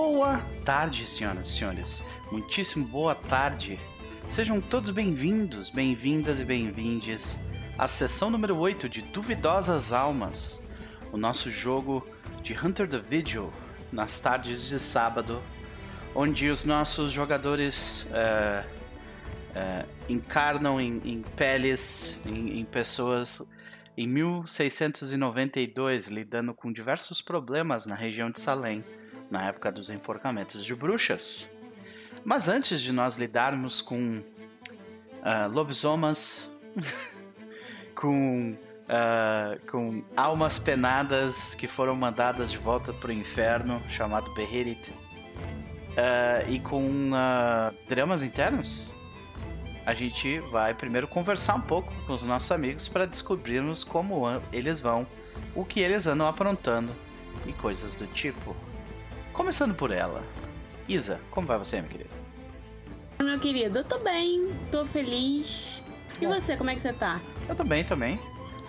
Boa tarde, senhoras e senhores. Muitíssimo boa tarde. Sejam todos bem-vindos, bem-vindas e bem-vindes à sessão número 8 de Duvidosas Almas, o nosso jogo de Hunter the Vigil nas tardes de sábado, onde os nossos jogadores é, é, encarnam em, em peles, em, em pessoas em 1692, lidando com diversos problemas na região de Salem, na época dos enforcamentos de bruxas. Mas antes de nós lidarmos com uh, lobisomas, com, uh, com almas penadas que foram mandadas de volta para o inferno, chamado Beherit, uh, e com dramas internos, a gente vai primeiro conversar um pouco com os nossos amigos para descobrirmos como eles vão, o que eles andam aprontando e coisas do tipo. Começando por ela. Isa, como vai você, minha querida? Meu querido, eu tô bem, tô feliz. E Bom. você, como é que você tá? Eu tô bem também.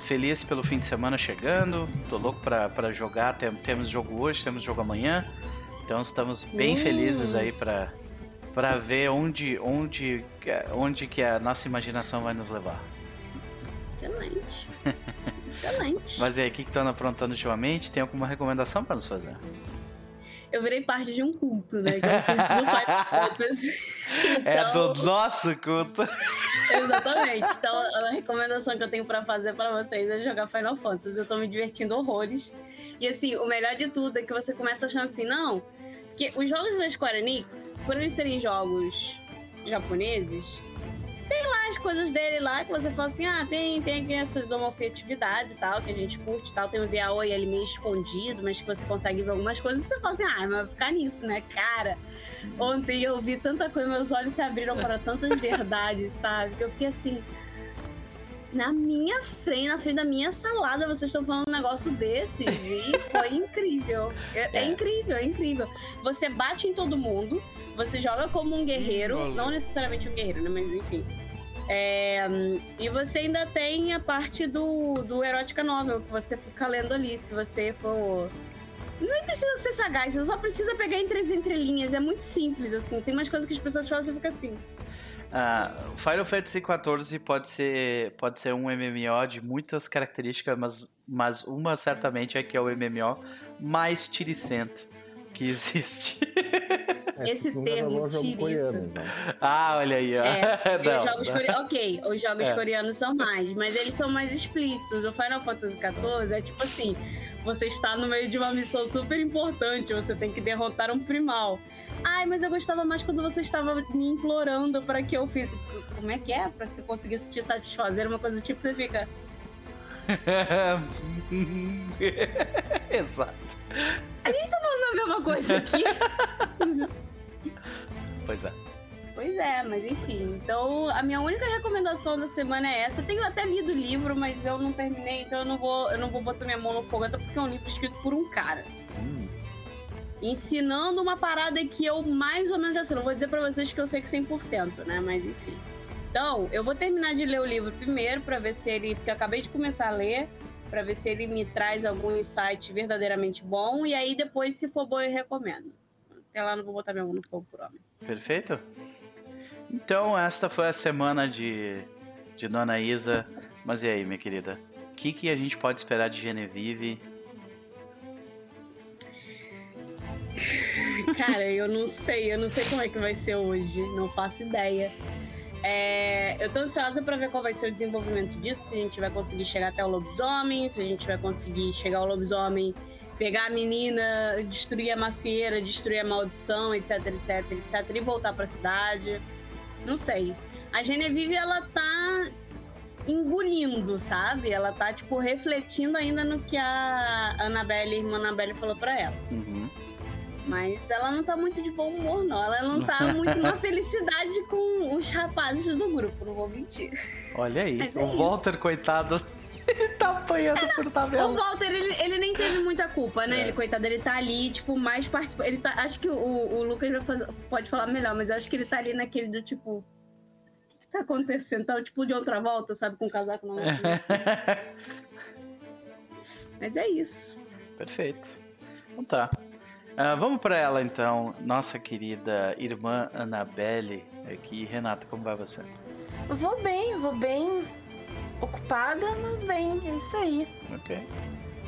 Feliz pelo fim de semana chegando. Tô louco pra, pra jogar. Tem, temos jogo hoje, temos jogo amanhã. Então estamos bem uh. felizes aí pra, para ver onde, onde, onde que a nossa imaginação vai nos levar. Excelente. Excelente. Mas e aí, o que, que tu anda aprontando ultimamente? Tem alguma recomendação para nos fazer? Eu virei parte de um culto, né? Que é o culto do Final Fantasy. Então... É do nosso culto. Exatamente. Então, a recomendação que eu tenho para fazer para vocês é jogar Final Fantasy. Eu tô me divertindo horrores. E assim, o melhor de tudo é que você começa achando assim, não, porque os jogos da Square Enix, por eles serem jogos japoneses, tem lá as coisas dele lá que você fala assim, ah, tem, tem aqui essas homofetividades e tal, que a gente curte e tal. Tem os yaoi ali meio escondido, mas que você consegue ver algumas coisas. E você fala assim, ah, mas vai ficar nisso, né? Cara, ontem eu vi tanta coisa, meus olhos se abriram para tantas verdades, sabe? Que eu fiquei assim, na minha frente, na frente da minha salada, vocês estão falando um negócio desses. E foi incrível. É, é, incrível, é incrível. Você bate em todo mundo, você joga como um guerreiro, não necessariamente um guerreiro, né? Mas enfim. É, e você ainda tem a parte do, do erótica novel, que você fica lendo ali, se você for. Nem precisa ser sagaz, você só precisa pegar entre as entrelinhas. É muito simples, assim. Tem umas coisas que as pessoas falam e fica assim. Uh, Final Fantasy XIV pode ser, pode ser um MMO de muitas características, mas, mas uma certamente é que é o MMO mais tiricento que existe. É, Esse termo, tiriça. Então. Ah, olha aí. Ó. É, não, os jogos coreanos, ok, os jogos é. coreanos são mais, mas eles são mais explícitos. O Final Fantasy XIV é tipo assim, você está no meio de uma missão super importante, você tem que derrotar um primal. Ai, mas eu gostava mais quando você estava me implorando para que eu fiz. Como é que é? Para que eu conseguisse te satisfazer, uma coisa do tipo, você fica. Exato. A gente tá falando a mesma coisa aqui. pois é. Pois é, mas enfim. Então, a minha única recomendação da semana é essa. Eu tenho até lido o livro, mas eu não terminei, então eu não vou, eu não vou botar minha mão no fogo, até porque é um livro escrito por um cara. Hum. Ensinando uma parada que eu mais ou menos já sei. Não vou dizer pra vocês que eu sei que 100%, né? Mas enfim. Então, eu vou terminar de ler o livro primeiro para ver se ele. Porque eu acabei de começar a ler, para ver se ele me traz algum insight verdadeiramente bom. E aí, depois, se for bom, eu recomendo. Até lá, não vou botar minha mão no fogo por homem. Perfeito. Então, esta foi a semana de, de Dona Isa. Mas e aí, minha querida? O que, que a gente pode esperar de Genevieve? Cara, eu não sei, eu não sei como é que vai ser hoje, não faço ideia. É, eu tô ansiosa para ver qual vai ser o desenvolvimento disso, se a gente vai conseguir chegar até o lobisomem, se a gente vai conseguir chegar ao lobisomem, pegar a menina, destruir a macieira, destruir a maldição, etc, etc, etc, e voltar para a cidade. Não sei. A Genevieve, ela tá engolindo, sabe? Ela tá, tipo, refletindo ainda no que a Annabelle, irmã Annabelle falou pra ela. Uhum. Mas ela não tá muito de bom humor, não. Ela não tá muito na felicidade com os rapazes do grupo, não vou mentir. Olha aí, é o Walter, coitado, tá apanhando é, por tabela. O Walter, ele, ele nem teve muita culpa, né? É. Ele, coitado, ele tá ali, tipo, mais participando. Ele tá. Acho que o, o Lucas vai fazer, pode falar melhor, mas eu acho que ele tá ali naquele do tipo. O que, tá acontecendo? Tá tipo de outra volta, sabe? Com o casaco na mão. Assim. mas é isso. Perfeito. Então tá. Uh, vamos para ela então, nossa querida irmã Annabelle aqui. Renata, como vai você? Vou bem, vou bem. Ocupada, mas bem, é isso aí. Ok.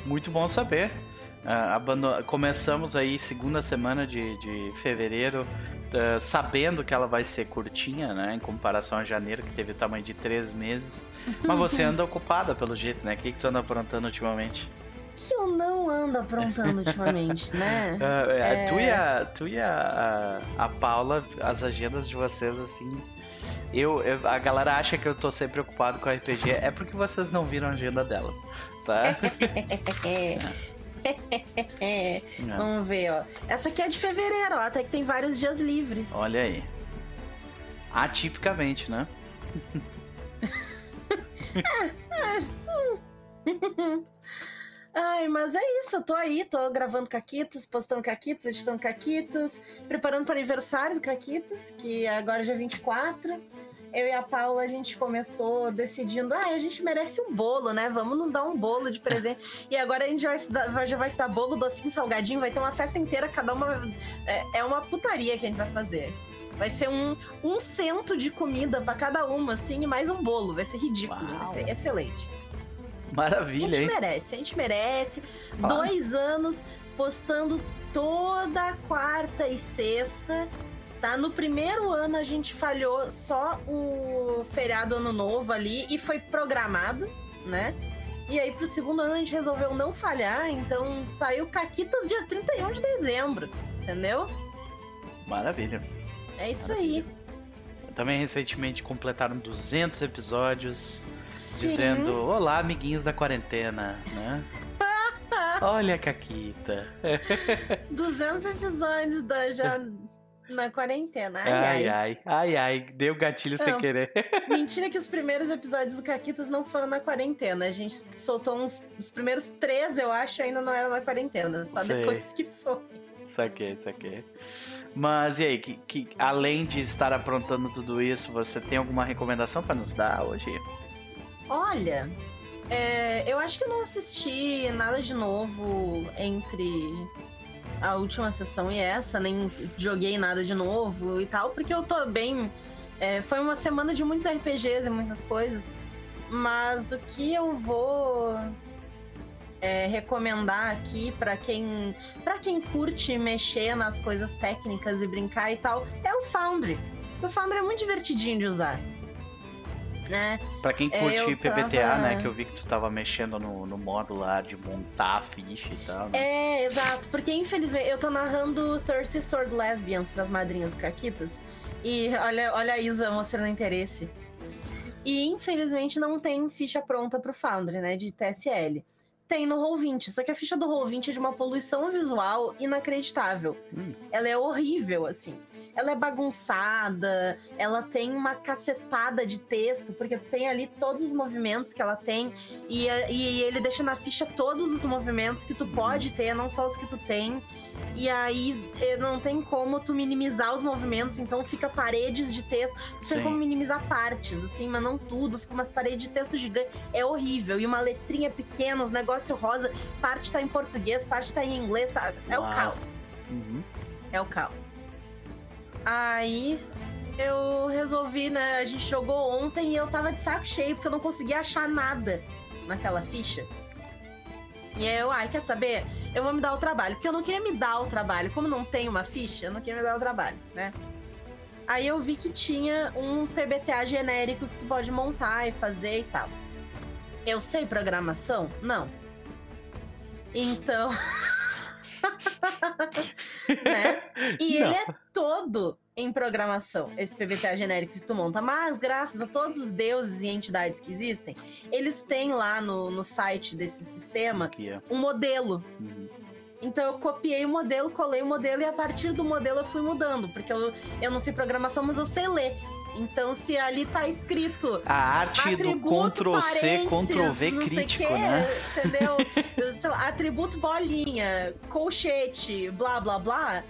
Muito bom saber. Uh, Começamos aí segunda semana de, de fevereiro, uh, sabendo que ela vai ser curtinha, né? Em comparação a janeiro, que teve o tamanho de três meses. Mas você anda ocupada pelo jeito, né? O que, que tu anda aprontando ultimamente? Que eu não ando aprontando ultimamente, né? Uh, é... Tu e, a, tu e a, a, a, Paula, as agendas de vocês, assim. Eu, eu, a galera acha que eu tô sempre ocupado com RPG, é porque vocês não viram a agenda delas, tá? Vamos ver, ó. Essa aqui é de fevereiro, ó. Até que tem vários dias livres. Olha aí. Atipicamente, né? é, é. Ai, mas é isso, eu tô aí, tô gravando Caquitas, postando Caquitas, editando Caquitas, preparando para aniversário do Caquitas, que agora é dia 24. Eu e a Paula, a gente começou decidindo, ah, a gente merece um bolo, né? Vamos nos dar um bolo de presente. e agora a gente vai dar, já vai se dar bolo, docinho, salgadinho, vai ter uma festa inteira, cada uma. É, é uma putaria que a gente vai fazer. Vai ser um, um cento de comida para cada uma, assim, e mais um bolo. Vai ser ridículo, Uau. vai ser excelente. Maravilha, A gente hein? merece, a gente merece. Ah. Dois anos postando toda quarta e sexta. Tá? No primeiro ano a gente falhou só o feriado ano novo ali e foi programado, né? E aí pro segundo ano a gente resolveu não falhar, então saiu Caquitas dia 31 de dezembro, entendeu? Maravilha. É isso Maravilha. aí. Também recentemente completaram 200 episódios. Dizendo: Olá, amiguinhos da quarentena, né? Olha a Caquita. 200 episódios da já na quarentena. Ai, ai. Ai, ai, ai. Deu gatilho não, sem querer. Mentira que os primeiros episódios do Caquitas não foram na quarentena. A gente soltou uns. Os primeiros três, eu acho, ainda não era na quarentena. Só Sei. depois que foi. Saquei, saquei. Mas e aí, que, que, além de estar aprontando tudo isso, você tem alguma recomendação para nos dar hoje? Olha, é, eu acho que eu não assisti nada de novo entre a última sessão e essa, nem joguei nada de novo e tal, porque eu tô bem. É, foi uma semana de muitos RPGs e muitas coisas, mas o que eu vou é, recomendar aqui para quem para quem curte mexer nas coisas técnicas e brincar e tal é o Foundry. O Foundry é muito divertidinho de usar né? Pra quem curte PBTA, tava... né? Que eu vi que tu tava mexendo no, no modo lá de montar a ficha e tal. Né? É, exato. Porque infelizmente eu tô narrando Thirsty Sword Lesbians pras madrinhas do Caquitas. E olha, olha a Isa mostrando interesse. E infelizmente não tem ficha pronta pro Foundry, né? De TSL. Tem no Roll20, só que a ficha do Roll20 é de uma poluição visual inacreditável. Hum. Ela é horrível, assim ela é bagunçada, ela tem uma cacetada de texto, porque tu tem ali todos os movimentos que ela tem, e, e ele deixa na ficha todos os movimentos que tu pode ter, não só os que tu tem. E aí eh, não tem como tu minimizar os movimentos, então fica paredes de texto. Tu tem como minimizar partes, assim, mas não tudo. Fica umas paredes de texto gigantes. É horrível. E uma letrinha pequena, os negócios rosa. Parte tá em português, parte tá em inglês. Tá... É Uau. o caos. Uhum. É o caos. Aí eu resolvi, né? A gente jogou ontem e eu tava de saco cheio porque eu não conseguia achar nada naquela ficha. E aí eu, ai, quer saber? Eu vou me dar o trabalho. Porque eu não queria me dar o trabalho. Como não tem uma ficha, eu não queria me dar o trabalho, né? Aí eu vi que tinha um PBTA genérico que tu pode montar e fazer e tal. Eu sei programação? Não. Então. né? E Não. ele é todo em programação, esse PBTA genérico que tu monta. Mas, graças a todos os deuses e entidades que existem, eles têm lá no, no site desse sistema um modelo. Uhum. Então eu copiei o modelo, colei o modelo e a partir do modelo eu fui mudando, porque eu, eu não sei programação, mas eu sei ler. Então, se ali tá escrito. A arte do Ctrl C, Ctrl V crítico, quê, né? Entendeu? Lá, atributo bolinha, colchete, blá blá blá.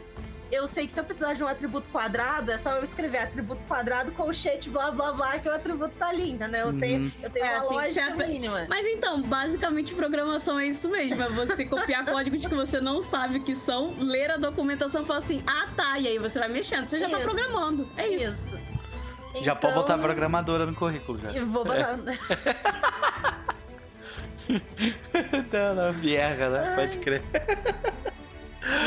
eu sei que se eu precisar de um atributo quadrado, é só eu escrever atributo quadrado, colchete, blá blá blá, que o atributo tá ali, entendeu? Eu tenho, Uhum. eu tenho É uma assim lógica mínima. Mas então, basicamente, programação é isso mesmo. É você copiar códigos que você não sabe o que são, ler a documentação e falar assim, ah tá, e aí você vai mexendo. Você já tá Isso. programando. É isso. Já pode Então, botar programadora no currículo já. Vou botar. não, não, vierra, né? Pode crer.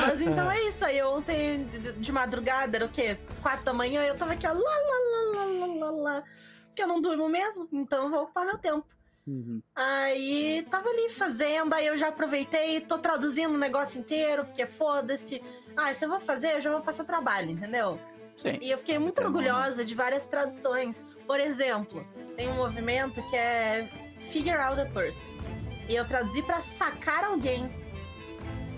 Mas então é isso. Aí ontem, de- madrugada, era o quê? Quatro da manhã, eu tava aqui, ó, lá, lá, lá, lá, lá, lá. Porque eu não durmo mesmo, então eu vou ocupar meu tempo. Uhum. Aí tava ali fazendo, aí eu já aproveitei, tô traduzindo o negócio inteiro, porque foda-se. Ah, se eu vou fazer, eu já vou passar trabalho, entendeu? Sim. E eu fiquei muito Então, orgulhosa de várias traduções. Por exemplo, tem um movimento que é Figure Out a Person. E eu traduzi pra sacar alguém.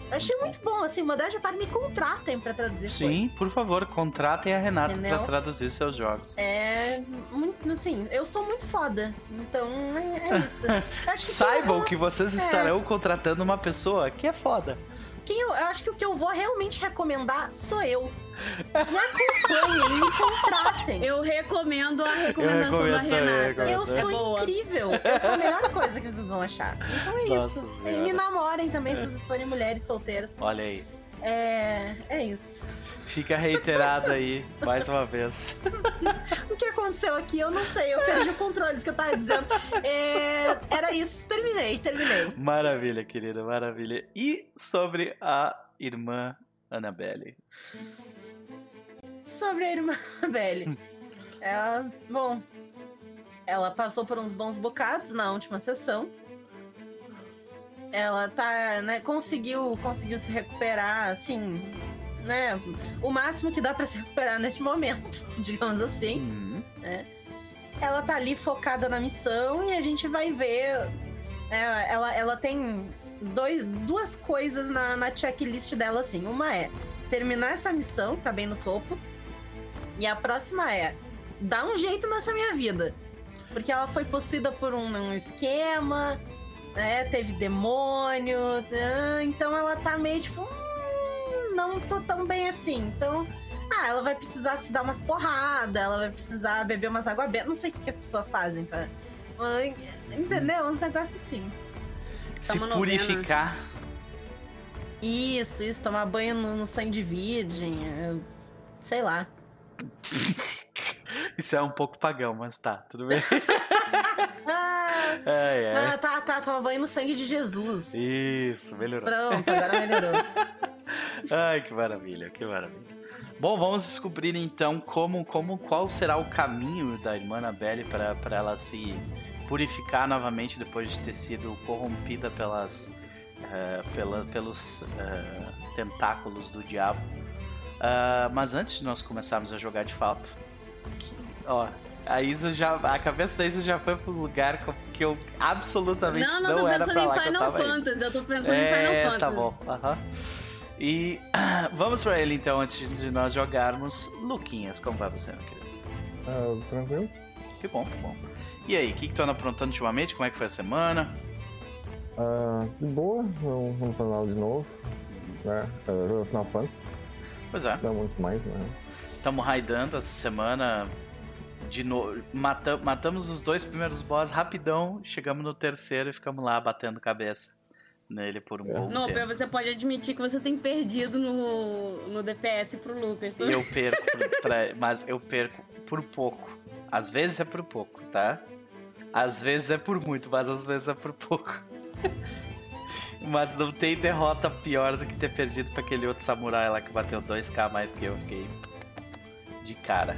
Eu achei muito bom, assim, modéstia para me contratem pra traduzir Sim, por favor, contratem a Renata pra traduzir seus jogos. É muito, assim, eu sou muito foda. Então é, é isso. Que Saibam quem que vocês É. estarão contratando uma pessoa que é foda. Quem eu, eu acho que o que eu vou realmente recomendar sou eu. Me acompanhem, me contratem. Eu, Eu recomendo a recomendação da recomendo também, Renata. recomendo. sou é boa. incrível. Eu sou a melhor coisa que vocês vão achar. Então é Nossa isso. Senhora. E me namorem também se vocês forem mulheres solteiras. Olha aí. É, é isso. Fica reiterado aí, mais uma vez. O que aconteceu aqui, eu não sei. Eu perdi o controle do que eu tava dizendo. É, era isso. Terminei, terminei. Maravilha, querida, maravilha. E sobre a irmã Annabelle? Sobre a irmã Belle. Ela, bom, ela passou por uns bons bocados na última sessão. Ela tá, né, conseguiu, conseguiu se recuperar, assim, né, o máximo que dá pra se recuperar neste momento, digamos assim. Uhum. Ela tá ali focada na missão e a gente vai ver, né, ela, ela tem dois, duas coisas na, na checklist dela, assim. Uma é terminar essa missão, que tá bem no topo. E a próxima é dar um jeito nessa minha vida. Porque ela foi possuída por um, um esquema, né? Teve demônio. ah, Então ela tá meio tipo. "Hum, não tô tão bem assim. Então. Ah, ela vai precisar se dar umas porradas, ela vai precisar beber umas água benta. Não sei o que, que as pessoas fazem pra. Entendeu? Uns negócios assim. Se novena. purificar. Isso, isso, tomar banho no, no sangue de virgem. sei lá. Isso é um pouco pagão, mas tá, tudo bem. Ah, ah, tá, tá, tomar banho no sangue de Jesus. Isso, melhorou. Pronto, agora melhorou. Ai, que maravilha, que maravilha. Bom, vamos descobrir então como, como qual será o caminho da irmã Annabelle para ela se purificar novamente depois de ter sido corrompida pelas eh, pela, pelos eh, tentáculos do diabo. Ah, mas antes de nós começarmos a jogar de fato, que- ó, a Isa já a cabeça da Isa já foi pro lugar que eu absolutamente Não, não, não, tô era pensando pra em lá que eu Final tava indo. Fantasy. Eu tô pensando em Final É, Fantasy. tá bom. E vamos pra ele então, antes de nós jogarmos. Luquinhas, como vai você, meu querido? Ah, tranquilo? Que bom, que bom. E aí, o que, que tu anda aprontando ultimamente? Como é que foi a semana? Ah, de boa, vamos vamos fazer nada de novo. Né? Uh, Final Fantasy, Pois é, não muito mais, né? estamos raidando essa semana. De novo, mata matamos os dois primeiros boss rapidão, chegamos no terceiro e ficamos lá batendo cabeça nele por um É. bom Noper, tempo. você pode admitir que você tem perdido no, no DPS pro Lucas. tá? Eu perco, pra- mas eu perco por pouco. Às vezes é por pouco, tá? Às vezes é por muito, mas às vezes é por pouco. mas não tem derrota pior do que ter perdido pra aquele outro samurai lá que bateu 2k a mais que eu. Fiquei de cara.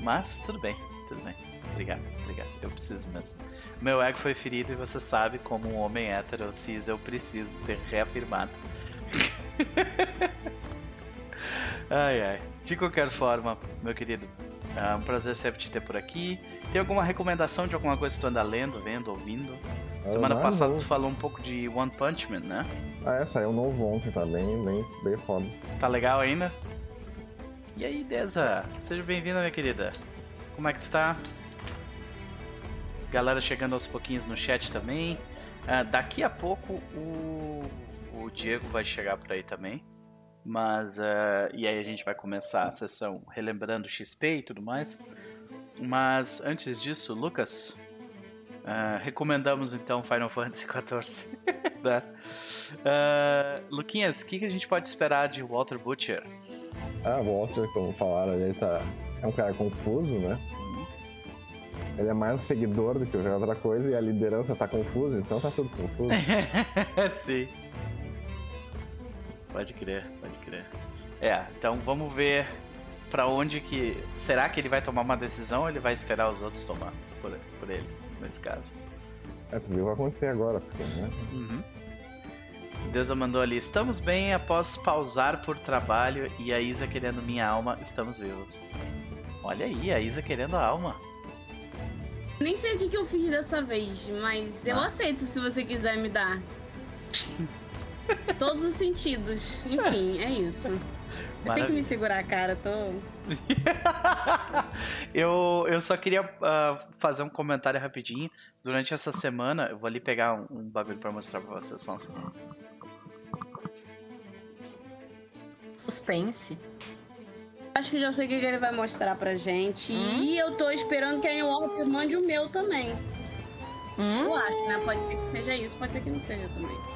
Mas tudo bem, tudo bem. Obrigado, obrigado. Eu preciso mesmo. Meu ego foi ferido e você sabe, como um homem hétero cis, eu preciso ser reafirmado. Ai, ai. De qualquer forma, meu querido, é um prazer sempre te ter por aqui. Tem alguma recomendação de alguma coisa que tu anda lendo, vendo, ouvindo? Ah, Semana passada novo. tu falou um pouco de One Punch Man, né? Ah, é, saiu novo ontem, tá bem, bem, bem foda. Tá legal ainda? E aí, Deza? Seja bem-vinda, minha querida. Como é que tu tá? Galera chegando aos pouquinhos no chat também. Ah, daqui a pouco o, o Diego vai chegar por aí também. Mas, uh, e aí a gente vai começar a sessão relembrando XP e tudo mais. Mas antes disso, Lucas, uh, recomendamos então Final Fantasy XIV. né? uh, Luquinhas, o que, que a gente pode esperar de Walter Butcher? Ah, Walter, como falaram, ele tá, é um cara confuso, né? Ele é mais um seguidor do que outra coisa e a liderança tá confusa, então tá tudo confuso. Sim. Pode crer, pode crer. É, então vamos ver para onde que. Será que ele vai tomar uma decisão ou ele vai esperar os outros tomar por, por ele, nesse caso? É, tu viu o que vai acontecer agora, porque, né? Uhum. Deusa mandou ali, estamos bem após pausar por trabalho e a Isa querendo minha alma, estamos vivos. Olha aí, a Isa querendo a alma. Nem sei o que, que eu fiz dessa vez, mas eu ah. aceito se você quiser me dar. Todos os sentidos. Enfim, é isso. Eu tenho que me segurar, cara. Tô. eu, eu só queria uh, fazer um comentário rapidinho. Durante essa semana, eu vou ali pegar um, um bagulho pra mostrar pra vocês. Só um segundo. Suspense. Acho que já sei o que ele vai mostrar pra gente. Hum? E eu tô esperando que a Ian mande o meu também. Hum? Eu acho, né? Pode ser que seja isso, pode ser que não seja também.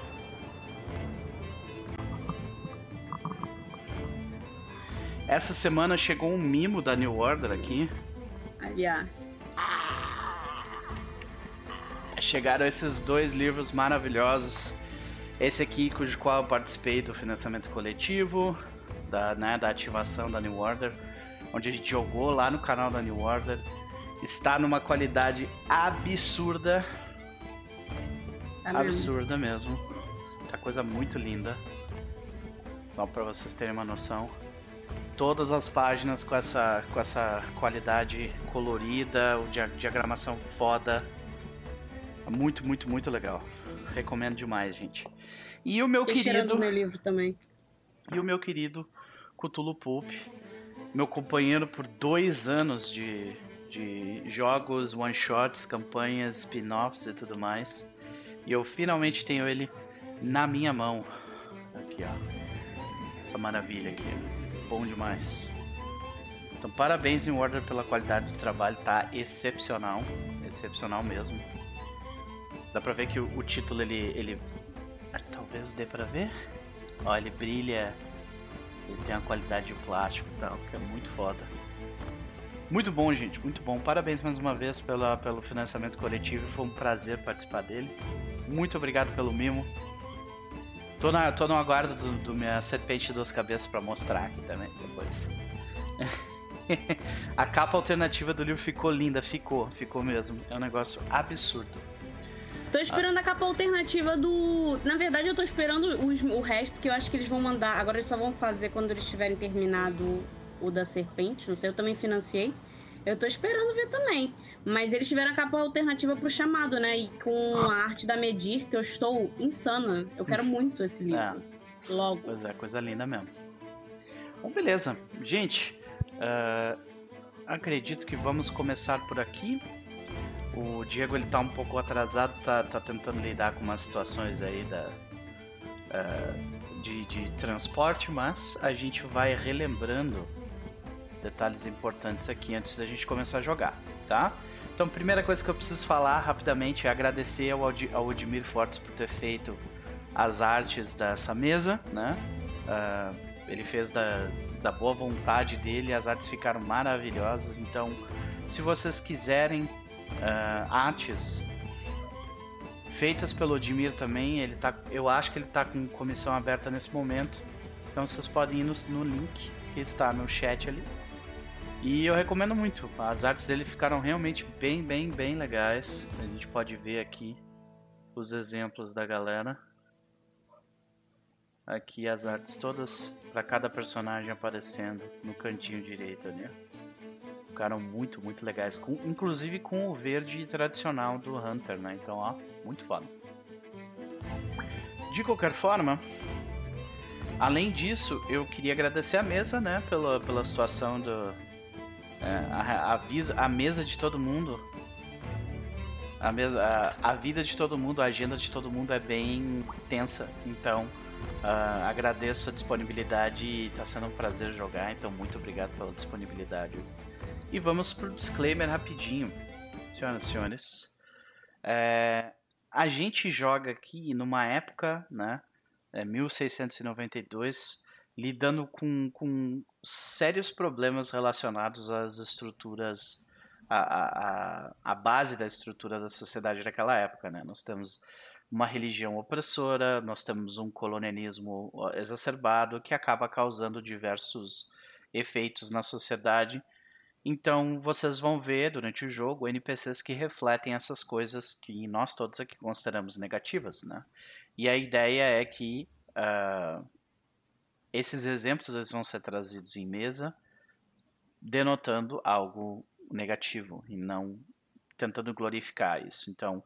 Essa semana chegou um mimo da New Order aqui. Aliás. Chegaram esses dois livros maravilhosos. Esse aqui, cujo qual eu participei do financiamento coletivo, da, né, da ativação da New Order, onde a gente jogou lá no canal da New Order. Está numa qualidade absurda. Tá absurda mesmo. Tá coisa muito linda. Só para vocês terem uma noção todas as páginas com essa, com essa qualidade colorida, o diagramação foda. Muito, muito, muito legal. Recomendo demais, gente. E o meu Fiquei querido. meu livro também. E o meu querido Cthulhu Pulp, meu companheiro por dois anos de, de jogos, one-shots, campanhas, spin-offs e tudo mais. E eu finalmente tenho ele na minha mão. Aqui, ó. Essa maravilha aqui bom demais. Então, parabéns em Order pela qualidade do trabalho, tá excepcional, excepcional mesmo. Dá pra ver que o, o título ele, ele, ah, talvez dê pra ver. Ó, ele brilha, ele tem a qualidade de plástico e tal, que é muito foda. Muito bom, gente, muito bom. Parabéns mais uma vez pela, pelo financiamento coletivo, foi um prazer participar dele. Muito obrigado pelo mimo. Tô, na, tô no aguardo do, do minha serpente de duas cabeças pra mostrar aqui também, depois. a capa alternativa do livro ficou linda, ficou, ficou mesmo. É um negócio absurdo. Tô esperando ah. a capa alternativa do. Na verdade, eu tô esperando os, o resto, porque eu acho que eles vão mandar. Agora eles só vão fazer quando eles tiverem terminado o da serpente. Não sei, eu também financiei. Eu tô esperando ver também. Mas eles tiveram a capa alternativa pro chamado, né? E com a arte da Medir, que eu estou insana. Eu quero muito esse livro. É. Logo. Pois é, coisa linda mesmo. Bom, beleza. Gente, uh, acredito que vamos começar por aqui. O Diego ele tá um pouco atrasado, tá, tá tentando lidar com umas situações aí da, uh, de, de transporte, mas a gente vai relembrando detalhes importantes aqui antes da gente começar a jogar, tá? Então, primeira coisa que eu preciso falar rapidamente é agradecer ao, ao Admir Fortes por ter feito as artes dessa mesa, né? Uh, ele fez da, da boa vontade dele, as artes ficaram maravilhosas. Então, se vocês quiserem uh, artes feitas pelo Odmir também, ele tá, eu acho que ele está com comissão aberta nesse momento. Então vocês podem ir no, no link que está no chat ali e eu recomendo muito. As artes dele ficaram realmente bem, bem, bem legais. A gente pode ver aqui os exemplos da galera. Aqui as artes todas para cada personagem aparecendo no cantinho direito ali. Ficaram muito, muito legais. Com, inclusive com o verde tradicional do Hunter, né? Então, ó, muito foda. De qualquer forma, além disso, eu queria agradecer a mesa, né? Pela, pela situação do, a, a, a mesa de todo mundo. A, mesa, a, a vida de todo mundo, a agenda de todo mundo é bem tensa. Então, Uh, agradeço a disponibilidade e tá sendo um prazer jogar, então muito obrigado pela disponibilidade. E vamos pro disclaimer rapidinho, senhoras e senhores. É, a gente joga aqui numa época, né, é 1692, lidando com, com sérios problemas relacionados às estruturas, a base da estrutura da sociedade daquela época, né? Nós temos uma religião opressora, nós temos um colonialismo exacerbado que acaba causando diversos efeitos na sociedade. Então vocês vão ver durante o jogo NPCs que refletem essas coisas que nós todos aqui consideramos negativas, né? E a ideia é que uh, esses exemplos eles vão ser trazidos em mesa, denotando algo negativo e não tentando glorificar isso. Então,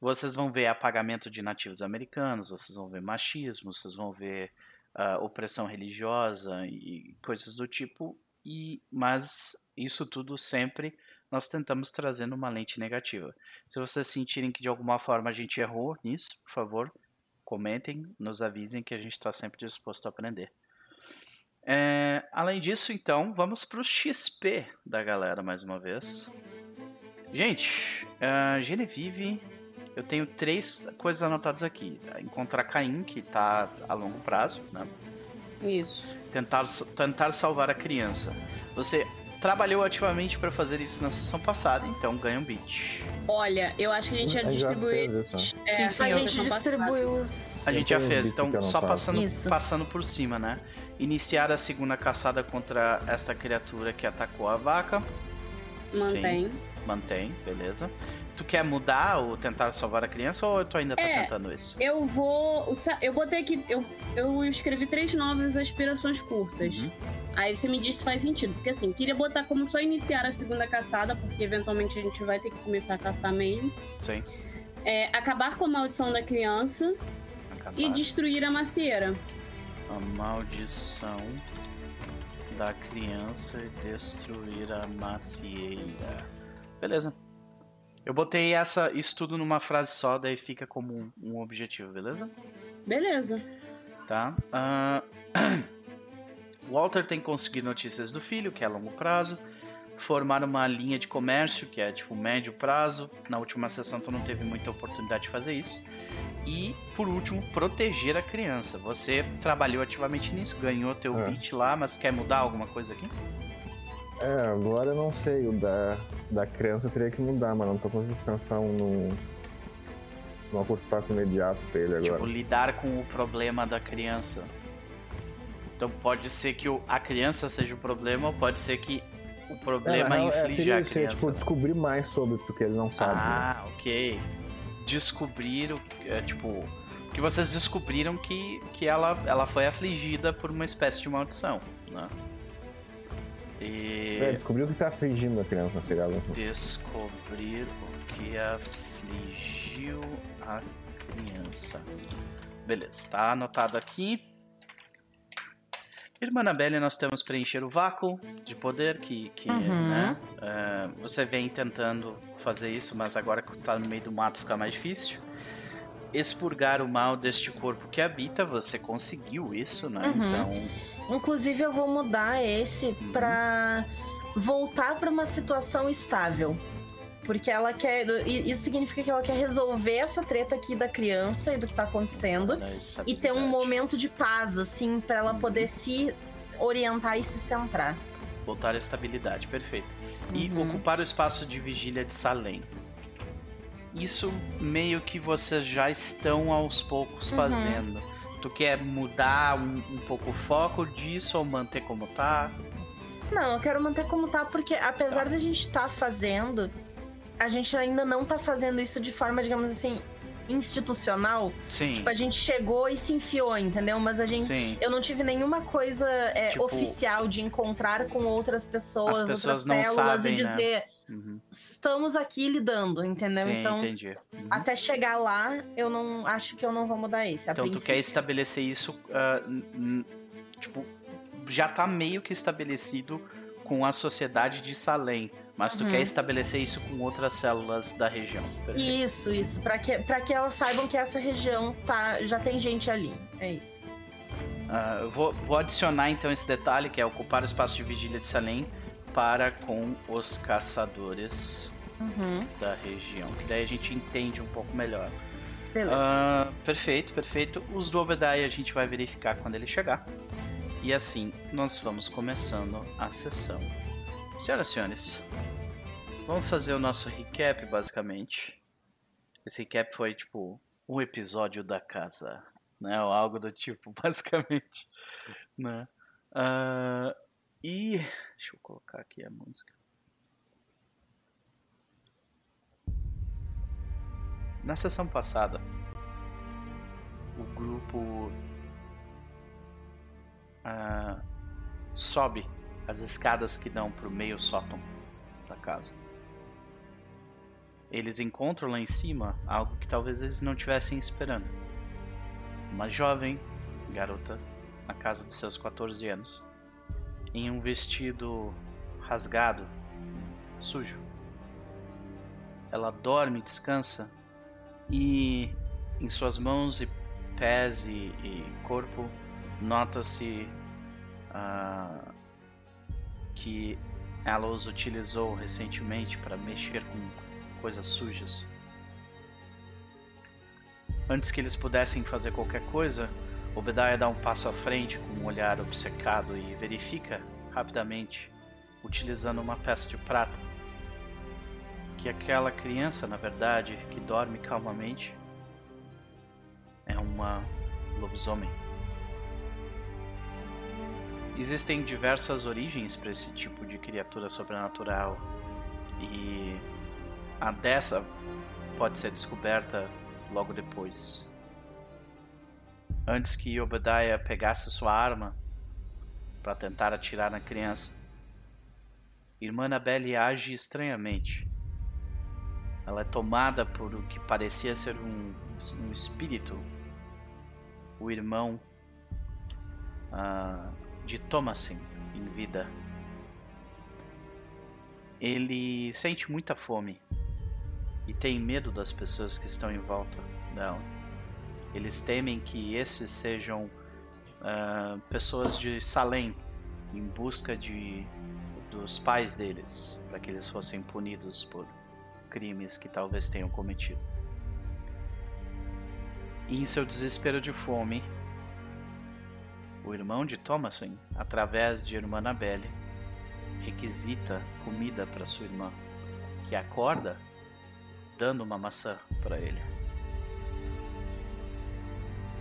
vocês vão ver apagamento de nativos americanos, vocês vão ver machismo, vocês vão ver uh, opressão religiosa e coisas do tipo, e mas isso tudo sempre nós tentamos trazer numa lente negativa. Se vocês sentirem que de alguma forma a gente errou nisso, por favor, comentem, nos avisem que a gente está sempre disposto a aprender. É, além disso, então, vamos para o XP da galera mais uma vez. Gente, uh, Genevieve eu tenho três coisas anotadas aqui. Encontrar Caim, que está a longo prazo, né? Isso. Tentar, tentar salvar a criança. Você trabalhou ativamente para fazer isso na sessão passada, então ganha um beat. Olha, eu acho que a gente já, distribuiu. É, sim, sim, a gente distribuiu os. A gente já fez, então só passando, passando por cima, né? Iniciar a segunda caçada contra esta criatura que atacou a vaca. Mantém. Sim, mantém, beleza tu quer mudar ou tentar salvar a criança ou tu ainda tá é, tentando isso? Eu vou. Eu botei aqui. Eu, eu escrevi três novas aspirações curtas. Uhum. Aí você me diz se faz sentido. Porque assim, queria botar como só iniciar a segunda caçada, porque eventualmente a gente vai ter que começar a caçar mesmo. Sim. É, acabar com a maldição da criança acabar. e destruir a macieira. A maldição da criança e destruir a macieira. Beleza. Eu botei essa, isso tudo numa frase só, daí fica como um, um objetivo, beleza? Beleza. Tá. Uh... Walter tem conseguido notícias do filho, que é a longo prazo. Formar uma linha de comércio, que é tipo médio prazo. Na última sessão tu não teve muita oportunidade de fazer isso. E, por último, proteger a criança. Você trabalhou ativamente nisso, ganhou teu é. beat lá, mas quer mudar alguma coisa aqui? É, agora eu não sei. O da, da criança teria que mudar, mas não tô conseguindo pensar num, num curto prazo imediato pra ele agora. Tipo, lidar com o problema da criança. Então pode ser que o, a criança seja o problema, ou pode ser que o problema é, inflige é, seria, a criança. Seria, tipo, descobrir mais sobre, porque ele não sabe. Ah, né? ok. Descobrir, o, é, tipo, que vocês descobriram que, que ela, ela foi afligida por uma espécie de maldição, né? E... É, descobrir o que tá afligindo a criança, seria algo Descobrir o que afligiu a criança. Beleza, tá anotado aqui. Irmã Anabelle, nós temos preencher o vácuo de poder, que, que uhum. né, uh, você vem tentando fazer isso, mas agora que tá no meio do mato fica mais difícil. Expurgar o mal deste corpo que habita, você conseguiu isso, né? Uhum. Então Inclusive, eu vou mudar esse uhum. pra voltar para uma situação estável. Porque ela quer. Isso significa que ela quer resolver essa treta aqui da criança e do que tá acontecendo. E ter um momento de paz, assim, para ela poder se orientar e se centrar. Voltar à estabilidade, perfeito. E uhum. ocupar o espaço de vigília de Salem. Isso meio que vocês já estão aos poucos uhum. fazendo Tu quer mudar um, um pouco o foco disso ou manter como tá? Não, eu quero manter como tá, porque apesar tá. da gente estar tá fazendo, a gente ainda não tá fazendo isso de forma, digamos assim, institucional. Sim. Tipo, a gente chegou e se enfiou, entendeu? Mas a gente. Sim. Eu não tive nenhuma coisa é, tipo, oficial de encontrar com outras pessoas, outras células sabem, e né? dizer. Né? Uhum. Estamos aqui lidando, entendeu? Sim, então, entendi. Uhum. até chegar lá, eu não acho que eu não vou mudar esse. Então, tu quer estabelecer isso, uh, tipo, já tá meio que estabelecido com a sociedade de Salem. Mas tu Uhum. quer estabelecer isso com outras células da região. Isso, isso. Pra que, pra que elas saibam que essa região tá, já tem gente ali. É isso. Ah, eu vou, vou adicionar então esse detalhe, que é ocupar o espaço de vigília de Salem para com os caçadores Uhum. da região. Que daí a gente entende um pouco melhor. Beleza. Ah, perfeito, perfeito. Os do Obadiah a gente vai verificar quando ele chegar. E assim nós vamos começando a sessão. Senhoras e senhores, vamos fazer o nosso recap basicamente. Esse recap foi tipo um episódio da casa, né? Ou algo do tipo, basicamente. Né? Ah, e. Deixa eu colocar aqui a música. Na sessão passada, o grupo ah, sobe as escadas que dão para o meio sótão da casa. Eles encontram lá em cima algo que talvez eles não tivessem esperando. Uma jovem garota na casa dos seus 14 anos, em um vestido rasgado, sujo. Ela dorme, descansa e em suas mãos e pés e, e corpo nota-se ah, que ela os utilizou recentemente para mexer com coisas sujas. Antes que eles pudessem fazer qualquer coisa, Obadiah dá um passo à frente com um olhar obcecado e verifica rapidamente, utilizando uma peça de prata, que aquela criança, na verdade, que dorme calmamente, é uma lobisomem. Existem diversas origens para esse tipo de criatura sobrenatural e a dessa pode ser descoberta logo depois. Antes que Obadiah pegasse sua arma para tentar atirar na criança, Irmã Annabelle age estranhamente. Ela é tomada por o que parecia ser um, um espírito, o irmão ah, de Thomasin em vida. Ele sente muita fome e tem medo das pessoas que estão em volta dela. Eles temem que esses sejam ah, pessoas de Salem em busca de dos pais deles, para que eles fossem punidos por crimes que talvez tenham cometido. E em seu desespero de fome, o irmão de Thomason, através de irmã Annabelle, requisita comida para sua irmã, que acorda dando uma maçã para ele.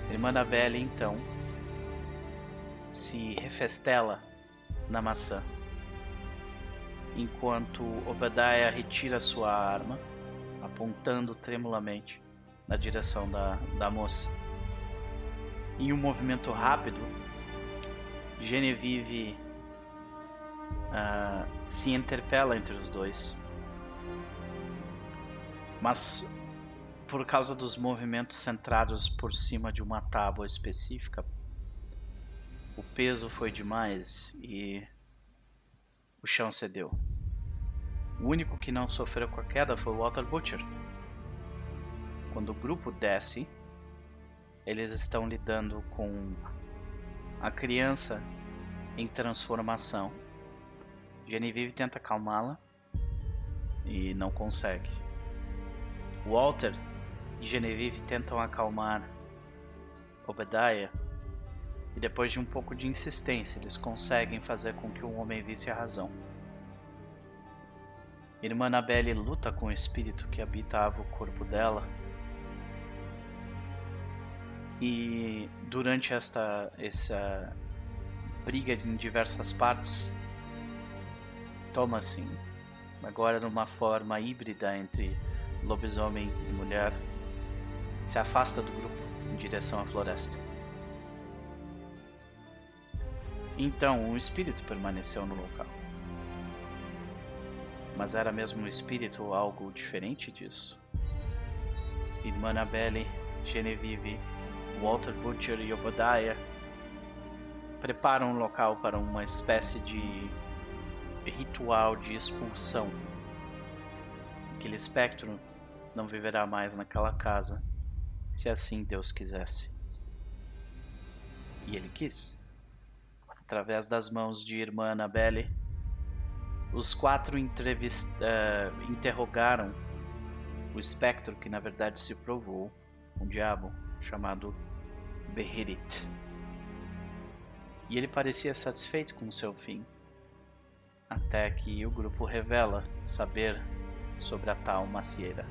Irmã Annabelle então se refestela na maçã, enquanto Obadiah retira sua arma, apontando tremulamente na direção da, da moça. Em um movimento rápido, Genevieve ah, se interpela entre os dois. Mas por causa dos movimentos centrados por cima de uma tábua específica, o peso foi demais e o chão cedeu. O único que não sofreu com a queda foi o Walter Butcher. Quando o grupo desce, eles estão lidando com a criança em transformação. Genevieve tenta acalmá-la e não consegue. Walter e Genevieve tentam acalmar Obadiah e depois de um pouco de insistência eles conseguem fazer com que o homem visse a razão. Irmã Annabelle luta com o espírito que habitava o corpo dela e durante esta essa briga em diversas partes, Thomasin, agora numa forma híbrida entre lobisomem e mulher, se afasta do grupo em direção à floresta. Então, o espírito permaneceu no local. Mas era mesmo um espírito ou algo diferente disso? Irmã Annabelle, Genevieve, Walter Butcher e Obadiah preparam um local para uma espécie de ritual de expulsão. Aquele espectro não viverá mais naquela casa, se assim Deus quisesse. E ele quis. Através das mãos de irmã Annabelle, os quatro. Uh, interrogaram o espectro que na verdade se provou um diabo chamado Beherit. E ele parecia satisfeito com seu fim, até que o grupo revela saber sobre a tal macieira.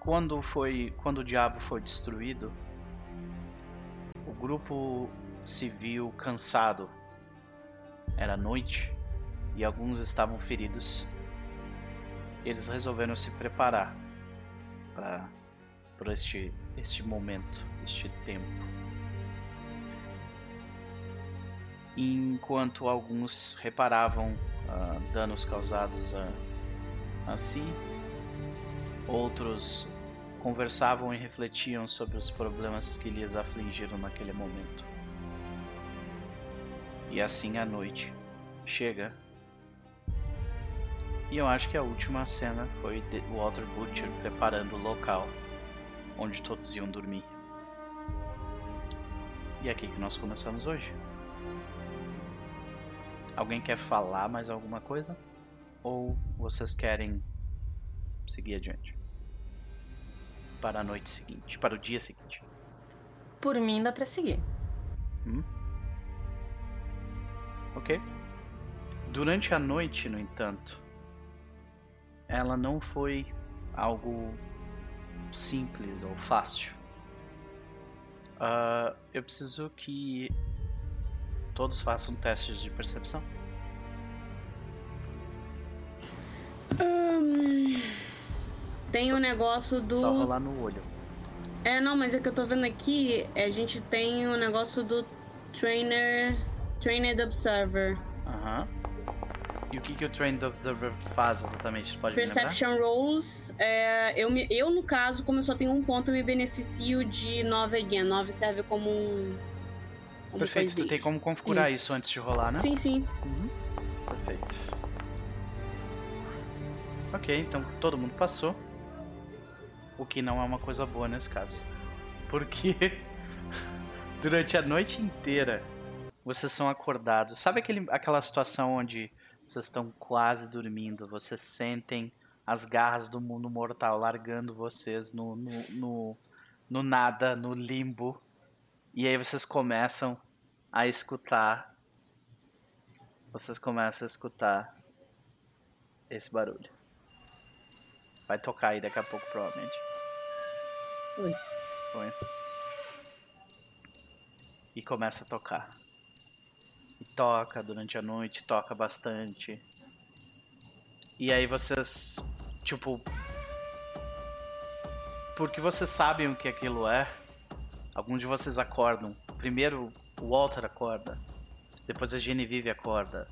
Quando foi, quando o diabo foi destruído, o grupo se viu cansado. Era noite e alguns estavam feridos. Eles resolveram se preparar para por este este momento, este tempo. Enquanto alguns reparavam uh, danos causados a, a si, outros conversavam e refletiam sobre os problemas que lhes afligiram naquele momento. E assim a noite chega. E eu acho que a última cena foi Walter Butcher preparando o local onde todos iam dormir. E é aqui que nós começamos hoje. Alguém quer falar mais alguma coisa? Ou vocês querem seguir adiante? Para a noite seguinte, para o dia seguinte. Por mim dá pra seguir. Hum? Ok. Durante a noite, no entanto, ela não foi algo simples ou fácil. Uh, eu preciso que todos façam testes de percepção. Hum, tem o um negócio do. Só rolar no olho. É, não, mas é que eu tô vendo aqui, a gente tem o negócio do Trainer. Trained Observer. Aham. E o que, que o Trained Observer faz exatamente? Pode Perception Rolls, é, eu, me, eu, no caso, como eu só tenho um ponto, eu me beneficio de 9 again. 9 serve como um. Como Perfeito, tu tem como configurar isso. isso. antes de rolar, né? Sim, sim. Uhum. Perfeito. Ok, então todo mundo passou. O que não é uma coisa boa nesse caso. Porque durante a noite inteira vocês são acordados. Sabe aquele, aquela situação onde vocês estão quase dormindo, vocês sentem as garras do mundo mortal largando vocês no, no, no, no nada, no limbo. E aí vocês começam a escutar. Vocês começam a escutar esse barulho. Vai tocar aí daqui a pouco, provavelmente. Oi. Oi. E começa a tocar toca durante a noite, toca bastante. E aí vocês, tipo, porque vocês sabem o que aquilo é, alguns de vocês acordam. Primeiro o Walter acorda, depois a Genevieve acorda,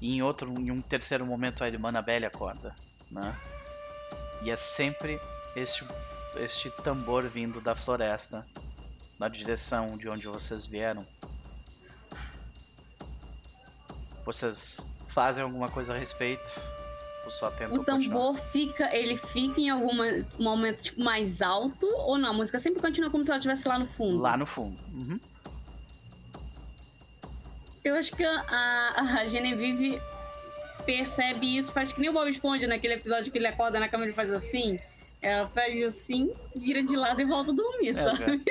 e em outro, em um terceiro momento a irmã Annabelle acorda, né? E é sempre este, este tambor vindo da floresta, na direção de onde vocês vieram. Vocês fazem alguma coisa a respeito? Ou só tentam O tambor continuar? fica, ele fica em algum momento tipo, mais alto ou não? A música sempre continua como se ela estivesse lá no fundo? Lá no fundo. Uhum. Eu acho que a, a Genevieve percebe isso, faz que nem o Bob Esponja naquele episódio que ele acorda na cama e faz assim. Ela faz assim, vira de lado e volta a dormir, é, sabe?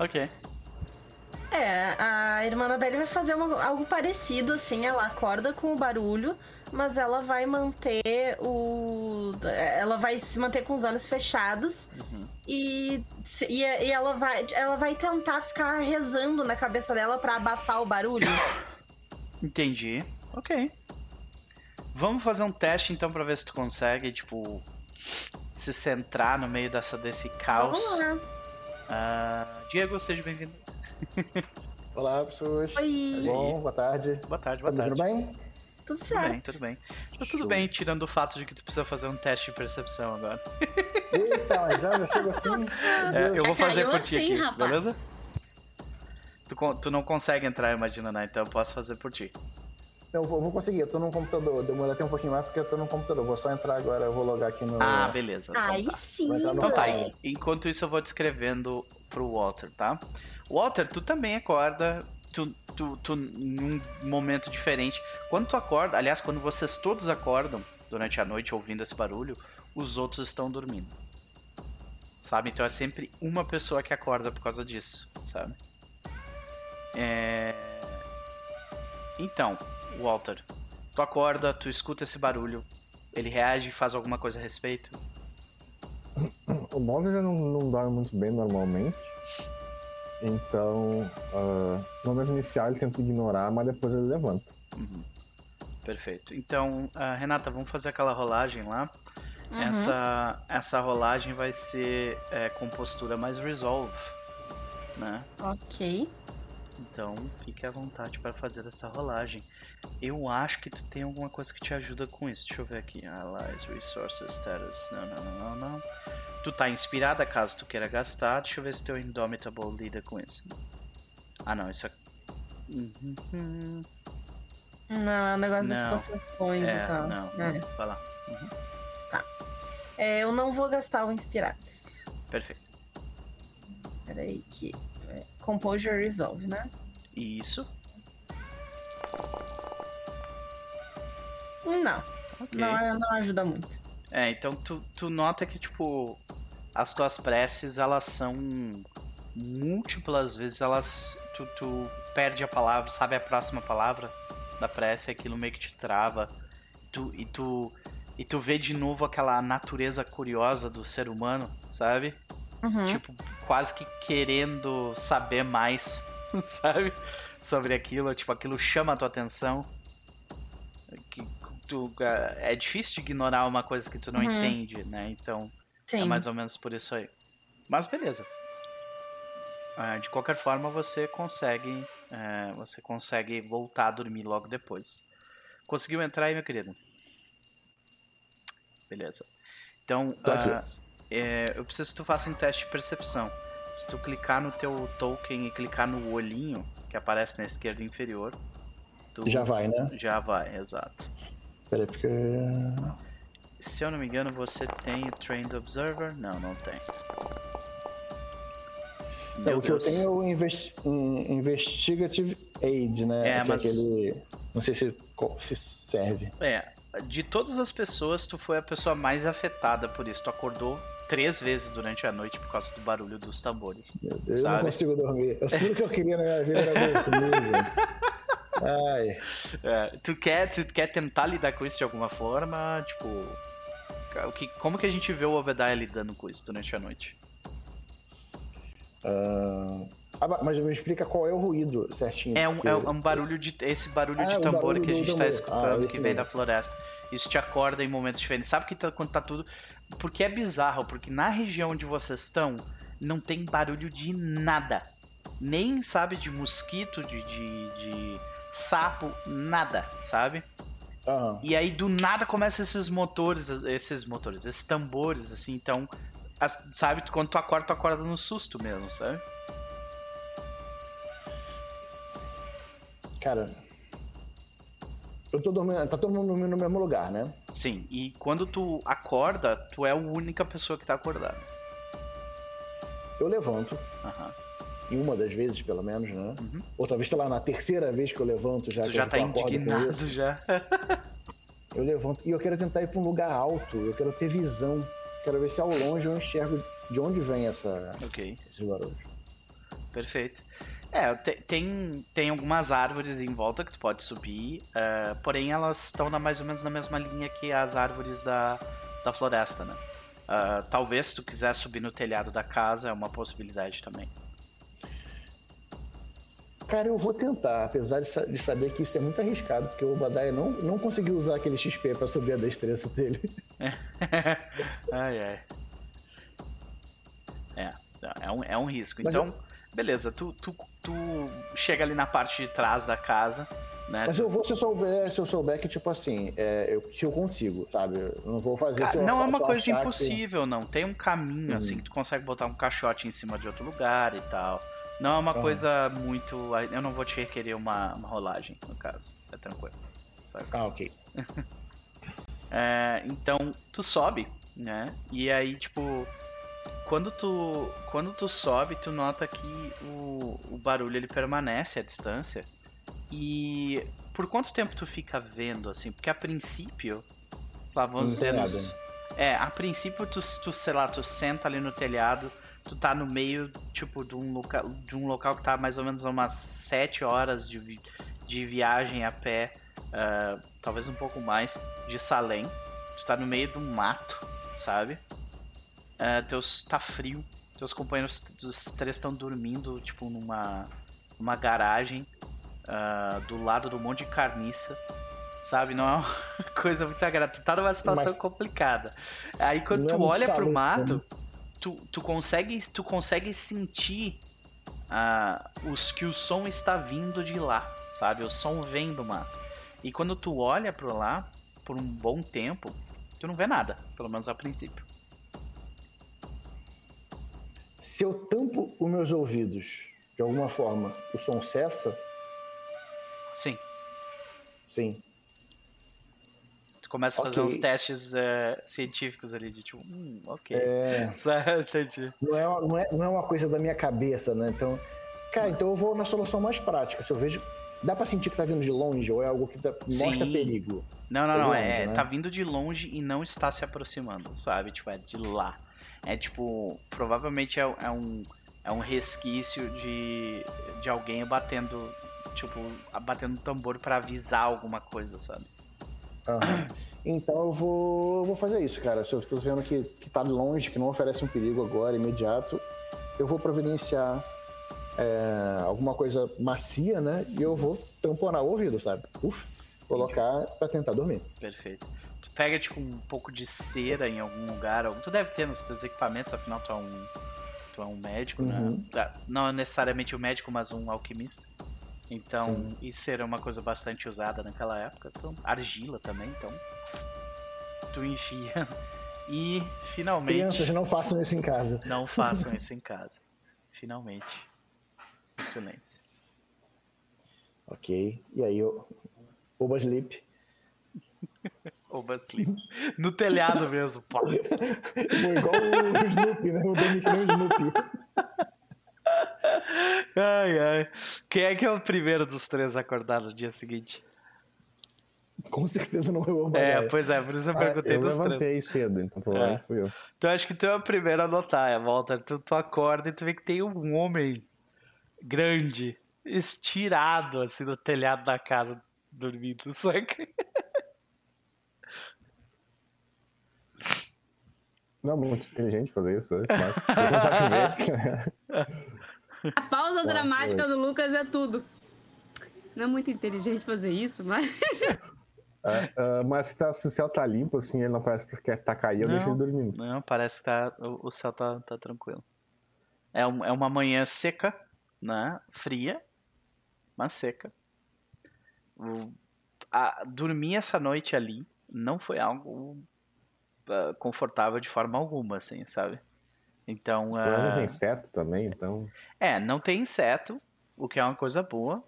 ok. É, a irmã da Belly vai fazer uma, algo parecido, assim. Ela acorda com o barulho, mas ela vai manter o. Ela vai se manter com os olhos fechados. Uhum. E, e, e, ela, vai, ela vai tentar ficar rezando na cabeça dela para abafar o barulho. Entendi. Ok. Vamos fazer um teste então pra ver se tu consegue, tipo, se centrar no meio dessa, desse caos. Vamos lá. Uh, Diego, seja bem-vindo. Olá, pessoas. Oi. Tudo bom? Boa tarde. Boa tarde, boa tarde. Tudo bem? Tudo certo. Tudo bem, tudo bem. Tá tudo bem, tirando o fato de que tu precisa fazer um teste de percepção agora. Eita, já, já chego assim. É, eu vou fazer por ti assim, aqui, rapaz. beleza? Tu, tu não consegue entrar, imagina, né? Então eu posso fazer por ti. Eu vou, vou conseguir, eu tô no computador. Demora até um pouquinho mais porque eu tô no computador. Vou só entrar agora, eu vou logar aqui no. Ah, beleza. então Aí tá. sim, Então tá, enquanto isso eu vou descrevendo pro Walter, tá? Walter, tu também acorda, tu, tu, tu num momento diferente. Quando tu acorda, aliás, quando vocês todos acordam durante a noite ouvindo esse barulho, os outros estão dormindo. Sabe? Então é sempre uma pessoa que acorda por causa disso, sabe? É... Então, Walter, tu acorda, tu escuta esse barulho, ele reage e faz alguma coisa a respeito? O Mondo já não, não dorme muito bem normalmente. Então, ah, no momento inicial ele tenta ignorar, mas depois ele levanta. Uhum. Perfeito. Então, ah, Renata, vamos fazer aquela rolagem lá. Uhum. Essa, essa rolagem vai ser é, com postura mais resolve, né? Ok. Então, fique à vontade para fazer essa rolagem. Eu acho que tu tem alguma coisa que te ajuda com isso. Deixa eu ver aqui. Allies, Resources, Status. Não, não, não, não, não. Tu tá inspirada caso tu queira gastar. Deixa eu ver se teu Indomitable lida com isso. Ah, não. Isso aqui. Uhum, uhum. Não, é um negócio das Não. possessões e É, tal. não, É. não. Vai lá. É, eu não vou gastar o Inspirados. Perfeito. Peraí que... é, Composure Resolve, né? Isso. Não, Ok. não, não ajuda muito. É, então tu, tu nota que, tipo, as tuas preces, elas são múltiplas vezes, elas. Tu, tu perde a palavra, sabe a próxima palavra da prece, aquilo meio que te trava. Tu, e tu. E tu vê de novo aquela natureza curiosa do ser humano, sabe? Uhum. Tipo, quase que querendo saber mais, sabe? Sobre aquilo, tipo, aquilo chama a tua atenção. Tu, é difícil de ignorar uma coisa que tu não Uhum. entende, né? Então, Sim. é mais ou menos por isso aí. Mas beleza. Ah, de qualquer forma, você consegue. é, você consegue voltar a dormir logo depois. Conseguiu entrar aí, meu querido? Beleza. Então, ah, é, eu preciso que tu faça um teste de percepção. Se tu clicar no teu token e clicar no olhinho que aparece na esquerda inferior, tu Já vai, né? já vai, exato. Peraí, porque. Se eu não me engano, você tem o Trained Observer? Não, não tem. Meu o que eu tenho é o investi- in- Investigative Aid, né? É, que mas- é aquele. Não sei se, se serve. É, de todas as pessoas, tu foi a pessoa mais afetada por isso. Tu acordou três vezes durante a noite por causa do barulho dos tambores. Meu Deus, eu Sabe? não consigo dormir. Eu tudo que eu queria na minha vida era dormir. Ai. É, tu, quer, tu quer tentar lidar com isso de alguma forma? Tipo, o que, como que a gente vê o Obadiah lidando com isso durante a noite? ah, ah, ba- mas me explica qual é o ruído certinho. É um, porque- é um barulho de. Esse barulho Ah, de o tambor barulho que a gente tá tambor. escutando, Ah, que vem mesmo. da floresta. Isso te acorda em momentos diferentes. Sabe que tá, quando tá tudo. Porque é bizarro, porque na região onde vocês estão, não tem barulho de nada. Nem, sabe, de mosquito, de, de, de sapo, nada, sabe? Aham. E aí do nada começa esses motores, esses motores, esses tambores, assim, então. sabe, quando tu acorda, tu acorda no susto mesmo, sabe? Cara. Eu tô dormindo. Tá todo mundo dormindo no mesmo lugar, né? Sim, e quando tu acorda, tu é a única pessoa que tá acordada. Eu levanto. Aham. Em uma das vezes, pelo menos, né? Uhum. Outra vez, sei lá, na terceira vez que eu levanto, já Tu já tá indignado já. Eu levanto e eu quero tentar ir pra um lugar alto. Eu quero ter visão. Quero ver se ao longe eu enxergo de onde vem essa, ok, esses barulhos. perfeito. É, te- tem, tem algumas árvores em volta que tu pode subir, eh, porém elas estão na, mais ou menos na mesma linha que as árvores da, da floresta, né? Ah, talvez se tu quiser subir no telhado da casa, é uma possibilidade também. Cara, eu vou tentar, apesar de, sa- de saber que isso é muito arriscado, porque o Obadiah não, não conseguiu usar aquele XP pra subir a destreza dele. ai, ai. É, é um, é um risco. Mas Então, beleza, tu, tu, tu chega ali na parte de trás da casa, né? Mas eu vou se eu souber, se eu souber que, tipo assim, é, eu- se eu consigo, sabe? Eu não vou fazer Cara, eu não é uma coisa achar que- impossível, não. Tem um caminho, Uhum. assim, que tu consegue botar um caixote em cima de outro lugar e tal. Não é uma coisa muito. Eu não vou te requerer uma, uma rolagem, no caso. É tranquilo. Sabe? Ah, ok. É, então, tu sobe, né? E aí, tipo, quando tu, quando tu sobe, tu nota que o, o barulho ele permanece à distância. E por quanto tempo tu fica vendo, assim? Porque a princípio, lá, vamos dizer, nos, é, a princípio tu, tu, sei lá, tu senta ali no telhado, tu tá no meio, tipo, de um, loca, de um local que tá mais ou menos a umas 7 horas de, vi- de viagem a pé, ah, talvez um pouco mais, de Salem. Tu tá no meio do mato, sabe? Ah, teus, tá frio, teus companheiros, os três estão dormindo, tipo, numa, numa garagem ah, do lado do monte de carniça. Sabe, não é uma coisa muito agradável. Tu tá numa situação Mas- complicada. Aí quando Não é tu olha pro mato, né? Tu, tu consegue tu consegue sentir ah, os que o som está vindo de lá, sabe? O som vem do mato. E quando tu olha pro lá por um bom tempo, tu não vê nada, pelo menos a princípio. Se eu tampo os meus ouvidos de alguma forma, o som cessa? Sim, Sim. Começa a fazer Ok. uns testes eh, científicos ali de tipo, hum, ok. É, entendi. não, é, não, é, não é uma coisa da minha cabeça, né? Então, cara, então eu vou na solução mais prática. Se eu vejo. Dá pra sentir que tá vindo de longe ou é algo que tá- mostra perigo? Não, não, Tá não. longe, É, né? tá vindo de longe e não está se aproximando, sabe? Tipo, é de lá. É tipo, provavelmente é, é um, é um resquício de, de alguém batendo, tipo, batendo tambor pra avisar alguma coisa, sabe? Então eu vou, eu vou fazer isso, cara. Se eu estou vendo que, que tá longe, que não oferece um perigo agora, imediato, eu vou providenciar é, alguma coisa macia, né? E eu vou tamponar o ouvido, sabe? Uf, colocar pra tentar dormir. Perfeito. Tu pega, tipo, um pouco de cera em algum lugar. Tu deve ter nos teus equipamentos, afinal tu é um, tu é um médico, né? Uhum. Ah, Não necessariamente um médico, mas um alquimista. Então, e cera é uma coisa bastante usada naquela época. Então, argila também, então. Tu enfia. E, finalmente, Crianças, não façam isso em casa. não façam isso em casa. Finalmente. O silêncio. Ok. E aí, o Oba Sleep. Oba sleep. No telhado mesmo, pá. Foi igual o Snoopy, né? O nem o Snoopy. Ai, ai. Quem é que é o primeiro dos três a acordar no dia seguinte? Com certeza não é o Oba É, pois é, por isso eu Ah, perguntei eu dos três. levantei cedo, então provavelmente É. fui eu. Então acho que tu é o primeiro a notar, Walter. Tu, tu acorda e tu vê que tem um homem grande, estirado, assim, no telhado da casa, dormindo, saca? Não é muito inteligente fazer isso, mas eu começar a pausa Tá, dramática do Lucas é tudo. Não é muito inteligente fazer isso, mas. Ah, ah, mas se, tá- se o céu tá limpo, assim, ele não parece que quer tá cair, eu Não. deixo ele dormindo. Não, parece que tá, o, o céu tá, tá tranquilo. É, um- é uma manhã seca, né? Fria, mas seca. O- a- dormir essa noite ali não foi algo ah, confortável de forma alguma, assim, sabe? Então, menos não ah, tem inseto também, então. é, não tem inseto, o que é uma coisa boa,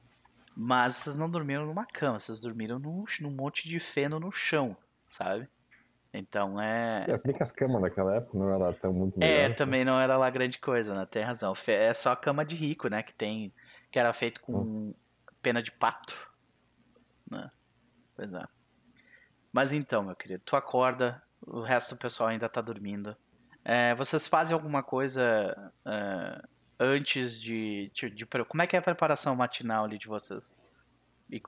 mas vocês não dormiram numa cama, vocês dormiram num, num monte de feno no chão, sabe? Então é. É, se bem que as camas naquela época não eram tão muito É, melhor. também não era lá grande coisa, né? Tem razão. É só a cama de rico, né? Que tem. Que era feito com pena de pato. Né? Pois é. Mas então, meu querido, tu acorda, o resto do pessoal ainda tá dormindo. É, vocês fazem alguma coisa é, antes de, de, de- Como é que é a preparação matinal ali de vocês? E-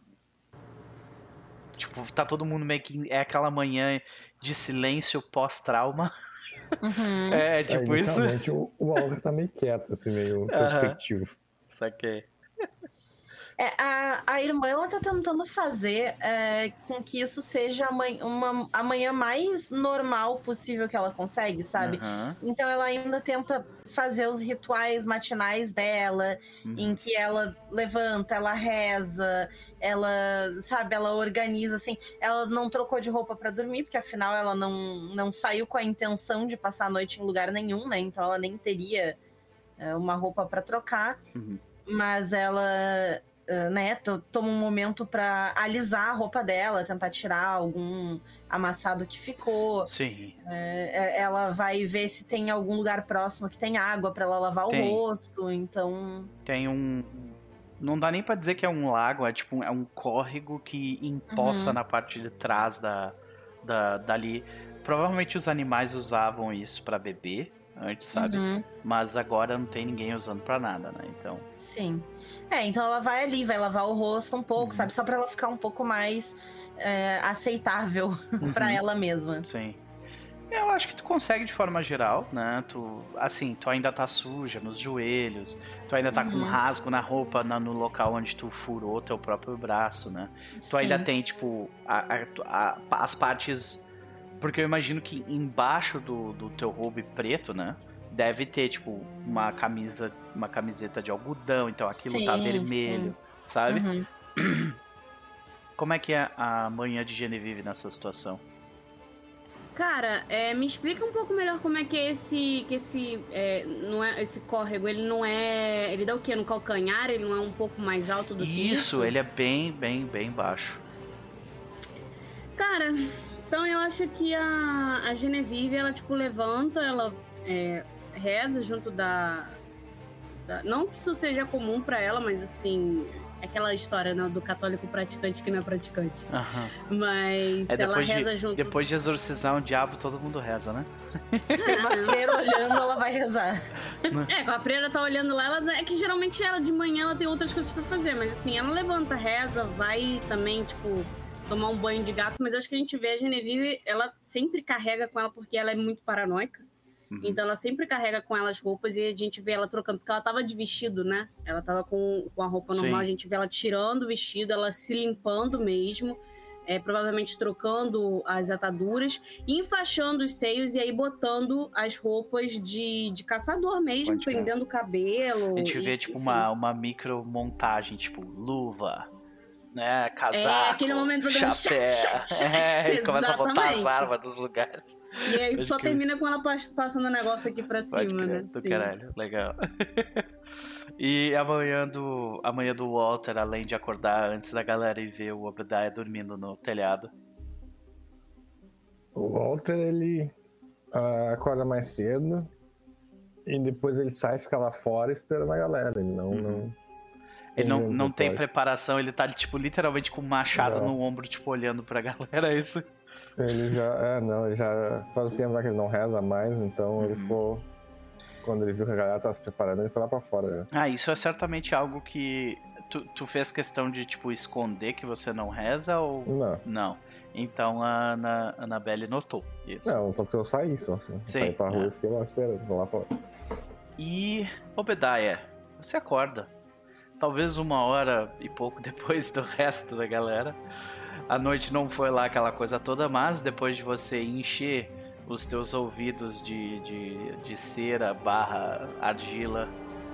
tipo, tá todo mundo meio que. É aquela manhã de silêncio pós-trauma. Uhum. É, É, tipo isso. inicialmente, o, o Walter tá meio quieto, assim, meio introspectivo. Saquei. É, a, a irmã ela tá tentando fazer é, com que isso seja a manhã, uma, a manhã mais normal possível que ela consegue, sabe? Aham. Então ela ainda tenta fazer os rituais matinais dela, Uhum. em que ela levanta, ela reza, ela, sabe, ela organiza assim. Ela não trocou de roupa pra dormir, porque afinal ela não, não saiu com a intenção de passar a noite em lugar nenhum, né? Então ela nem teria é, uma roupa para trocar, Uhum. mas ela, né, to- toma um momento para alisar a roupa dela, tentar tirar algum amassado que ficou. Sim. É, é, ela vai ver se tem algum lugar próximo que tem água para ela lavar Tem. o rosto, então. Tem um. Não dá nem pra dizer que é um lago, é tipo é um córrego que empoça Uhum. na parte de trás da, da dali. Provavelmente os animais usavam isso pra beber antes, sabe? Uhum. Mas agora não tem ninguém usando pra nada, né? Então. Sim. É, então ela vai ali, vai lavar o rosto um pouco, Uhum. sabe? Só pra ela ficar um pouco mais é, aceitável pra Uhum. ela mesma. Sim. Eu acho que tu consegue de forma geral, né? Tu, assim, tu ainda tá suja nos joelhos, tu ainda tá com um Uhum. rasgo na roupa na- no local onde tu furou teu próprio braço, né? Tu ainda Sim. tem, tipo, a- a- a- as partes. Porque eu imagino que embaixo do, do teu robe preto, né? Deve ter, tipo, uma camisa, uma camiseta de algodão, então aquilo tá Sim, vermelho, sabe? Uhum. Como é que é a manhã de Genevieve nessa situação? Cara, é, me explica um pouco melhor como é que é esse. Que esse, é, não é, esse córrego, ele não é. Ele dá o quê? No calcanhar? Ele não é um pouco mais alto do que isso? Isso, ele é bem, bem, bem baixo. Cara, então eu acho que a, a Genevieve, ela, tipo, levanta, ela é, reza junto da, da- Não que isso seja comum pra ela, mas assim. é Aquela história né, do católico praticante que não é praticante. Aham. Mas É, ela depois de- reza junto. Depois de exorcizar um diabo, todo mundo reza, né? Tem uma freira olhando, ela vai rezar. É, com a freira tá olhando lá, ela, é que geralmente ela de manhã ela tem outras coisas pra fazer, mas assim, ela levanta, reza, vai também, tipo, tomar um banho de gato, mas acho que a gente vê a Genevieve, ela sempre carrega com ela porque ela é muito paranoica. Uhum. Então ela sempre carrega com ela as roupas e a gente vê ela trocando, porque ela tava de vestido, né? Ela tava com, com a roupa normal, Sim. a gente vê ela tirando o vestido, ela se limpando mesmo. É, provavelmente trocando as ataduras, enfaixando os seios e aí botando as roupas de, de caçador mesmo, Pode prendendo o cabelo. A gente e- vê, tipo, enfim. uma, uma micro montagem, tipo, luva, né? Casaco, É, aquele momento chapéu. chá, chá, chá. É, e começa a botar as armas dos lugares. E aí Acho só que- termina com ela pas- passando o negócio aqui pra Pode cima, crer, né? do Sim. caralho, legal. e amanhã do, amanhã do Walter, além de acordar antes da galera e ver o Obadiah dormindo no telhado. O Walter, ele ah, acorda mais cedo e depois ele sai e fica lá fora esperando a galera. Ele não. Uhum. não Ele não, não tem preparação, ele tá, tipo, literalmente com um machado Não. no ombro, tipo, olhando pra galera, é isso? Ele já. É, não, ele já. Faz tempo já que ele não reza mais, então ele Uhum. ficou. Quando ele viu que a galera tava se preparando, ele foi lá pra fora. já. Ah, isso é certamente algo que tu, tu fez questão de, tipo, esconder que você não reza ou... Não. Não. Então a Ana, Annabelle notou isso. Não, só que eu saí só. Eu Sim, saí pra rua é. e fiquei lá esperando. Vou lá fora. E Obadiah, você acorda. Talvez uma hora e pouco depois do resto da galera. A noite não foi lá aquela coisa toda, mas depois de você encher os teus ouvidos de, de, de cera barra argila,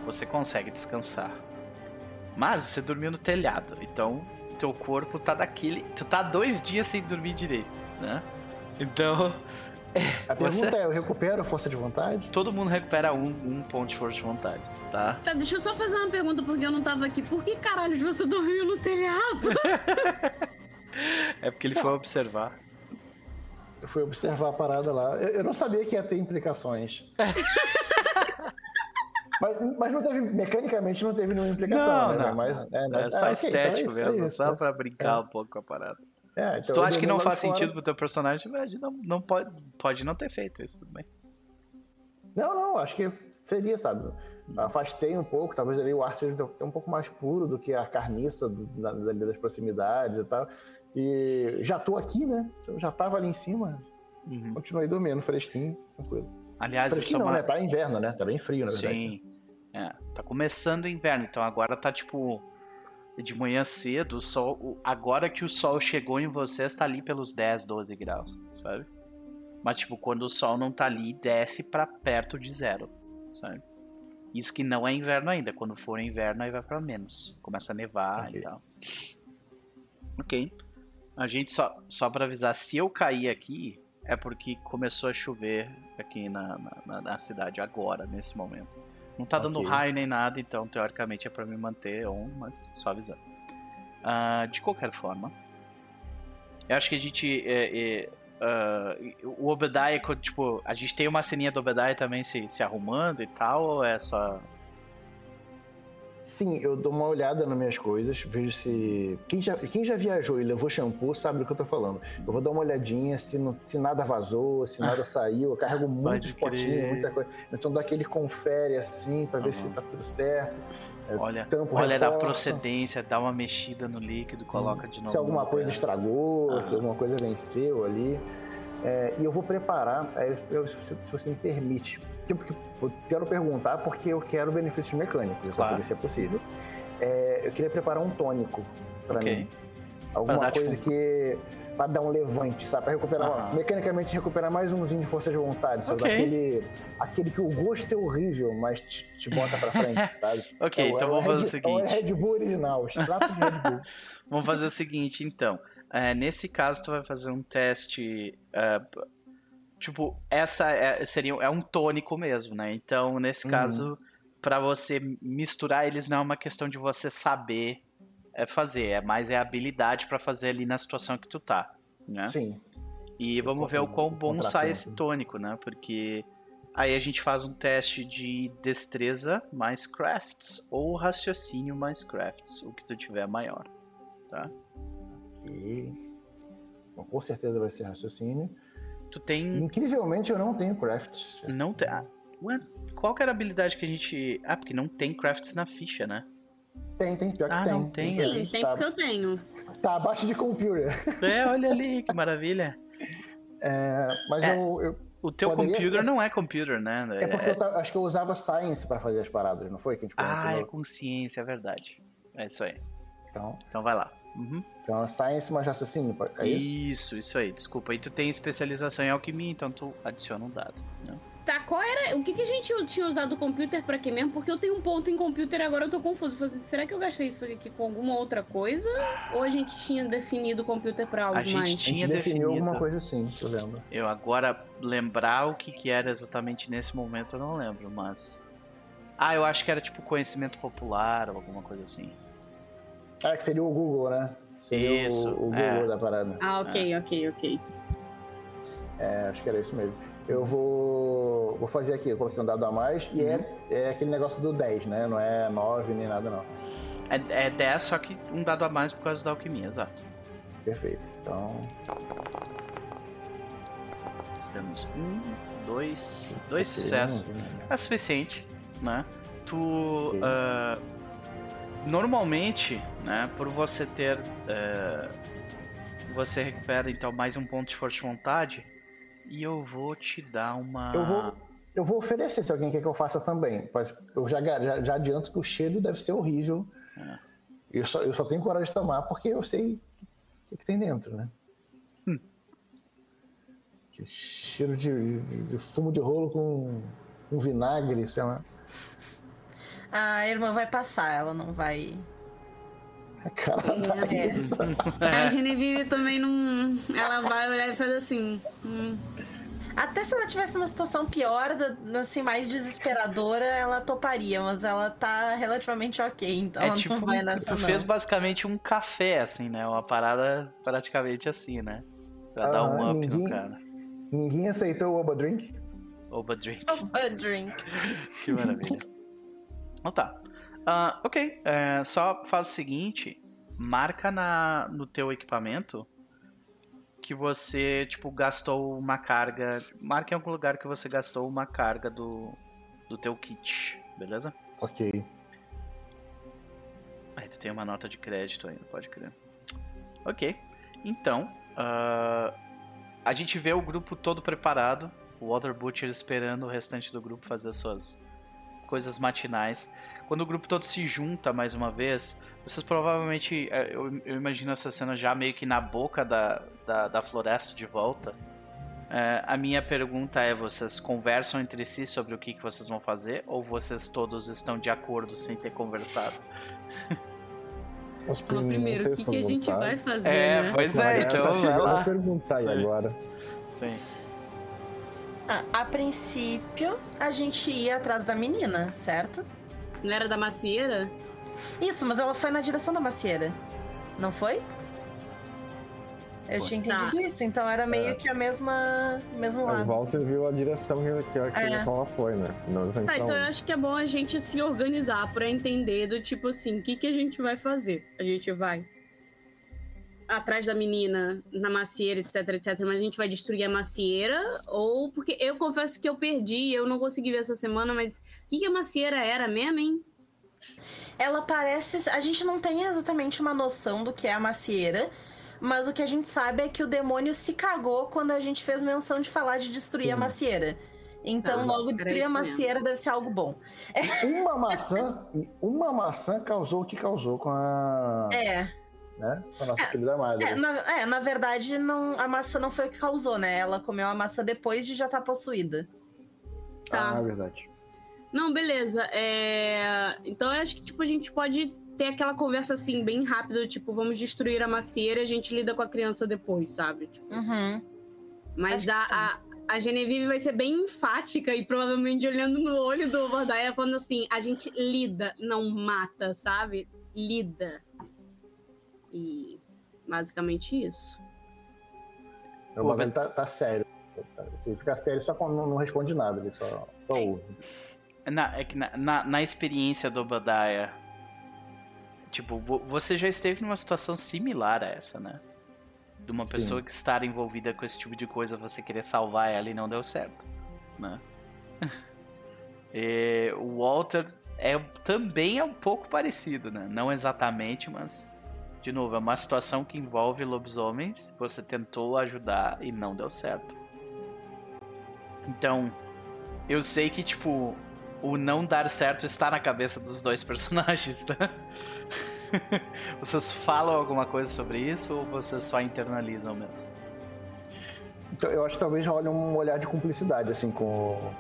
você consegue descansar. Mas você dormiu no telhado, então teu corpo tá daquele. Tu tá dois dias sem dormir direito, né? Então. A Você- pergunta é, eu recupero a força de vontade? Todo mundo recupera um, um ponto de força de vontade, tá? Tá, deixa eu só fazer uma pergunta porque eu não tava aqui. Por que caralho você dormiu no telhado? É porque ele foi observar. Eu fui observar a parada lá. Eu, eu não sabia que ia ter implicações. mas, mas não teve, mecanicamente não teve nenhuma implicação, Não, né? não. Mas, é, É mas- só é, ok, então é estético isso, é mesmo, isso, só né? pra brincar um pouco com a parada. É, Se então tu eu acha que não faz fora. sentido pro teu personagem, verdade, não, não pode, pode não ter feito isso, tudo bem. Não, não, acho que seria, sabe? Afastei um pouco, talvez ali o ar seja um pouco mais puro do que a carniça do- da- das proximidades e tal. E já tô aqui, né? Eu já tava ali em cima, Uhum. continuei dormindo, fresquinho, tranquilo. Aliás, isso é Fresquinho não, uma... né? Tá inverno, né? Tá bem frio, na verdade. Sim. É, tá começando o inverno, então agora tá tipo de manhã cedo, o sol, agora que o sol chegou em você, está ali pelos 10, 12 graus, sabe? Mas tipo, quando o sol não tá ali, desce pra perto de zero, sabe? Isso que não é inverno ainda, quando for inverno aí vai pra menos, começa a nevar e Ok. tal. OK. A gente só só para avisar, se eu cair aqui é porque começou a chover aqui na, na- na cidade agora, nesse momento. Não tá dando Ok. raio nem nada, então teoricamente é pra me manter on, mas só avisando. Ah, de qualquer forma, eu acho que a gente. é, é, ah, o Obadiah, quando, tipo, a gente tem uma ceninha do Obadiah também se, se arrumando e tal, ou é só. Sim, eu dou uma olhada nas minhas coisas, vejo se. Quem já, quem já viajou e levou shampoo sabe do que eu tô falando. Eu vou dar uma olhadinha se, não- se nada vazou, se nada saiu. Eu carrego muitos potinhos, muita coisa. Então dá aquele confere assim, pra ver se tá tudo certo. É, Olha, tampo, olha da procedência, dá uma mexida no líquido, coloca de novo. Se alguma coisa lugar. estragou, se Ah. alguma coisa venceu ali. É, e eu vou preparar, é, eu- se se você me permite. Quero perguntar porque eu quero benefícios mecânicos, eu Claro. se é possível. É, eu queria preparar um tônico pra Ok. mim. Alguma dar, coisa tipo, que. pra dar um levante, sabe? Pra recuperar, mecanicamente recuperar mais umzinho de força de vontade, sabe? Ok. Aquele, aquele que o gosto é horrível, mas te, te bota pra frente, sabe? Ok, É o- então é vamos fazer o Red- seguinte. É o Red Bull original, o extrato de Red Bull. Vamos fazer o seguinte, então. É, nesse caso, tu vai fazer um teste. é, p- tipo, essa é, seria é um tônico mesmo, né? Então, nesse Uhum. caso, pra você misturar eles, não é uma questão de você saber é, fazer, é mais é habilidade pra fazer ali na situação que tu tá, né? Sim. E vamos ver o quão bom sai esse tônico, né? Porque aí a gente faz um teste de destreza mais crafts ou raciocínio mais crafts, o que tu tiver maior, tá? Ok. Bom, com certeza vai ser raciocínio. Tu tem Incrivelmente eu não tenho crafts. Não tem. Ah, qual que era a habilidade que a gente. Ah, porque não tem crafts na ficha, né? Tem, tem, pior que Ah, tem. não tem, Sim, tem tá, porque eu tenho. tá abaixo de computer. É, olha ali, que maravilha. É, mas É. eu, eu- O teu computer ser. não é computer, né? É porque eu ta- acho que eu usava Science pra fazer as paradas, não foi? Que a gente Ah, é consciência, é verdade. É isso aí. Então, Então vai lá. Uhum. Então é Science mais raciocínio, é isso? Isso, isso aí. Desculpa. E tu tem especialização em alquimia, então tu adiciona um dado. Né? Tá, qual era. O que, que a gente tinha usado o computer pra quê mesmo? Porque eu tenho um ponto em computer e agora eu tô confuso. Falei assim, será que eu gastei isso aqui com alguma outra coisa? Ou a gente tinha definido o computer pra algo A gente mais? A gente tinha definiu definido. alguma coisa assim, eu lembro. Eu agora lembrar o que, que era exatamente nesse momento eu não lembro, mas. Ah, eu acho que era tipo conhecimento popular ou alguma coisa assim. Ah, que seria o Google, né? Seria Isso, o, o Google é. da parada. Ah, ok, ok, ok. É, acho que era isso mesmo. Eu vou, vou fazer aqui, eu coloquei um dado a mais e é, é aquele negócio do 10, né? Não é 9 nem nada, não. É, é 10, só que um dado a mais por causa da alquimia, exato. Perfeito. Então, Nós temos um, dois, dois sucessos. né? É suficiente, né? Tu. Ok. Normalmente, né, por você ter. eh, você recupera então mais um ponto de força de vontade. E eu vou te dar uma. Eu vou, eu vou oferecer se alguém quer que eu faça também. Mas eu já, já, já adianto que o cheiro deve ser horrível. É. Eu, só, eu só tenho coragem de tomar porque eu sei o que, que tem dentro, né? Hum. Que cheiro de, de fumo de rolo com, com vinagre, sei lá. A irmã vai passar, ela não vai. A cara da É. Isa. A Genevieve também não. Ela vai olhar e fazer assim. hum. Até se ela tivesse uma situação pior, assim, mais desesperadora, ela toparia, mas ela tá relativamente ok, então É ela tipo, não vai nessa tu não. fez basicamente um café, assim, né? Uma parada praticamente assim, né? Pra dar um Aham, up no ninguém- cara. Ninguém aceitou o Oba Drink? Oba drink. A drink. Que maravilha. Então tá. Ah, ok. É, só faz o seguinte: marca na, no teu equipamento que você, tipo, gastou uma carga. Marca em algum lugar que você gastou uma carga do, do teu kit, beleza? Ok. Aí tu tem uma nota de crédito ainda, pode crer. Ok. Então, ah, a gente vê o grupo todo preparado. O Water Butcher esperando o restante do grupo fazer as suas coisas matinais. Quando o grupo todo se junta mais uma vez, vocês provavelmente. eh, Eu, eu imagino essa cena já meio que na boca da, da, da floresta de volta. Eh, a minha pergunta é: vocês conversam entre si sobre o que, que vocês vão fazer? Ou vocês todos estão de acordo sem ter conversado? Fala primeiro, o que, que a gente vai fazer, É, né? pois é, então tá vai chegando lá. a perguntar aí Sim. agora. Sim. Ah, a princípio, a gente ia atrás da menina, certo? Não era da macieira? Isso, mas ela foi na direção da macieira. Não foi? Eu Foi. tinha entendido Tá. isso, então era meio É. que a mesma mesmo O lado. Walter viu a direção que, que, que É. ela foi, né? Não Tá, então, então eu acho que é bom a gente se organizar pra entender do tipo assim, o que, que a gente vai fazer? A gente vai atrás da menina na macieira, etc, etc, mas a gente vai destruir a macieira? Ou porque eu confesso que eu perdi, eu não consegui ver essa semana, mas o que, que a macieira era mesmo, hein? Ela parece. A gente não tem exatamente uma noção do que é a macieira, mas o que a gente sabe é que o demônio se cagou quando a gente fez menção de falar de destruir Sim. a macieira. Então, Tá, logo destruir a isso mesmo. macieira deve ser algo bom. Uma maçã, uma maçã causou o que causou com a, É. né, com a nossa querida madre. É na, é, na verdade, não, a maçã não foi o que causou, né? Ela comeu a maçã depois de já estar possuída. Tá. Ah, é verdade. Não, beleza. É... Então eu acho que tipo, a gente pode ter aquela conversa assim, bem rápida, tipo, vamos destruir a macieira e a gente lida com a criança depois, sabe? Tipo, Uhum. Mas a, a, a Genevieve vai ser bem enfática e provavelmente olhando no olho do Bordaia falando assim: a gente lida, não mata, sabe? Lida. E basicamente isso. O bagulho ele tá, tá sério. Ele fica sério só quando não, responde nada, ele só, só ouve. Na, é que na, na, na experiência do Obadiah, tipo, vo- você já esteve numa situação similar a essa, né? De uma pessoa que estar envolvida com esse tipo de coisa, você querer salvar ela e não deu certo, né? E o Walter é, também é um pouco parecido, né? Não exatamente, mas... De novo, é uma situação que envolve lobisomens, você tentou ajudar e não deu certo. Então, eu sei que, tipo, o não dar certo está na cabeça dos dois personagens, tá? vocês falam alguma coisa sobre isso ou vocês só internalizam mesmo? Então, eu acho que talvez role um olhar de cumplicidade, assim, com,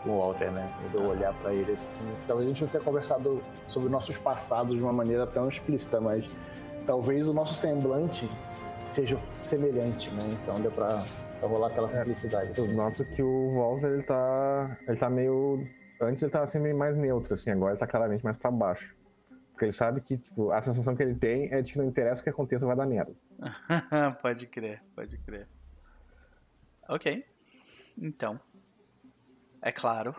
o- Walter, né? Eu olhar pra ele, assim. Talvez a gente não tenha conversado sobre nossos passados de uma maneira tão explícita, mas talvez o nosso semblante seja semelhante, né? Então deu pra, pra rolar aquela cumplicidade. Eu assim. noto que o Walter, ele tá. Ele tá meio. Antes ele tava sempre mais neutro, assim, agora ele tá claramente mais pra baixo. Porque ele sabe que, tipo, a sensação que ele tem é de que não interessa o que aconteça, vai dar merda. pode crer, pode crer. Ok. Então, é claro,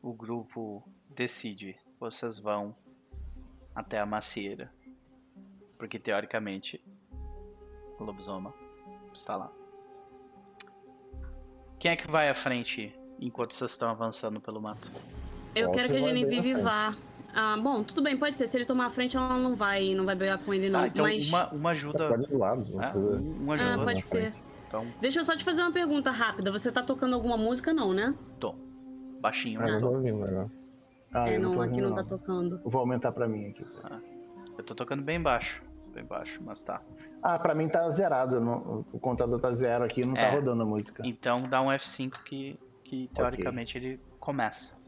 o grupo decide. Vocês vão até a macieira. Porque teoricamente o lobisoma está lá. Quem é que vai à frente enquanto vocês estão avançando pelo mato? Eu quero que a Genevieve vá. Ah, bom, tudo bem, pode ser. Se ele tomar a frente, ela não vai, não vai brigar com ele, não. Ah, então Mas. uma, uma ajuda. Pode ir do lado, não é, precisa. um, um Ah, ajuda. pode na ser. Então, Deixa eu só te fazer uma pergunta rápida. Você tá tocando alguma música, não, né? tô. Baixinho, Ah, mas não tô. tô ouvindo agora. Ah, é, eu não, tô aqui ouvindo, não tá tocando. Eu vou aumentar pra mim aqui. Eu tô tocando bem baixo. Bem baixo, mas tá. Ah, pra mim tá zerado. não- o contador tá zero aqui, não tá É. rodando a música. Então dá um F5 que, que teoricamente ele começa.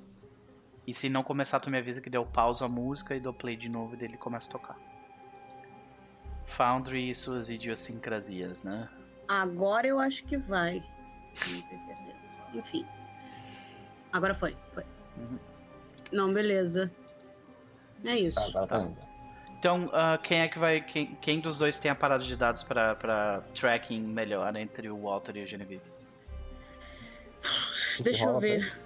E se não começar, tu me avisa que deu pausa a música e dou play de novo e dele começa a tocar. Foundry e suas idiosincrasias, né? Agora eu acho que vai. Não tenho certeza. Enfim. Agora foi, foi. Uhum. Não, beleza. É isso. Tá, tá indo. Então, ah, quem é que vai. Quem, quem dos dois tem a parada de dados pra, pra tracking melhor entre o Walter e a Genevieve? Deixa eu ver.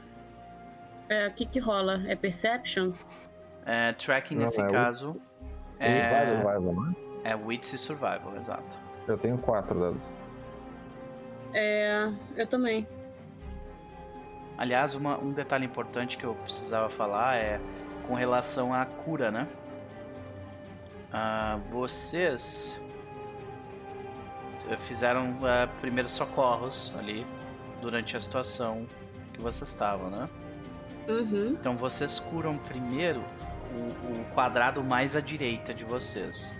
É, o que que rola? É Perception? É, tracking Não, nesse é caso É... é, Survival, né? é Wits e Survival, exato. Eu tenho quatro dados. É, eu também. Aliás, uma- um detalhe importante que eu precisava falar é com relação à cura, né? Ah, vocês eh, fizeram ah, primeiros socorros ali durante a situação que vocês estavam, né? Uhum. Então vocês curam primeiro o, o quadrado mais à direita de vocês,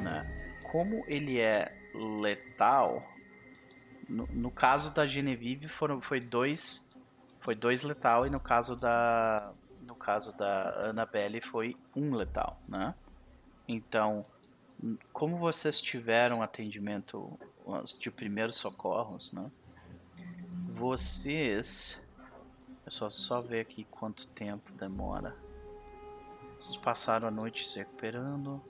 né? Como ele é letal, no, no caso da Genevieve foram foi dois foi dois letal e no caso da no caso da Annabelle foi um letal, né? Então, como vocês tiveram atendimento de primeiros socorros, né? Vocês É só, só ver aqui quanto tempo demora. Vocês passaram a noite se recuperando.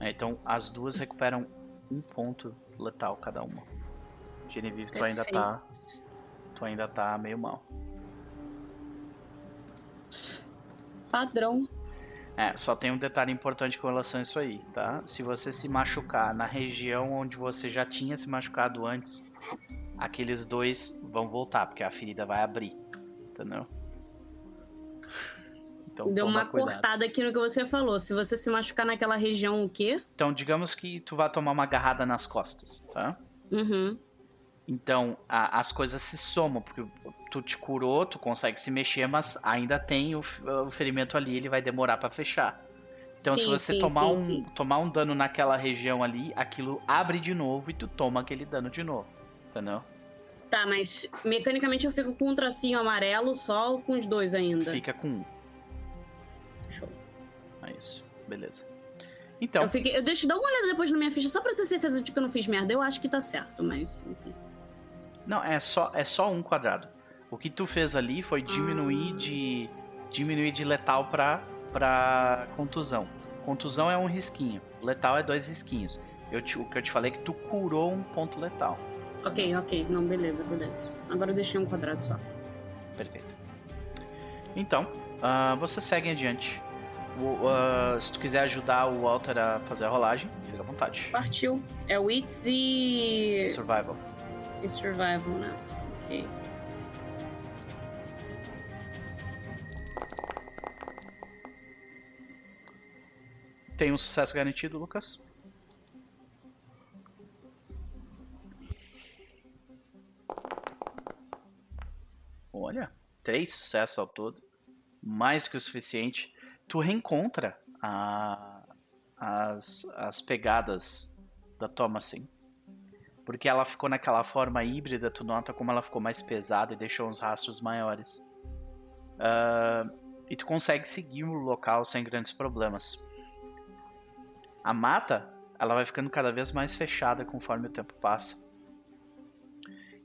É, então as duas recuperam um ponto letal cada uma. Genevieve, tu ainda tá. Tu ainda tá meio mal. Padrão. É, só tem um detalhe importante com relação a isso aí, tá? Se você se machucar na região onde você já tinha se machucado antes, aqueles dois vão voltar, porque a ferida vai abrir. Entendeu? Então, Deu uma cuidado. cortada aqui no que você falou. Se você se machucar naquela região, o quê? Então, digamos que tu vai tomar uma agarrada nas costas, tá? Uhum. Então, a, as coisas se somam, porque tu te curou, tu consegue se mexer, mas ainda tem o, o ferimento ali, ele vai demorar para fechar. Então, sim, se você sim, tomar, sim, um, tomar um dano naquela região ali, aquilo abre de novo e tu toma aquele dano de novo. Entendeu? Tá, mas mecanicamente eu fico com um tracinho amarelo só ou com os dois ainda? Fica com um. Show. É isso. Beleza. Então. Eu, fiquei, eu deixo dar uma olhada depois na minha ficha só pra ter certeza de que eu não fiz merda. Eu acho que tá certo, mas enfim. Não, é só, é só um quadrado. O que tu fez ali foi diminuir de. diminuir de letal pra, pra contusão. Contusão é um risquinho. Letal é dois risquinhos. Eu te, o que eu te falei é que tu curou um ponto letal. Ok, ok. Não, beleza, beleza. Agora eu deixei um quadrado só. Perfeito. Então, uh, você segue adiante. Uh, se tu quiser ajudar o Walter a fazer a rolagem, fica à vontade. Partiu. É Wits e. Survival. E Survival, né? Ok. Tem um sucesso garantido, Lucas? Olha, três sucessos ao todo. Mais que o suficiente. Tu reencontra a, as, as pegadas da Thomasin. Porque ela ficou naquela forma híbrida, tu nota como ela ficou mais pesada e deixou uns rastros maiores. Uh, e tu consegue seguir o local sem grandes problemas. A mata, ela vai ficando cada vez mais fechada conforme o tempo passa.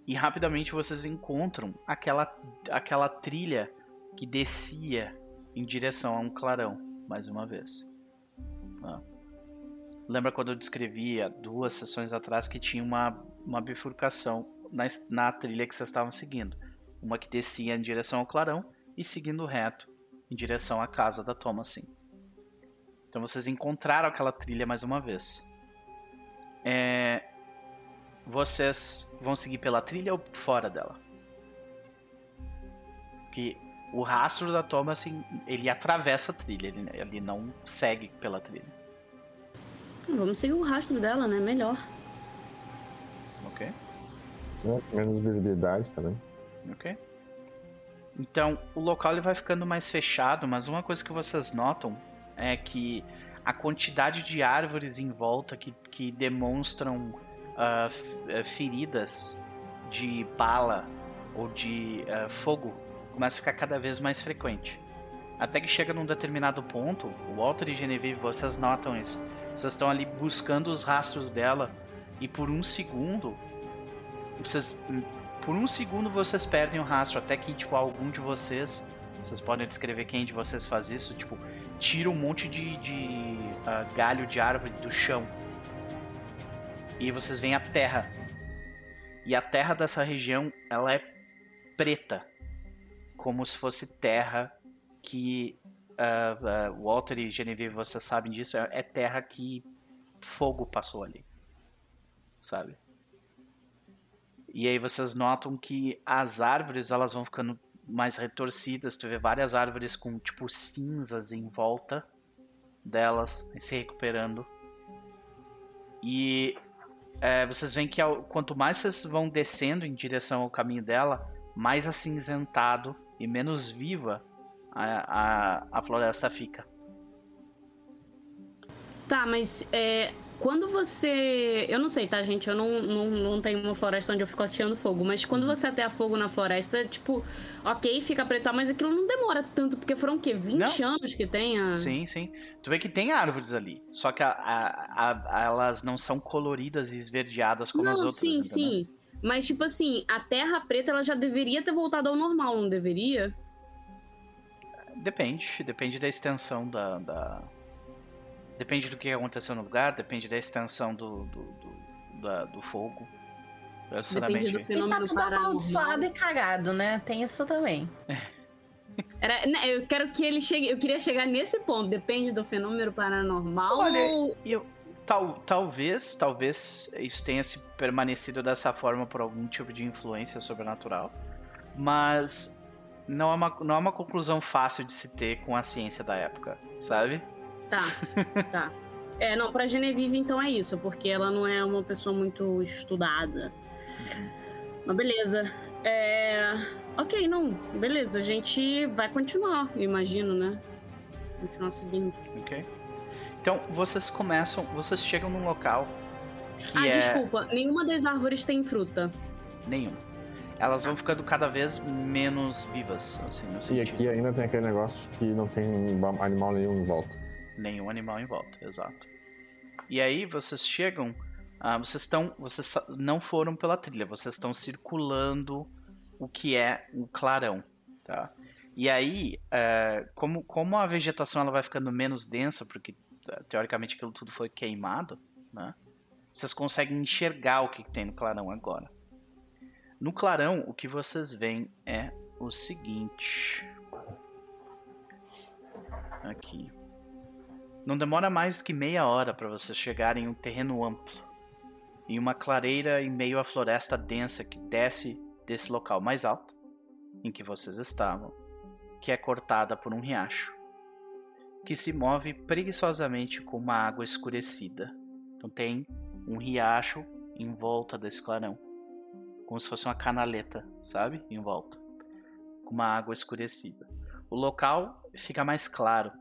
E rapidamente vocês encontram aquela, aquela trilha que descia em direção a um clarão, mais uma vez. Ah. Lembra quando eu descrevi há duas sessões atrás que tinha uma, uma bifurcação na, na trilha que vocês estavam seguindo? Uma que descia em direção ao clarão e seguindo reto em direção à casa da Thomasin. Então vocês encontraram aquela trilha mais uma vez. É, vocês vão seguir pela trilha ou fora dela? Que o rastro da Thomas, assim, ele atravessa a trilha, ele, ele não segue pela trilha. Vamos seguir o rastro dela, né? Melhor. Ok. É, menos visibilidade também. Ok. Então, o local ele vai ficando mais fechado, mas uma coisa que vocês notam é que a quantidade de árvores em volta que, que demonstram uh, feridas de bala ou de uh, fogo começa a ficar cada vez mais frequente. Até que chega num determinado ponto, o Walter e Genevieve, vocês notam isso. Vocês estão ali buscando os rastros dela e por um segundo, vocês, por um segundo vocês perdem o rastro até que tipo algum de vocês, vocês podem descrever quem de vocês faz isso, tipo tira um monte de, de uh, galho de árvore do chão e vocês veem a terra. E a terra dessa região, ela é preta, como se fosse terra que uh, uh, Walter e Genevieve, vocês sabem disso, é, é terra que fogo passou ali, sabe? E aí vocês notam que as árvores elas vão ficando mais retorcidas. Tu vê várias árvores com tipo cinzas em volta delas, se recuperando. E é, vocês veem que ao, quanto mais vocês vão descendo em direção ao caminho dela, mais acinzentado e menos viva a, a, a floresta fica. Tá, mas é, quando você. Eu não sei, tá, gente? Eu não, não, não tenho uma floresta onde eu fico atirando fogo. Mas quando você ateia fogo na floresta, tipo, ok, fica preto, mas aquilo não demora tanto, porque foram o quê? 20 não. anos que tem a... Sim, sim. Tu vê que tem árvores ali. Só que a, a, a, elas não são coloridas e esverdeadas como não, as outras. Sim, entendeu? sim. Mas, tipo assim, a terra preta ela já deveria ter voltado ao normal, não deveria? Depende, depende da extensão da, da- Depende do que aconteceu no lugar, depende da extensão do, do, do, da- do fogo. Depende do E tá fenômeno tudo amaldiçoado e cagado, né? Tem isso também. Era, né, eu quero que ele chegue. Eu queria chegar nesse ponto. Depende do fenômeno paranormal. Olha, ou- eu, tal, talvez, talvez isso tenha se permanecido dessa forma por algum tipo de influência sobrenatural, mas não é uma, não é uma conclusão fácil de se ter com a ciência da época, sabe? Tá, tá. É, não, pra Genevieve então é isso, porque ela não é uma pessoa muito estudada. Mas beleza. É. Ok, não, beleza. A gente vai continuar, eu imagino, né? Continuar seguindo. Ok? Então vocês começam, vocês chegam num local que ah, é desculpa, nenhuma das árvores tem fruta. nenhum. Elas vão ficando cada vez menos vivas, assim, no E sentido. aqui ainda tem aquele negócio que não tem animal nenhum em volta. Nenhum animal em volta, exato. E aí vocês chegam, ah, vocês estão, vocês não foram pela trilha, vocês estão circulando o que é o clarão, tá? E aí, eh, como, como a vegetação ela vai ficando menos densa, porque eh, teoricamente aquilo tudo foi queimado, né? Vocês conseguem enxergar o que tem no clarão agora. No clarão, o que vocês veem é o seguinte. Aqui. Não demora mais que meia hora para vocês chegarem em um terreno amplo. Em uma clareira em meio à floresta densa que desce desse local mais alto em que vocês estavam, que é cortada por um riacho, que se move preguiçosamente com uma água escurecida. Então tem um riacho em volta desse clarão, como se fosse uma canaleta, sabe? Em volta, com uma água escurecida. O local fica mais claro.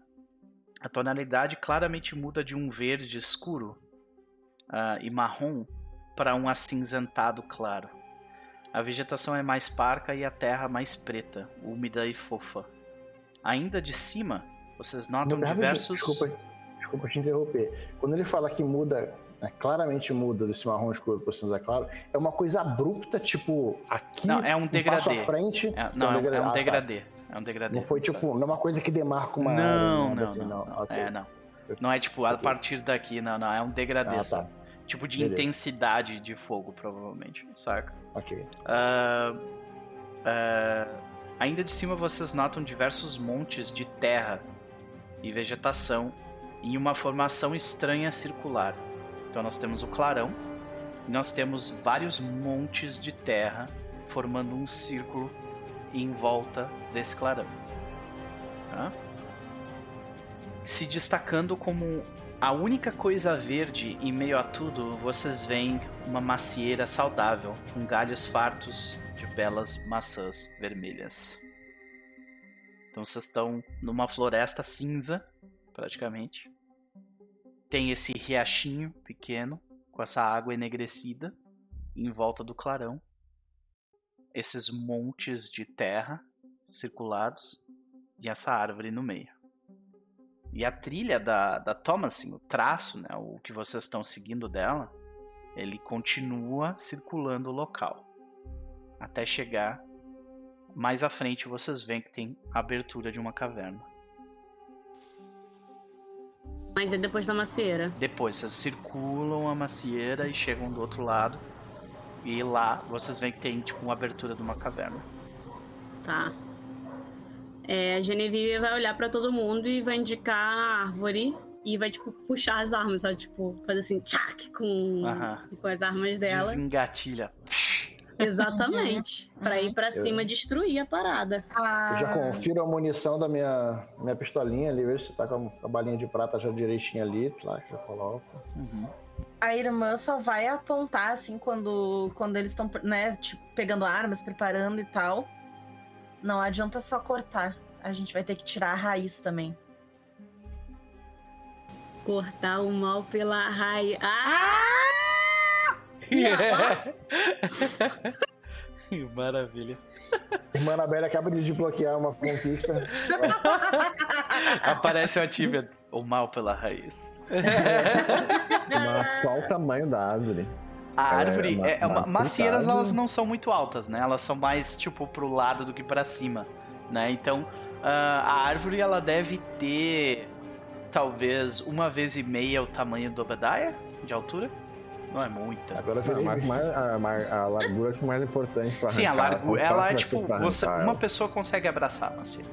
A tonalidade claramente muda de um verde escuro ah, e marrom para um acinzentado claro. A vegetação é mais parca e a terra mais preta, úmida e fofa. Ainda de cima, vocês notam Rapidinho, diversos. Desculpa, desculpa te interromper. Quando ele fala que muda, né, claramente muda desse marrom escuro para cinza claro, é uma coisa abrupta, tipo, aqui Não, é um passo à degradê. frente. É, não, é, um- é Ah, um tá. degradê. É um degradê. Não foi sabe? tipo, não é uma coisa que demarca uma Não, área, não, nada assim, não, não. Ok. É, não. Não é tipo, a partir daqui, não, não. É um degradê, Ah, sabe? tá. Tipo de Beleza. intensidade de fogo, provavelmente, saca? Ok. Ah, ah, ainda de cima vocês notam diversos montes de terra e vegetação em uma formação estranha circular. Então nós temos o clarão e nós temos vários montes de terra formando um círculo em volta desse clarão. Tá? Se destacando como a única coisa verde em meio a tudo, vocês veem uma macieira saudável com galhos fartos de belas maçãs vermelhas. Então vocês estão numa floresta cinza, praticamente. Tem esse riachinho pequeno com essa água enegrecida em volta do clarão. Esses montes de terra circulados e essa árvore no meio. E a trilha da, da Thomasin, o traço, né, o que vocês estão seguindo dela, ele continua circulando o local. Até chegar mais à frente, vocês veem que tem a abertura de uma caverna. Mas é depois da macieira. Depois, vocês circulam a macieira e chegam do outro lado. E lá vocês veem que tem tipo uma abertura de uma caverna. Tá. É, a Genevieve vai olhar pra todo mundo e vai indicar a árvore e vai, tipo, puxar as armas, sabe? Tipo, fazer assim, tchac, com, Aham. com as armas dela. Desengatilha. Exatamente. Pra ir pra cima destruir a parada. Ah, Eu já confiro a munição da minha, minha pistolinha ali, vejo se tá com a, balinha de prata já direitinho ali, lá que já coloco. Uhum. a irmã só vai apontar, assim, quando, quando eles estão, né, tipo, pegando armas, preparando e tal. Não adianta só cortar. A gente vai ter que tirar a raiz também. Cortar o mal pela raiz. Ah! Maravilha. Irmã Anabelle acaba de desbloquear uma conquista. Aparece o achievement. O mal pela raiz. Mas qual o tamanho da árvore? A É, árvore. É, é uma- uma macieiras elas não são muito altas, né? Elas são mais tipo pro lado do que pra cima, né? Então Ah, a árvore ela deve ter talvez uma vez e meia o tamanho do Obadiah de altura. Não é muita. Agora Não, mas mais, a, mar- a largura acho mais importante pra Sim, a arrancar, largura. quanto Ela é tipo. Você, uma pessoa consegue abraçar, Macia.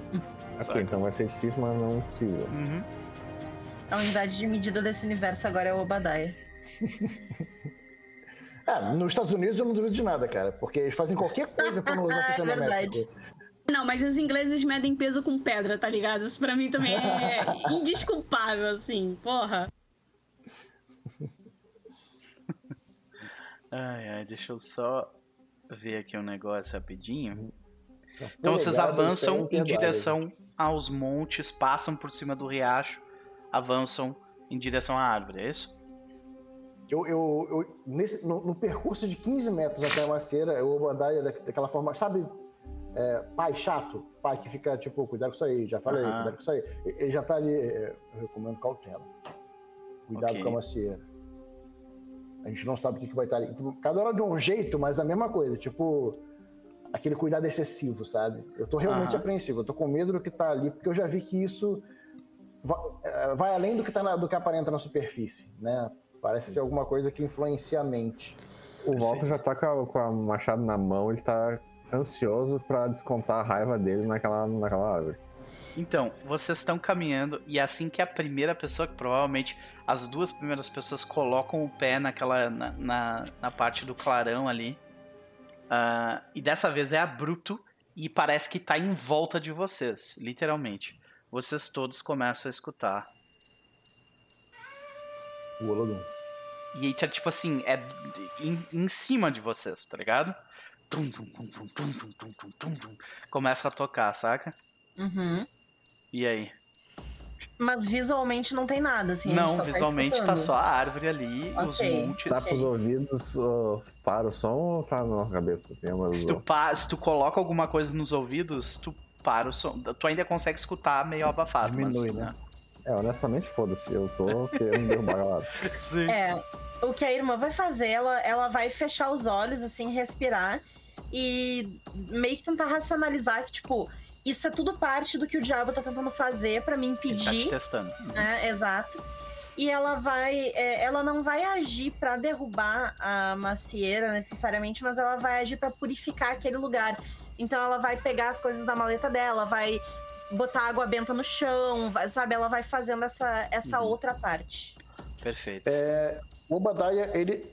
Ok, então vai ser difícil, mas não possível. Uhum. A unidade de medida desse universo agora é o Obadiah. É, nos Estados Unidos eu não duvido de nada, cara. Porque eles fazem qualquer coisa pra não usar É sistema verdade. métrico. Não, mas os ingleses medem peso com pedra, tá ligado? Isso pra mim também é indesculpável, assim, porra. Ai, ai, deixa eu só ver aqui um negócio rapidinho. Então Polegada vocês e pé avançam em direção aos montes, passam por cima do riacho, avançam em direção à árvore, é isso? Eu, eu, eu- nesse, no, no percurso de 15 metros até a macieira, eu vou andar da- daquela forma, sabe? é, pai chato, pai que fica tipo, cuidado com isso aí, já falei, Aham. cuidado com isso aí. Ele já tá ali, é, eu recomendo cautela. Cuidado Ok. com a macieira. A gente não sabe o que, que vai estar ali. Tipo, cada hora de um jeito, mas a mesma coisa, tipo, aquele cuidado excessivo, sabe? Eu tô realmente Aham. apreensivo, eu tô com medo do que tá ali, porque eu já vi que isso vai, é, vai além do que, tá na- do que aparenta na superfície, né? Parece ser alguma coisa que influencia a mente. O Walter já tá com a, com a machado na mão, ele tá ansioso pra descontar a raiva dele naquela, naquela árvore. Então, vocês estão caminhando e assim que a primeira pessoa, que provavelmente as duas primeiras pessoas colocam o pé naquela na, na, na parte do clarão ali, ah, e dessa vez é a Bruto e parece que tá em volta de vocês, literalmente. Vocês todos começam a escutar. O Olodum. E aí, tá, tipo assim, é em, em cima de vocês, tá ligado? Tum, tum, tum, tum, tum, tum, tum, tum, tum, tum. Começa a tocar, saca? Uhum. E aí? Mas visualmente não tem nada, assim. Não, só tá visualmente tá, escutando. só a árvore ali, os Ok. montes. Tá pros ouvidos, ó, para o som ou tá na nossa cabeça? Assim, uma Se tu, pa- se tu coloca alguma coisa nos ouvidos, tu para o som. Tu ainda consegue escutar meio abafado. Diminui, mas, né? É, honestamente, foda-se. Eu tô querendo derrubar a galera. Sim. É, o que a irmã vai fazer, ela, ela vai fechar os olhos, assim, respirar e meio que tentar racionalizar que, tipo, isso é tudo parte do que o diabo tá tentando fazer pra me Ele tá te impedir. testando. né? Exato. E ela vai. é, ela não vai agir pra derrubar a macieira necessariamente, mas ela vai agir pra purificar aquele lugar. Então ela vai pegar as coisas da maleta dela, vai botar água benta no chão, vai- sabe? Ela vai fazendo essa, essa Uhum. outra parte. Perfeito. É, o Obadiah, ele,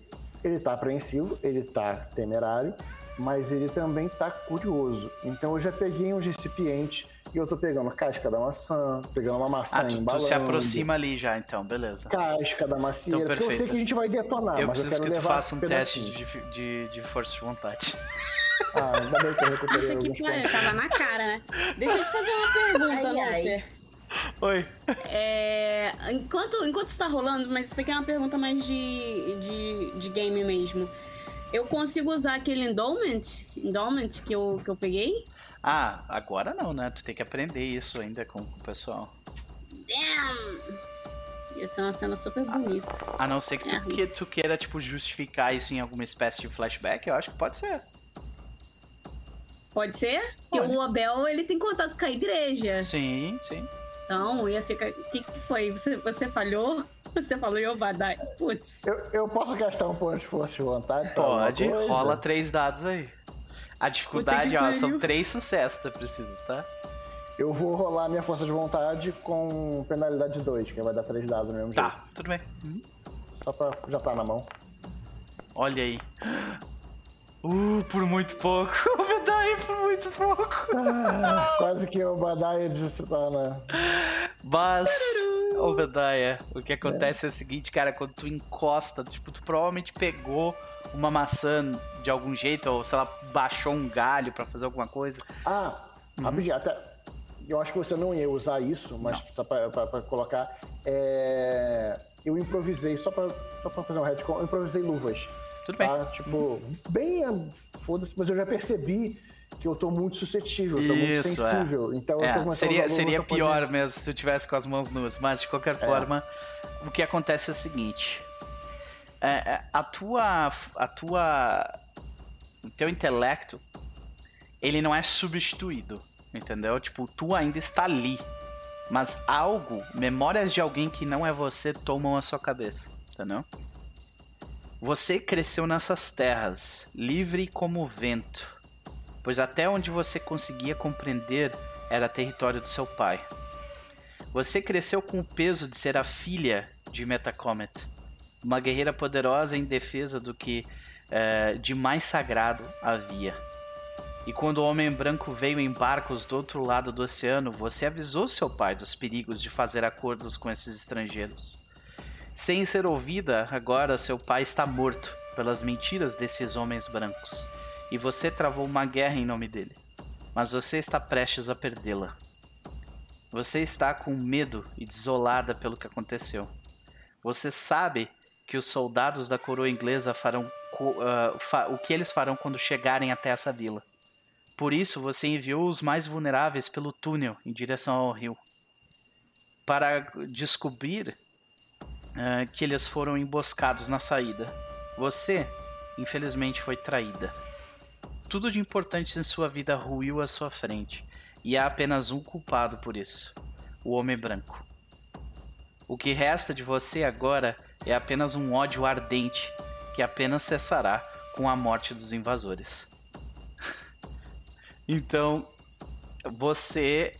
ele tá apreensivo, ele tá temerário, mas ele também tá curioso. Então eu já peguei um recipiente e eu tô pegando casca da maçã, pegando uma maçã Ah, tu, tu embalando, se aproxima ali já, então, beleza. casca da macieira, Então, porque eu sei perfeito. que a gente vai detonar, Eu mas eu preciso quero que tu faça um teste de, de, de força de vontade. Ah, ainda bem que eu recuperei Puta que pariu, tava na cara, né? Deixa eu te fazer uma pergunta. Walter. Oi. É, enquanto, enquanto está rolando, mas isso aqui é uma pergunta mais de, de, de game mesmo. Eu consigo usar aquele endowment, endowment que, eu, que eu peguei? Ah, agora não, né? Tu tem que aprender isso ainda com o pessoal. Damn! Ia ser uma cena super bonita. A não ser que tu, É. que tu queira, tipo, justificar isso em alguma espécie de flashback, eu acho que pode ser. Pode ser? Porque o Abel, ele tem contato com a igreja. Sim, sim. Então, ia ficar... O que, que foi? Você, você falhou? Você falou em Obadiah. Putz. Eu, eu posso gastar um ponto de força de vontade? alguma Pode, rola três dados aí. A dificuldade, ó, são três sucessos que tu precisa, tá? Eu vou rolar minha força de vontade com penalidade 2, que vai dar 3 dados no mesmo jeito. Tá, tudo bem. Só pra já tá na mão. Olha aí. Uh, por muito pouco. Aí por muito pouco. Ah, quase que o Badai se torna. Mas, Obadiah, o que acontece é. o seguinte, cara, quando tu encosta, tipo, tu provavelmente pegou uma maçã de algum jeito, ou sei lá, baixou um galho pra fazer alguma coisa. Ah, rapidinho, até. Eu acho que você não ia usar isso, mas Não. só pra, pra- pra colocar. é, Eu improvisei, só pra, só pra fazer um retcon, eu improvisei luvas. Tudo bem. Tá? Tipo, bem. ah, Foda-se, mas eu já percebi que eu tô muito suscetível, eu tô muito Isso, é. sensível. Então eu tô É, começando a seria, seria pior poder- mesmo se eu tivesse com as mãos nuas, mas de qualquer forma, o que acontece é o seguinte: é, é, a tua, a tua, o teu intelecto, ele não é substituído. Entendeu? Tipo, tu ainda está ali. Mas algo, memórias de alguém que não é você tomam a sua cabeça. Entendeu? Você cresceu nessas terras, livre como o vento, pois até onde você conseguia compreender era território do seu pai. Você cresceu com o peso de ser a filha de Metacomet, uma guerreira poderosa em defesa do que eh, de mais sagrado havia. E quando o Homem Branco veio em barcos do outro lado do oceano, você avisou seu pai dos perigos de fazer acordos com esses estrangeiros. Sem ser ouvida, agora seu pai está morto pelas mentiras desses homens brancos. E você travou uma guerra em nome dele. Mas você está prestes a perdê-la. Você está com medo e desolada pelo que aconteceu. Você sabe que os soldados da coroa inglesa farão uh, fa o que eles farão quando chegarem até essa vila. Por isso, você enviou os mais vulneráveis pelo túnel em direção ao rio. Para descobrir uh, que eles foram emboscados na saída. Você, infelizmente, foi traída. Tudo de importante em sua vida ruiu à sua frente e há apenas um culpado por isso: o Homem Branco. O que resta de você agora é apenas um ódio ardente que apenas cessará com a morte dos invasores. então, você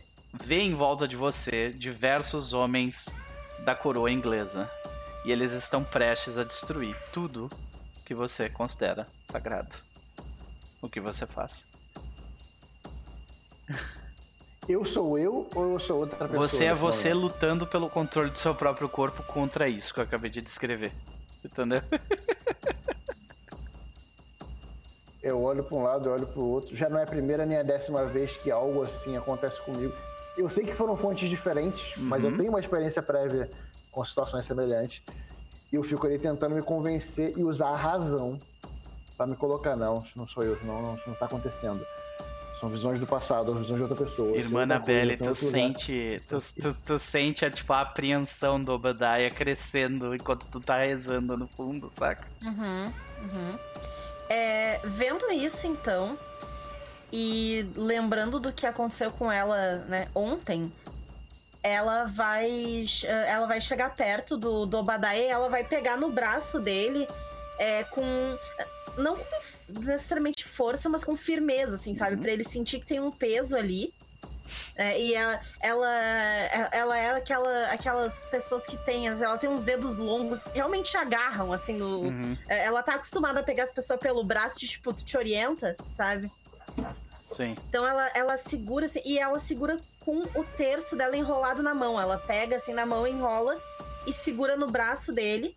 vê em volta de você diversos homens da coroa inglesa e eles estão prestes a destruir tudo que você considera sagrado. O que você faz? Eu sou eu ou eu sou outra pessoa? Você é você lutando pelo controle do seu próprio corpo contra isso que eu acabei de descrever. Entendeu? Eu olho para um lado, eu olho para o outro. Já não é a primeira nem a décima vez que algo assim acontece comigo. Eu sei que foram fontes diferentes, uhum. mas eu uhum. tenho uma experiência prévia com situações semelhantes. E eu fico ali tentando me convencer e usar a razão para me colocar. Não, isso não sou eu, não, não, isso não está acontecendo. São visões do passado, visões de outra pessoa. Irmã Anabelle, tu sente, tu, tu, tu, sente a, tipo, a apreensão do Obadiah crescendo enquanto tu tá rezando no fundo, saca? Uhum, uhum. É, vendo isso, então, e lembrando do que aconteceu com ela né, ontem, ela vai ela vai chegar perto do, do e ela vai pegar no braço dele é, com não com necessariamente força, mas com firmeza, assim, sabe? Uhum. Pra ele sentir que tem um peso ali. É, e ela, ela, ela é aquela, aquelas pessoas que tem, ela tem uns dedos longos, realmente agarram, assim, no, uhum. É, ela tá acostumada a pegar as pessoas pelo braço, de, tipo, te orienta, sabe? Sim. Então ela, ela segura, assim, e ela segura com o terço dela enrolado na mão. Ela pega, assim, na mão, enrola e segura no braço dele.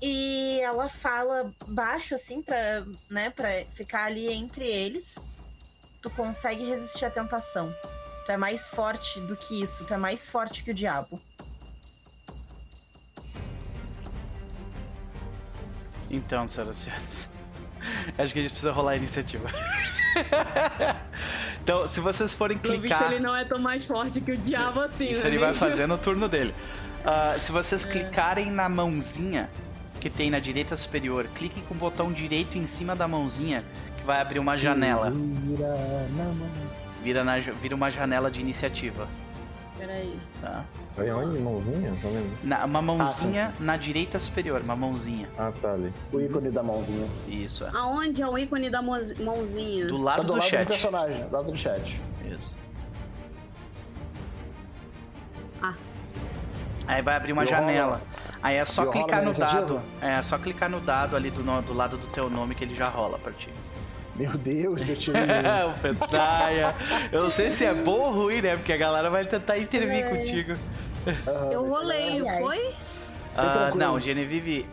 E ela fala baixo, assim, pra, né, pra ficar ali entre eles. Tu consegue resistir à tentação. Tu é mais forte do que isso. Tu é mais forte que o diabo. Então, senhoras e senhores. Acho que a gente precisa rolar a iniciativa. então, se vocês forem clicar. Visto, ele não é tão mais forte que o diabo assim, Isso né, ele vai fazer no turno dele. Uh, se vocês é. clicarem na mãozinha que tem na direita superior. Clique com o botão direito em cima da mãozinha que vai abrir uma janela. Vira, na mão. Vira, na, vira uma janela de iniciativa. Peraí. Tá. Aí onde? Mãozinha? Na, uma mãozinha ah, na direita superior, uma mãozinha. Ah, tá ali. O ícone da mãozinha. Isso, é. Aonde é o ícone da mãozinha? Do lado tá do, do lado chat. do personagem, do lado do chat. Isso. Ah. Aí vai abrir uma janela. Aí é só clicar no dado. É, é só clicar no dado ali do, do lado do teu nome que ele já rola pra ti. Meu Deus, eu tirei. o Petaia. Eu não sei se é bom ou ruim, né? Porque a galera vai tentar intervir é. contigo. eu rolei, foi? Ah, não, Genevieve,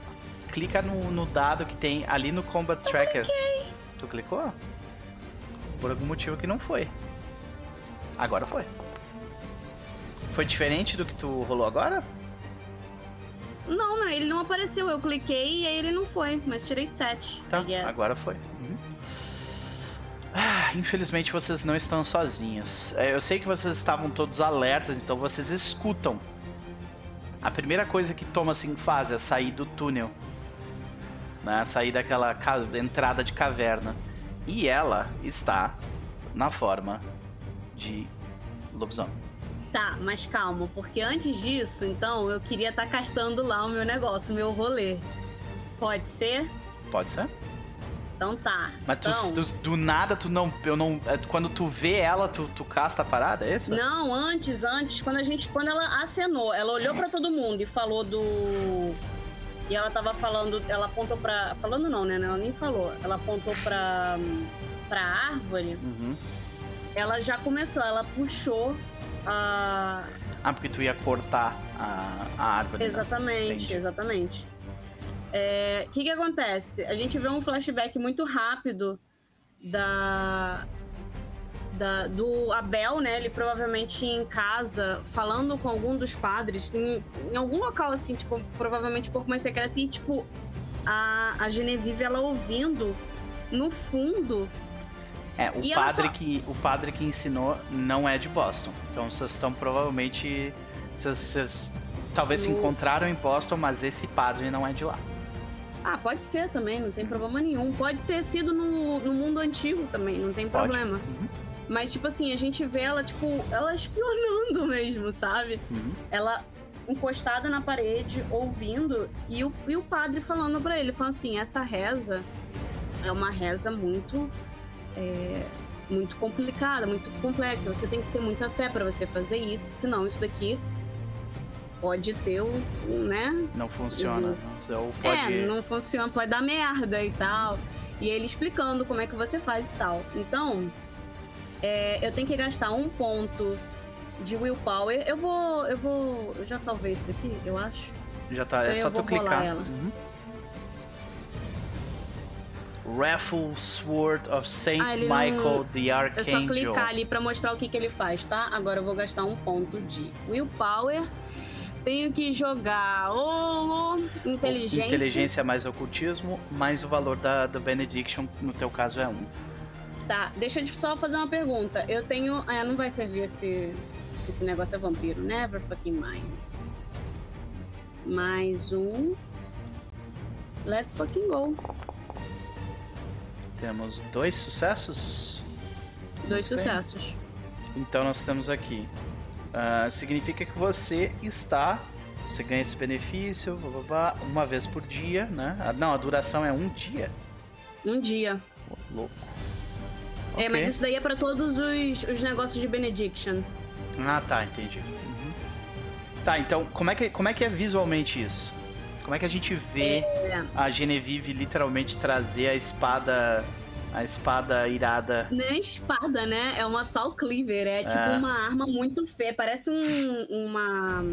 clica no, no, dado que tem ali no Combat Tracker. Cliquei. Tu clicou? Por algum motivo que não foi. Agora foi. Foi diferente do que tu rolou agora? Não, não, ele não apareceu. Eu cliquei e aí ele não foi, mas tirei 7. Tá, agora foi. Uhum. Ah, infelizmente vocês não estão sozinhos. É, eu sei que vocês estavam todos alertas, então vocês escutam. A primeira coisa que Thomas assim, faz é sair do túnel. Né? Sair daquela entrada de caverna. E ela está na forma de lobisomem. Tá, mas calma, porque antes disso, então, eu queria estar castando lá o meu negócio, o meu rolê. Pode ser? Pode ser? Então tá. Mas tu, então... tu- do nada, tu não. Eu não. é, Quando tu vê ela, tu, tu casta a parada, é isso? Não, antes, antes, quando a gente. Quando ela acenou, ela olhou pra todo mundo e falou do. E ela tava falando. Ela apontou pra. Falando não, né? Ela nem falou. Ela apontou pra. pra árvore. Uhum. Ela já começou, ela puxou a. Ah, porque tu ia cortar a, a árvore. né? Exatamente, Exatamente. É, O que que acontece? A gente vê um flashback muito rápido da, da- do Abel, né? Ele provavelmente em casa, falando com algum dos padres, em, em algum local assim, tipo, provavelmente um pouco mais secreto, e tipo, a, a Genevieve ela ouvindo no fundo. É, o padre, só- que, o padre que ensinou não é de Boston. Então vocês estão provavelmente. Vocês, vocês talvez se No- encontraram em Boston, mas esse padre não é de lá. Ah, pode ser também, não tem problema nenhum. Pode ter sido no, no mundo antigo também, não tem Pode. problema. Uhum, Mas, tipo assim, a gente vê ela, tipo, ela espionando mesmo, sabe? uhum. Ela encostada na parede, ouvindo, e o, e o padre falando pra ele, falando assim, essa reza é uma reza muito. é, muito complicada, muito complexa. Você tem que ter muita fé pra você fazer isso, senão isso daqui pode ter um, um, né? Não funciona. Uhum. Ou pode. É, não funciona, pode dar merda e tal. E ele explicando como é que você faz e tal. Então, é, eu tenho que gastar um ponto de willpower. Eu vou. Eu vou. Eu já salvei isso daqui, eu acho. Já tá. É Eu só tu clicar. ela. Uhum. Raffle Sword of Saint Ah, ele não- Michael the É Archangel. só clicar ali pra mostrar o que, que ele faz, tá? Agora eu vou gastar um ponto de willpower. Tenho que jogar o inteligência. Inteligência mais ocultismo, mais o valor da, da Benediction, no teu caso é um. Tá, deixa eu só fazer uma pergunta. Eu tenho. Ah, não vai servir esse. Esse negócio é vampiro. Never fucking mind. Mais um. Let's fucking go. Temos dois sucessos. Dois Muito bem. sucessos. Então nós temos aqui. Ah, significa que você está. Você ganha esse benefício blá, blá, blá, uma vez por dia, né? Ah, Não, a duração é um dia. Um dia. Pô, louco. É, Ok. mas isso daí é pra todos os, os negócios de Benediction. Ah, tá, entendi. Uhum. Tá, então como é, que, como é que é visualmente isso? Como é que a gente vê É. a Genevieve literalmente trazer a espada. A espada irada. Não é espada, né? É uma Soul Cleaver. É tipo É. uma arma muito feia. Parece um. Uma.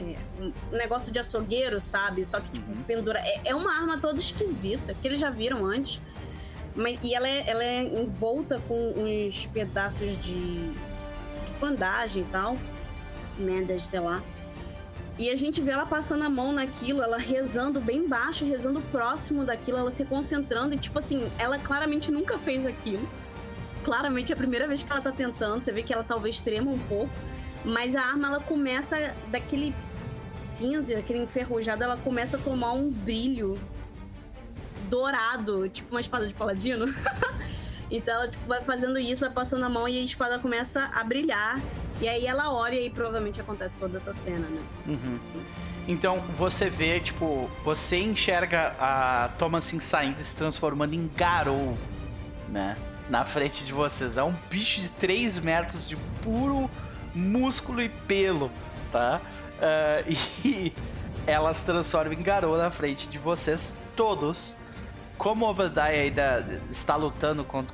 é, um negócio de açougueiro, sabe? Só que, tipo, Uhum. pendura. É, é uma arma toda esquisita, que eles já viram antes. Mas, e ela é, ela é envolta com uns pedaços de, de bandagem e tal. Mendas, sei lá. E a gente vê ela passando a mão naquilo, ela rezando bem baixo, rezando próximo daquilo, ela se concentrando. E, tipo assim, ela claramente nunca fez aquilo. Claramente é a primeira vez que ela tá tentando. Você vê que ela talvez trema um pouco. Mas a arma, ela começa daquele cinza, aquele enferrujado, ela começa a tomar um brilho dourado, tipo uma espada de paladino. então ela tipo, vai fazendo isso, vai passando a mão e a espada começa a brilhar. E aí ela olha e provavelmente acontece toda essa cena, né? Uhum. Então você vê, tipo, você enxerga a Thomasin saindo se transformando em Garou, né? Na frente de vocês. É um bicho de 3 metros de puro músculo e pelo, tá? Ah, e ela se transforma em Garou na frente de vocês todos. Como o Obadiah ainda está lutando com-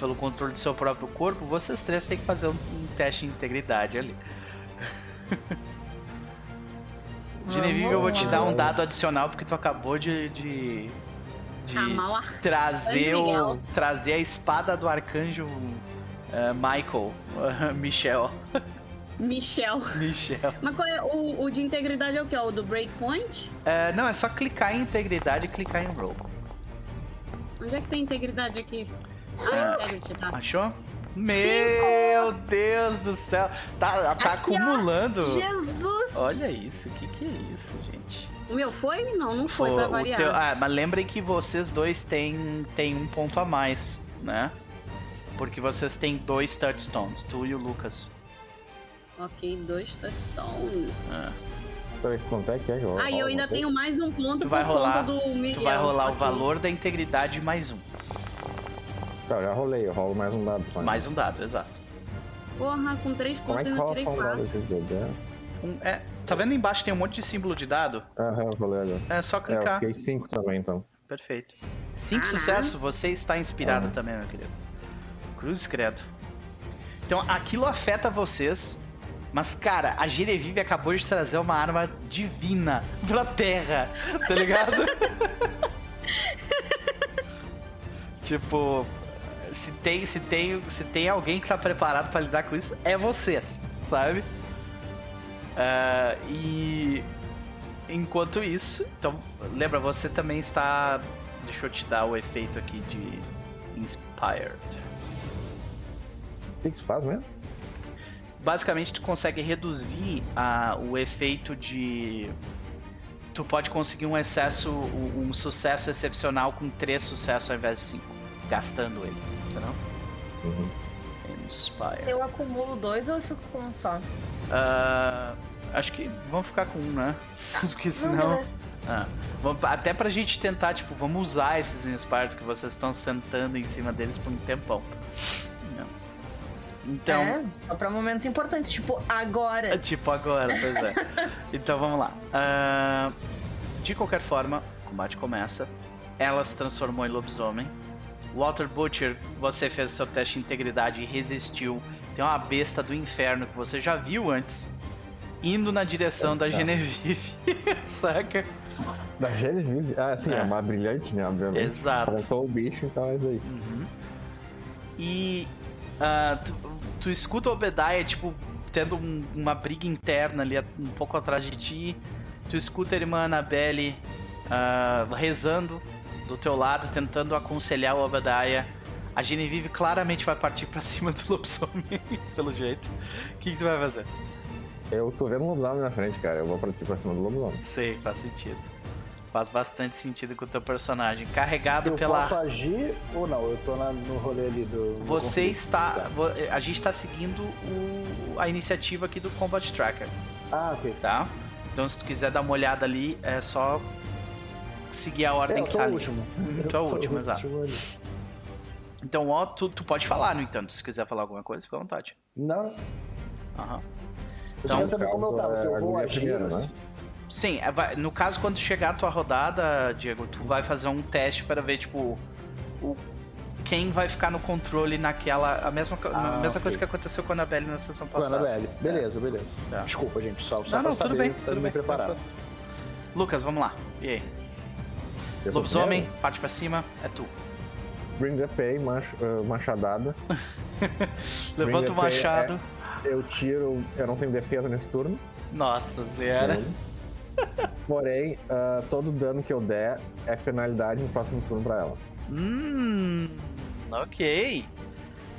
pelo controle do seu próprio corpo, vocês três têm que fazer um, um teste de integridade ali. Genevieve, eu vou te dar um dado adicional porque tu acabou de. de, de ar. trazer, o, trazer a espada do arcanjo eh, Michael. Michel. Michel. Michel. Mas qual é o, o de integridade é o que? O do breakpoint? Eh, não, é só clicar em integridade e clicar em roll. Onde é que tem integridade aqui? É. Ah, tá. Achou? Meu Deus do céu. Tá, tá Aqui, ó. acumulando. Jesus! Olha isso, o que, que é isso, gente? O meu foi? Não, não foi, Pô, pra o variar. teu- Ah, mas lembrem que vocês dois têm, têm um ponto a mais, né? Porque vocês têm dois touchstones, tu e o Lucas. Ok, dois touchstones. Peraí, quanto é que é que eu Ah, e eu ainda tenho mais um ponto Tu vai por rolar, conta do Miguel. tu vai rolar o valor da integridade mais um. Tá, já rolei, eu rolo mais um dado só. Mais um dado, exato. Porra, com três Como é pontos que eu rola tirei só um dado aqui? Deus? Um- é, tá vendo embaixo tem um monte de símbolo de dado? Aham, eu rolei agora. É só É, eu clicar. fiquei cinco também, então. Perfeito. Cinco sucessos, você está inspirado também, meu querido. Cruz credo. Então aquilo afeta vocês, mas cara, a Genevieve acabou de trazer uma arma divina da Terra, tá ligado? tipo, se tem, se tem, se tem alguém que tá preparado pra lidar com isso, é vocês, sabe? Ah, e enquanto isso, então lembra você também está, deixa eu te dar o efeito aqui de inspired. O que que isso faz mesmo? Basicamente, tu consegue reduzir a, o efeito de. Tu pode conseguir um excesso, um, um sucesso excepcional com três sucessos ao invés de cinco, gastando ele, entendeu? Uhum. Inspire. Eu acumulo dois ou eu fico com um só? Ah, acho que vamos ficar com um, né? Porque Não, senão. Ah, vamos- até pra gente tentar, tipo, vamos usar esses Inspired que vocês estão sentando em cima deles por um tempão. Então. É, só pra momentos importantes, tipo agora. Tipo agora, pois é. Então vamos lá. Ah, de qualquer forma, o combate começa. Ela se transformou em lobisomem. Walter Butcher, você fez o seu teste de integridade e resistiu. Tem uma besta do inferno que você já viu antes. Indo na direção da Eita. Genevieve. Saca? Da Genevieve? Ah, sim, É. é, uma brilhante, né? Obviamente. Exato. Faltou o bicho, então é isso aí. Uhum. E ah, tu, tu escuta o Obediah, tipo, tendo um- uma briga interna ali um pouco atrás de ti. Tu escuta a irmã Annabelle ah, rezando do teu lado, tentando aconselhar o Obediah. A Genevieve claramente vai partir pra cima do lobisomem, pelo jeito. O que, que tu vai fazer? Eu tô vendo um lobisomem na frente, cara. Eu vou pra, pra cima do lobisomem. Sei, faz sentido. Faz bastante sentido com o teu personagem. Carregado Eu pela. posso agir ou não? Eu tô na- no rolê ali do. Você está. A gente está seguindo o- a iniciativa aqui do Combat Tracker, Ah, ok. tá? Então se tu quiser dar uma olhada ali, é só seguir a ordem É, eu que tá o ali. último. Uhum, tu é o Eu último, exato. ali. Então, ó, tu, tu pode falar, no entanto, se quiser falar alguma coisa, fica à vontade. Não, Aham. eu Então, queria saber como eu tava. Se eu é vou agulha agir. primeiro, né? Sim, é, vai- no caso, quando chegar a tua rodada, Diego, tu vai fazer um teste para ver, tipo, o, quem vai ficar no controle naquela. A mesma, Ah, a mesma ok. coisa que aconteceu com a Annabelle na sessão passada. Anabelle. Beleza, beleza. Tá. Desculpa, gente, só, só Não, pra não, saber, tudo bem, tudo me bem. preparar. Lucas, vamos lá. E aí? Eu Lobisomem, parte pra cima, é tu. Bring the pay, mach, uh, machadada. Levanta o pay machado. Eu tiro. Eu não tenho defesa nesse turno. Nossa senhora. Porém, ah, todo dano que eu der é penalidade no próximo turno pra ela. Hum. Ok.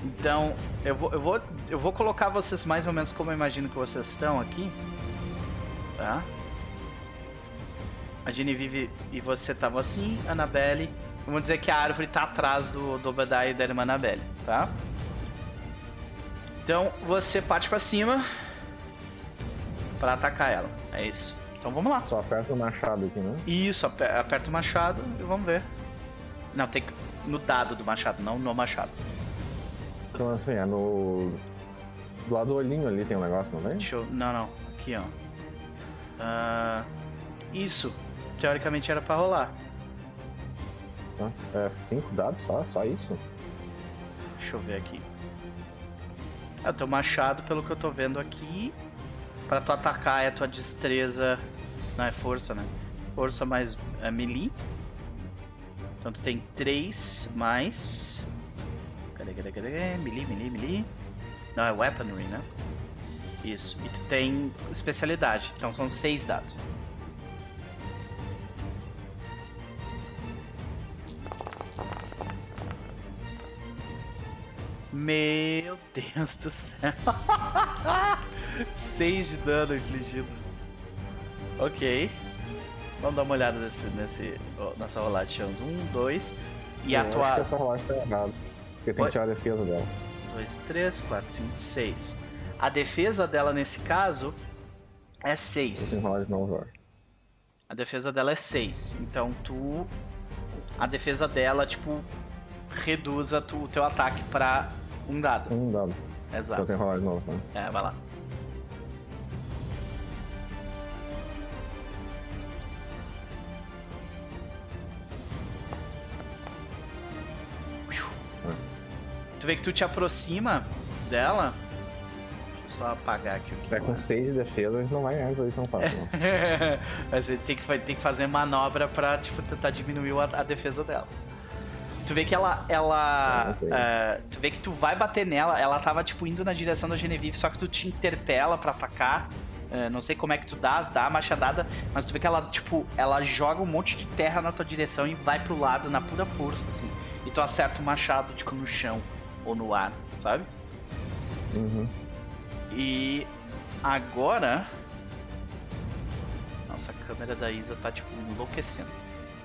Então, eu vou, eu, vou, eu vou colocar vocês mais ou menos como eu imagino que vocês estão aqui. Tá? A Genevieve e você estavam assim, Annabelle. Vamos dizer que a árvore tá atrás do, do Obadiah e da irmã Annabelle, tá? Então, você parte pra cima pra atacar ela. É isso. Então vamos lá. Só aperta o machado aqui, né? Isso, ape- aperta o machado e vamos ver. Não, tem que. No dado do machado, não no machado. Então assim, é no. Do lado do olhinho ali tem um negócio, não tem? Deixa eu. Não, não. Aqui, ó. Ah, isso. Teoricamente era pra rolar. É cinco dados só? Só isso? Deixa eu ver aqui. É o teu machado, pelo que eu tô vendo aqui. Pra tu atacar é a tua destreza. Não, é força, né? Força mais é, melee. Então tu tem 3 mais. Cadê, cadê, cadê? Melee, melee, melee. Não, é weaponry, né? Isso. E tu tem especialidade. Então são 6 dados. Meu Deus do céu. 6 de dano infligido. Ok. Vamos dar uma olhada nesse, nesse, nessa rolagem de chance. Um, dois. E a Eu tua. Acho que essa rolagem tá errada. Porque tem que tirar a defesa dela. 2, 3, 4, 5, 6. A defesa dela nesse caso é Eu 6. tenho que rolar de novo, Jorge. A defesa dela é 6. Então tu. A defesa dela, tipo, reduz tu- o teu ataque pra um dado. Um dado. Então eu Exato. tenho que rolar de novo. Né? É, vai lá. Tu vê que tu te aproxima dela. Deixa eu só apagar aqui o que tiver com 6 de defesa, a gente não vai ganhar isso tão fácil. Não. Mas tem que, tem que fazer manobra pra, tipo, tentar diminuir a, a defesa dela. Tu vê que ela. ela é, tu vê que tu vai bater nela, ela tava, tipo, indo na direção da Genevieve, só que tu te interpela pra atacar. É, não sei como é que tu dá, dá a machadada, mas tu vê que ela, tipo, ela joga um monte de terra na tua direção e vai pro lado na pura força, assim. E tu acerta o machado, tipo, no chão ou no ar, sabe? Uhum. E agora. Nossa, a câmera da Isa tá tipo enlouquecendo.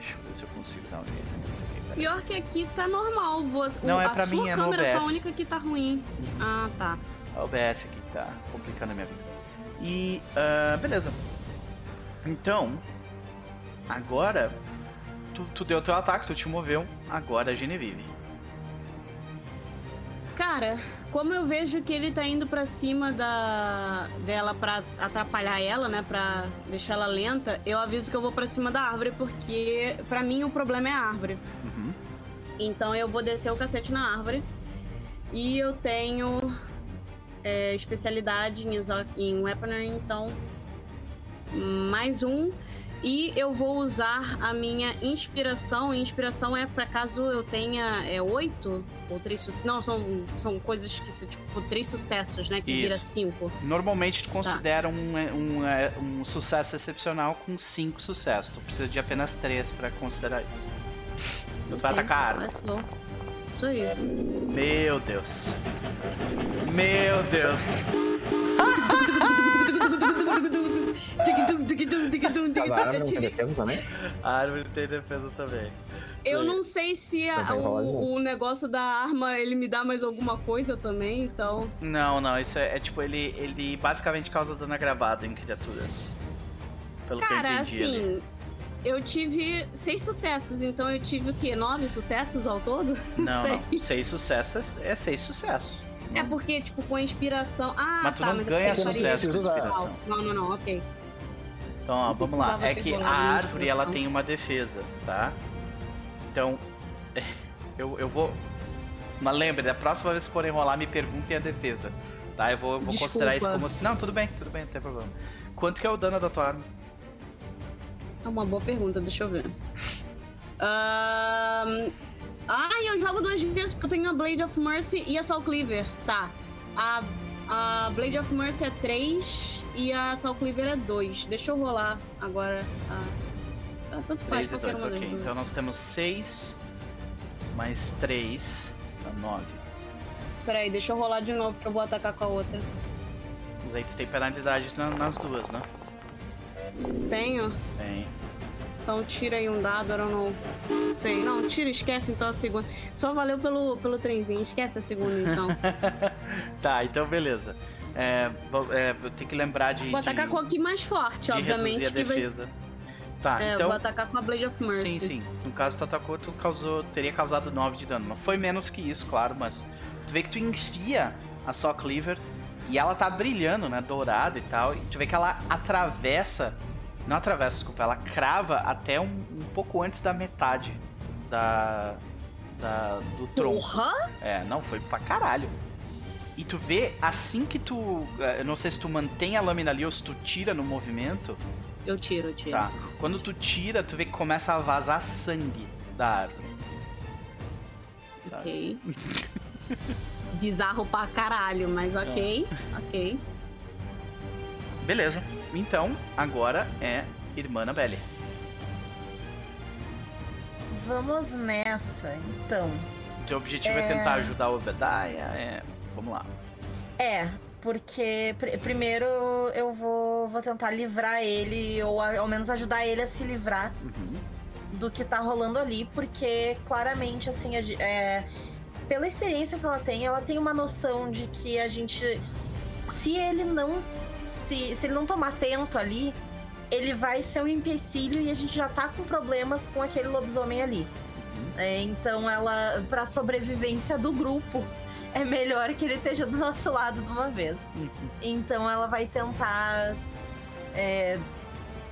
Deixa eu ver se eu consigo dar um jeito nisso aqui. Pior que aqui tá normal. Você, Não, o- é a pra sua mim, é no câmera é só a OBS. única que tá ruim. Ah, tá. A OBS aqui tá complicando a minha vida. E. ah, beleza. Então. Agora. Tu, tu deu teu ataque, tu te moveu. Agora a Genevieve. Cara, como eu vejo que ele tá indo pra cima da dela pra atrapalhar ela, né, Pra deixar ela lenta, eu aviso que eu vou pra cima da árvore porque pra mim o problema é a árvore. Uhum. Então eu vou descer o cacete na árvore. E eu tenho é, especialidade em, em weaponry, então mais um. E eu vou usar a minha inspiração. Inspiração é pra caso eu tenha é, oito ou três sucessos. Não, são, são coisas que são tipo três sucessos, né? Que vira Isso. cinco. Normalmente Tá. tu considera um, é, um, é, um sucesso excepcional com cinco sucessos. Tu precisa de apenas três pra considerar isso. Tu vai atacar arma. Isso aí. Meu Deus. Meu Deus. Eu não tem defesa também? A árvore tem defesa também. Eu não sei se a- Então o, o negócio da arma ele me dá mais alguma coisa também, então. Não, não, isso é, é tipo, ele, ele basicamente causa dano agravado em criaturas. Pelo que eu Cara, entendi ali. assim, eu tive seis sucessos, então eu tive o quê? Nove sucessos ao todo? Não, sei. não. Seis sucessos é, é seis sucessos. É porque, tipo, com a inspiração. Ah, Mas tu tá, não mas ganha eu faria sucesso com inspiração. Não, não, não, ok. Então, ó, vamos lá. É que a árvore ela tem uma defesa, tá? Então, eu, eu vou. Mas lembre, da próxima vez que forem rolar, me perguntem a defesa. Tá? Eu vou, eu vou Desculpa. considerar isso como. Não, tudo bem, tudo bem, não tem problema. Quanto que é o dano da tua arma? É uma boa pergunta, deixa eu ver. Ahn, Ah, eu jogo duas vezes porque eu tenho a Blade of Mercy e a Soul Cleaver. Tá. A, a Blade of Mercy é 3 e a Soul Cleaver é 2. Deixa eu rolar agora. a- Ah, tanto faz 3 e qualquer 2, uma das ok. Então nós temos 6 mais 3, dá 9. Peraí, deixa eu rolar de novo que eu vou atacar com a outra. Mas aí tu tem penalidade na- nas duas, né? Tenho? Tem. Então tira aí um dado, eu não sei. Não, tira, esquece então a segunda. Só valeu pelo, pelo trenzinho, esquece a segunda então. tá, então beleza. É, vou, é, ter que lembrar de. Vou atacar de, com a que mais forte, de obviamente. reduzir a que vai defesa. Tá, É, então. vou atacar com a Blade of Mercy. Sim, sim. No caso, tu atacou, tu causou, teria causado 9 de dano. Mas foi menos que isso, claro, mas tu vê que tu enfia a Saw Cleaver e ela tá brilhando, né? Dourada e tal. E tu vê que ela atravessa. Não atravessa, desculpa, ela crava até um, um pouco antes da metade da. da do tronco. Porra! É, não, foi pra caralho. E tu vê, assim que tu. eh, Eu não sei se tu mantém a lâmina ali ou se tu tira no movimento. Eu tiro, eu tiro. Tá. Quando tu tira, tu vê que começa a vazar sangue da árvore. Sabe? Ok. Bizarro pra caralho, mas ok. Ok. Beleza. Então, agora é Irmã Belly. Vamos nessa, então. O teu objetivo é... É. tentar ajudar o Obadiah? É. Vamos lá. É, porque pr- primeiro eu vou, vou tentar livrar ele, ou a- ao menos ajudar ele a se livrar Uhum. do que tá rolando ali, porque claramente, assim, é, pela experiência que ela tem, ela tem uma noção de que a gente. Se ele não. Se, se ele não tomar atento ali, ele vai ser um empecilho e a gente já tá com problemas com aquele lobisomem ali. É, então ela, pra sobrevivência do grupo, é melhor que ele esteja do nosso lado de uma vez. Então ela vai tentar. é,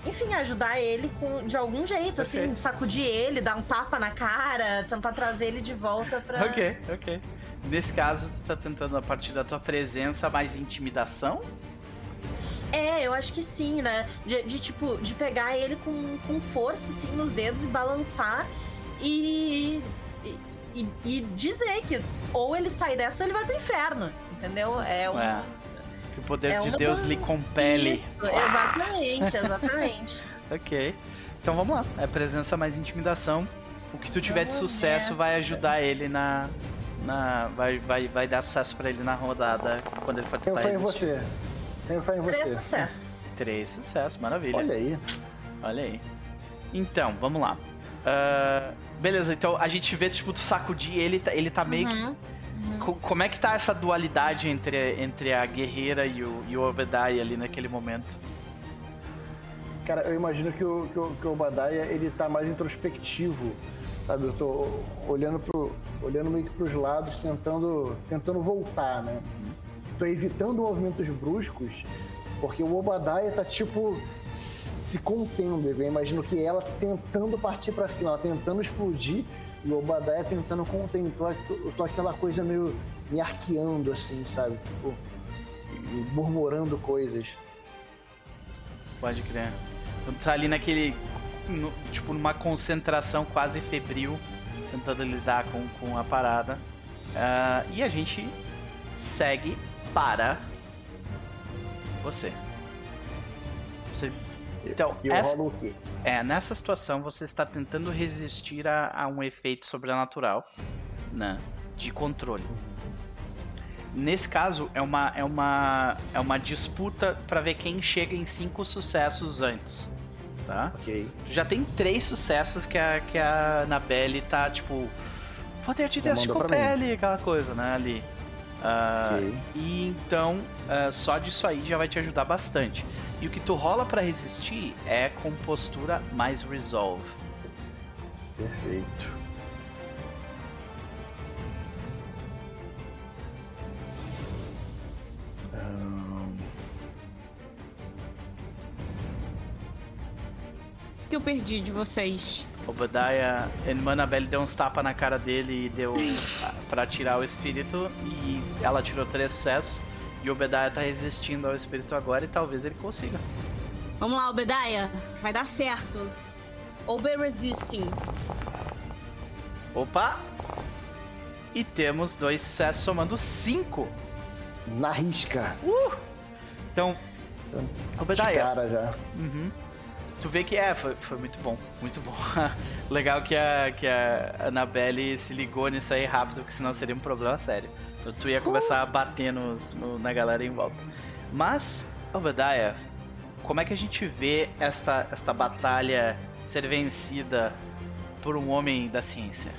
enfim, ajudar ele com, de algum jeito, assim, Ok. sacudir ele, dar um tapa na cara, tentar trazer ele de volta pra. Ok, ok. Nesse caso, você tá tentando, a partir da tua presença, mais intimidação? É, eu acho que sim, né? De, de, tipo, de pegar ele com, com força, assim, nos dedos e balançar e, e, e dizer que ou ele sai dessa ou ele vai pro inferno, entendeu? É um. É. Que o poder É de Deus das- lhe compele. Isso, exatamente, exatamente. Ok. Então vamos lá. É presença mais intimidação. O que tu tiver de Vamos sucesso ver. vai ajudar ele na. na vai, vai, vai dar sucesso pra ele na rodada quando ele for tentar fé em resistir. você. Tenho fé em Três você. sucessos. Três sucessos, maravilha. Olha aí. Olha aí. Então, vamos lá. Ah, beleza, então a gente vê, tipo, tu sacudir ele, tá- ele tá meio que. Uhum. Co- como é que tá essa dualidade entre, entre a guerreira e o, e o Obadiah ali naquele momento? Cara, eu imagino que o, que o, que o Obadiah, ele tá mais introspectivo, sabe? Eu tô olhando, pro, olhando meio que pros lados, tentando, tentando voltar, né? Tô evitando movimentos bruscos, porque o Obadiah tá, tipo, se contendo. Eu imagino que ela tentando partir pra cima, ela tentando explodir, e o Obadiah tentando conter. Então eu tô aquela coisa meio me arqueando, assim, sabe? Tipo, murmurando coisas. Pode crer. Quando tá ali naquele. no- tipo, numa concentração quase febril, tentando lidar com, com a parada. Ah, e a gente segue para você. Você. Então, E eu essa, o quê? é, nessa situação você está tentando resistir a, a um efeito sobrenatural, né? De controle. Nesse caso, é uma, é uma, é uma disputa para ver quem chega em cinco sucessos antes. Tá? Ok. Já tem três sucessos que a, que a Anabelle tá, tipo. Poder de Deus pra compele, aquela coisa, né? Ali. Ah, Ok. E então, ah, só disso aí já vai te ajudar bastante. E o que tu rola pra resistir é com postura mais resolve. Perfeito. O que eu perdi de vocês? Obadiah, a irmã Anabelle deu uns tapas na cara dele e deu pra tirar o espírito. E ela tirou três sucessos. E o Obadiah tá resistindo ao espírito agora e talvez ele consiga. Vamos lá, Obediah. Vai dar certo. Obe resisting. Opa! E temos dois sucessos somando cinco. na risca. Então, Então, Obadiah, Cara já. Uhum. Tu vê que é, foi, foi muito bom, muito bom. Legal que a, que a Annabelle se ligou nisso aí rápido, porque senão seria um problema sério. Então, tu ia começar a bater nos, no- na galera em volta. Mas, Obadiah, como é que a gente vê esta, esta batalha ser vencida por um homem da ciência?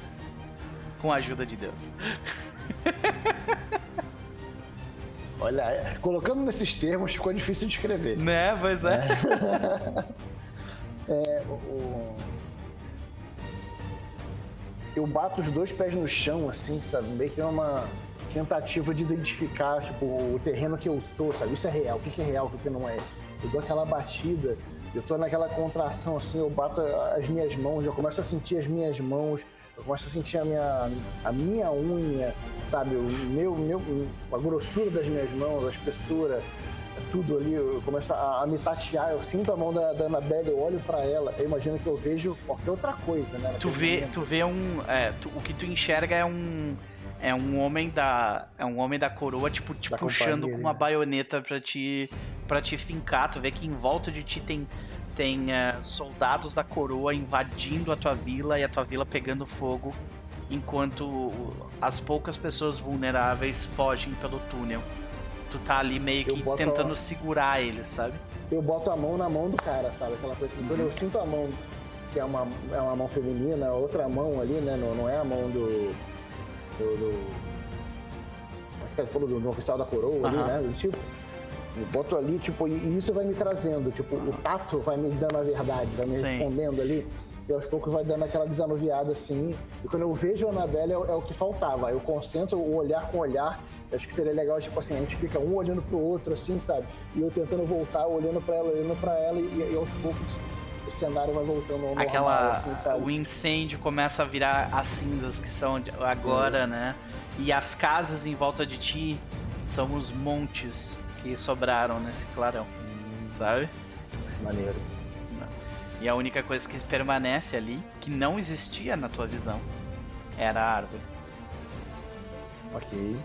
Com a ajuda de Deus. Olha, é, colocando nesses termos ficou difícil de escrever. Né, pois é. É, o- o- Eu bato os dois pés no chão, assim, sabe? Meio que é uma tentativa de identificar, tipo, o terreno que eu tô, sabe? Isso é real, o que é real, o que não é. Eu dou aquela batida, eu tô naquela contração, assim, eu bato as minhas mãos, eu começo a sentir as minhas mãos, eu começo a sentir a minha, a minha unha, sabe? O meu, meu, a grossura das minhas mãos, a espessura, tudo ali, eu começo a, a me tatear, eu sinto a mão da, da Annabelle, eu olho pra ela, eu imagino que eu vejo qualquer outra coisa, né? Tu vê, momento. tu vê um. é, tu- o que tu enxerga é um. É um homem da. É um homem da coroa, tipo, te Da puxando com uma né? baioneta pra te. para te fincar. Tu vê que em volta de ti tem. Tem é, soldados da coroa invadindo a tua vila e a tua vila pegando fogo. Enquanto as poucas pessoas vulneráveis fogem pelo túnel. Tu tá ali meio que tentando a- segurar eles, sabe? eu boto a mão na mão do cara, sabe? Aquela coisa assim, quando eu sinto a mão, que é uma, é uma mão feminina, outra mão ali, né? Não, não é a mão do, do, do... Que falou do, do oficial da coroa ali, Aham. né? Do tipo. Eu boto ali, tipo, e e isso vai me trazendo, tipo, o tato vai me dando a verdade, vai me Sim. respondendo ali, e aos poucos vai dando aquela desanuviada assim. E quando eu vejo a Annabelle é, o- é o que faltava. Eu concentro o olhar com olhar. Eu acho que seria legal, tipo assim, a gente fica um olhando pro outro, assim, sabe? E eu tentando voltar, olhando pra ela, olhando pra ela, e, e aos poucos o cenário vai voltando ao normal, Aquela. assim, sabe? o incêndio começa a virar as cinzas que são agora, né? E as casas em volta de ti são os montes que sobraram nesse clarão, sabe? Maneiro. E a única coisa que permanece ali, que não existia na tua visão, era a árvore. Ok.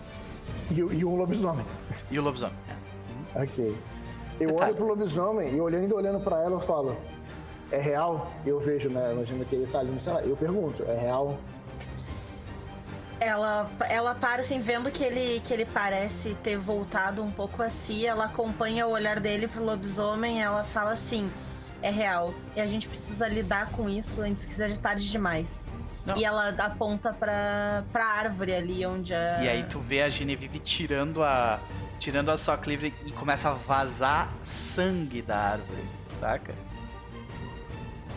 E, o- e um lobisomem. E o lobisomem. é. Ok. Eu Detalhe. olho pro lobisomem e olhando, olhando pra ela, eu falo: É real? Eu vejo, né? Imagina que ele tá ali no cenário. Eu pergunto: É real? Ela, ela para assim, vendo que ele, que ele parece ter voltado um pouco a si, ela acompanha o olhar dele pro lobisomem ela fala assim: é real. E a gente precisa lidar com isso antes que seja tarde demais. Não. E ela aponta pra, pra árvore ali onde a. E aí tu vê a Genevieve tirando a. tirando a sua clive e começa a vazar sangue da árvore, saca?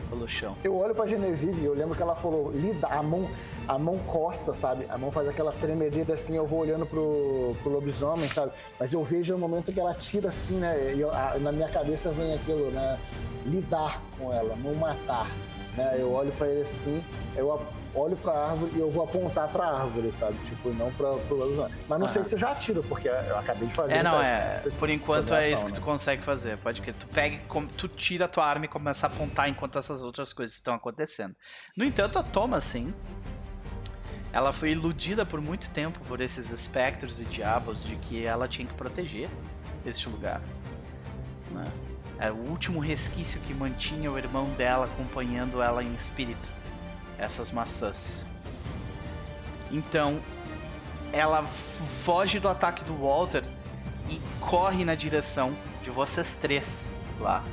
Pelo chão. Eu olho pra Genevieve e eu lembro que ela falou: Lida, a mão, a mão costa, sabe? A mão faz aquela tremedeira assim. Eu vou olhando pro, pro lobisomem, sabe? Mas eu vejo o momento que ela tira assim, né? E eu- a- na minha cabeça vem aquilo, né? Lidar com ela, não matar. Né? Eu olho pra ele assim, eu a- olho pra árvore e eu vou apontar pra árvore, sabe? Tipo, não pra, pro lobisomem. Mas não sei se eu já atiro, porque eu acabei de fazer. É, não, é. né? sei se Por enquanto é isso que né? tu consegue fazer. Pode que tu pega, tu tira a tua arma e começa a apontar enquanto essas outras coisas estão acontecendo. No entanto, a Toma, sim. Ela foi iludida por muito tempo por esses espectros e diabos de que ela tinha que proteger este lugar. né? Era o último resquício que mantinha o irmão dela acompanhando ela em espírito. Essas maçãs. Então, ela foge do ataque do Walter e corre na direção de vocês três lá.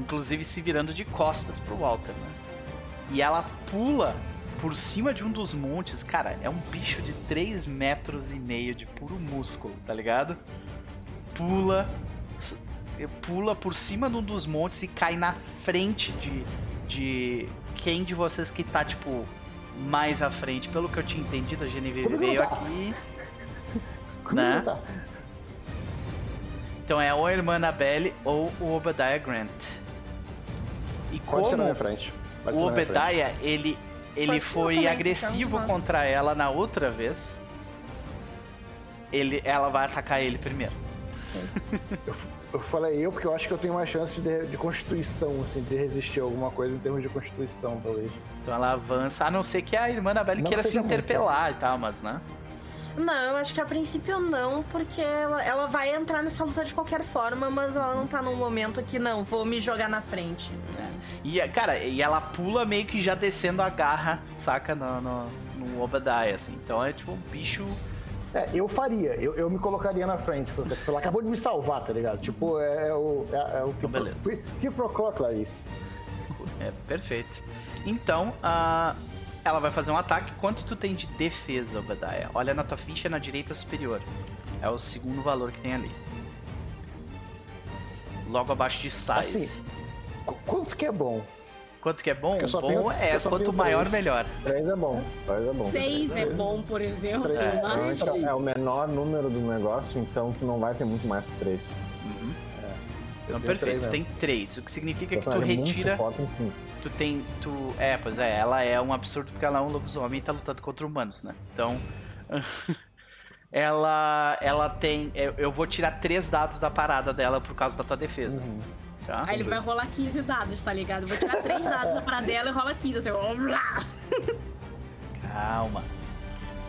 Inclusive se virando de costas pro Walter, né? E ela pula por cima de um dos montes. Cara, é um bicho de 3 metros e meio de puro músculo, tá ligado? Pula. Pula por cima de um dos montes e cai na frente de, de quem de vocês que tá, tipo, mais à frente. Pelo que eu tinha entendido, a Genevieve não veio tá. aqui. Como né? tá? Então é ou a irmã Annabelle ou o Obadiah Grant. E Pode ser na como minha frente. Pode o. Obadiah, ele, ele foi também, agressivo contra ela na outra vez, ele, ela vai atacar ele primeiro. Eu falei eu porque eu acho que eu tenho mais chance de, de constituição, assim, de resistir a alguma coisa em termos de constituição, talvez. Então ela avança, a não ser que a irmã Annabelle Não queira se seja muito. interpelar e tal, mas né? Não, eu acho que a princípio não, porque ela, ela vai entrar nessa luta de qualquer forma, mas ela não tá num momento que não, vou me jogar na frente. né? E, cara, e ela pula meio que já descendo a garra, saca? No, no, no Obadiah, assim. Então é tipo um bicho. É, eu faria, eu, eu me colocaria na frente, porque tipo, ela acabou de me salvar, tá ligado? Tipo, é, é o. É, é o Então, beleza. que, que procura, Clarice. É perfeito. Então, ah, ela vai fazer um ataque. Quanto tu tem de defesa, Obadiah? Olha na tua ficha na direita superior. É o segundo valor que tem ali. Logo abaixo de size. Assim, Qu- Quanto que é bom? Quanto que é bom? Bom tenho- é quanto maior, melhor. 3 é bom. 3 é bom. Seis é bom, por exemplo. É, mas... Normalmente é o menor número do negócio, então tu não vai ter muito mais que 3. Uhum. Eu Então, perfeito, mesmo. tem três. O que significa que tu muito retira. forte em 5. Tu tem. Tu. É, pois é, ela é um absurdo porque ela é um lobisomem e tá lutando contra humanos, né? Então. ela. Ela tem. Eu, eu vou tirar três dados da parada dela por causa da tua defesa. Uhum. Tá? Aí ele vai rolar 15 dados, tá ligado? Vou tirar 3 dados da parada dela e rola 15. Assim. Calma.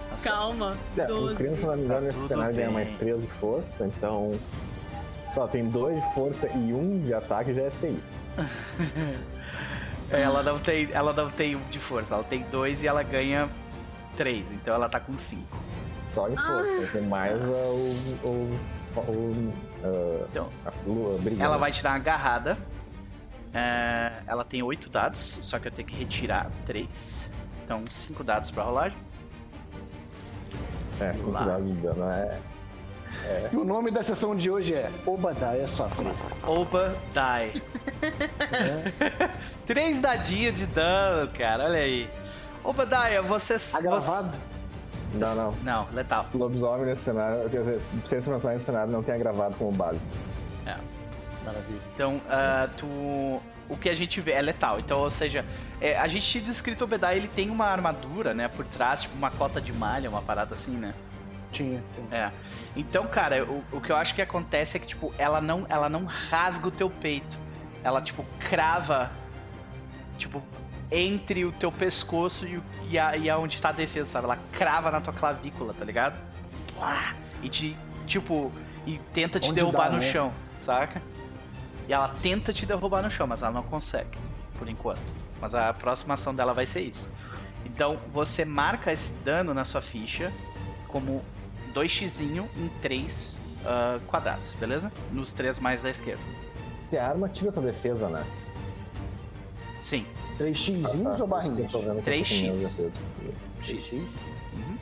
Nossa, Calma. É, o 12. criança, me engano, Tá nesse cenário ganha bem. mais 3 de força, então. Só tem 2 de força e 1 um de ataque já é 6. Ela não tem. Ela não tem um de força, ela tem dois e ela ganha três. Então ela tá com cinco. Só em força. Tem mais uh, o. o, o uh, Então, a lua brigando. ela vai tirar uma agarrada. É, ela tem oito dados, só que eu tenho que retirar três. Então, cinco dados pra rolar. É, 5 Lá. dados de dano. É, E o nome da sessão de hoje é Obadiah Sofre. Oba, die. Três dadinhos de dano, cara, olha aí. Obadiah, você... Tá você... gravado? não, não. Não, letal. Lobisomem nesse cenário, quer dizer, se personagem nesse cenário não tenha gravado como base. É. Maravilha. Então, ah, tu. O que a gente vê é letal. Então, ou seja, é, a gente tinha descrito o Obadiah, ele tem uma armadura, né, por trás, tipo uma cota de malha, uma parada assim, né? Tinha. tinha. É. Então, cara, o, o que eu acho que acontece é que, tipo, ela não, ela não rasga o teu peito. Ela, tipo, crava, tipo, entre o teu pescoço e, e, a, e aonde tá a defesa, sabe? Ela crava na tua clavícula, tá ligado? E te, tipo, e tenta te Onde derrubar dá, no né? chão, saca? E ela tenta te derrubar no chão, mas ela não consegue, por enquanto. Mas a próxima ação dela vai ser isso. Então, você marca esse dano na sua ficha como 2x em 3 quadrados, beleza? Nos três mais da esquerda. E a arma tira tua defesa, né? Sim, Três xizinhos ou barrinhas? Eu tô vendo que 3x. eu tô com menos defesa. X. Uhum.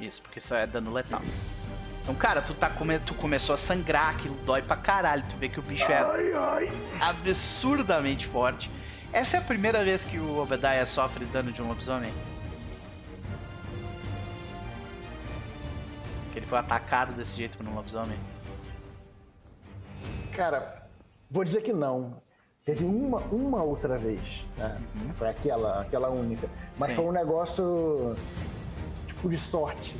Isso, porque isso é dano letal. Então, cara, tu, tá come... tu começou a sangrar, aquilo dói pra caralho. Tu vê que o bicho é absurdamente forte. Essa é a primeira vez que o Obadiah sofre dano de um lobisomem? Que ele foi atacado desse jeito por um lobisomem? Cara, vou dizer que não. Teve uma, uma outra vez, né? Foi aquela, aquela única. Mas Sim. foi um negócio tipo de sorte.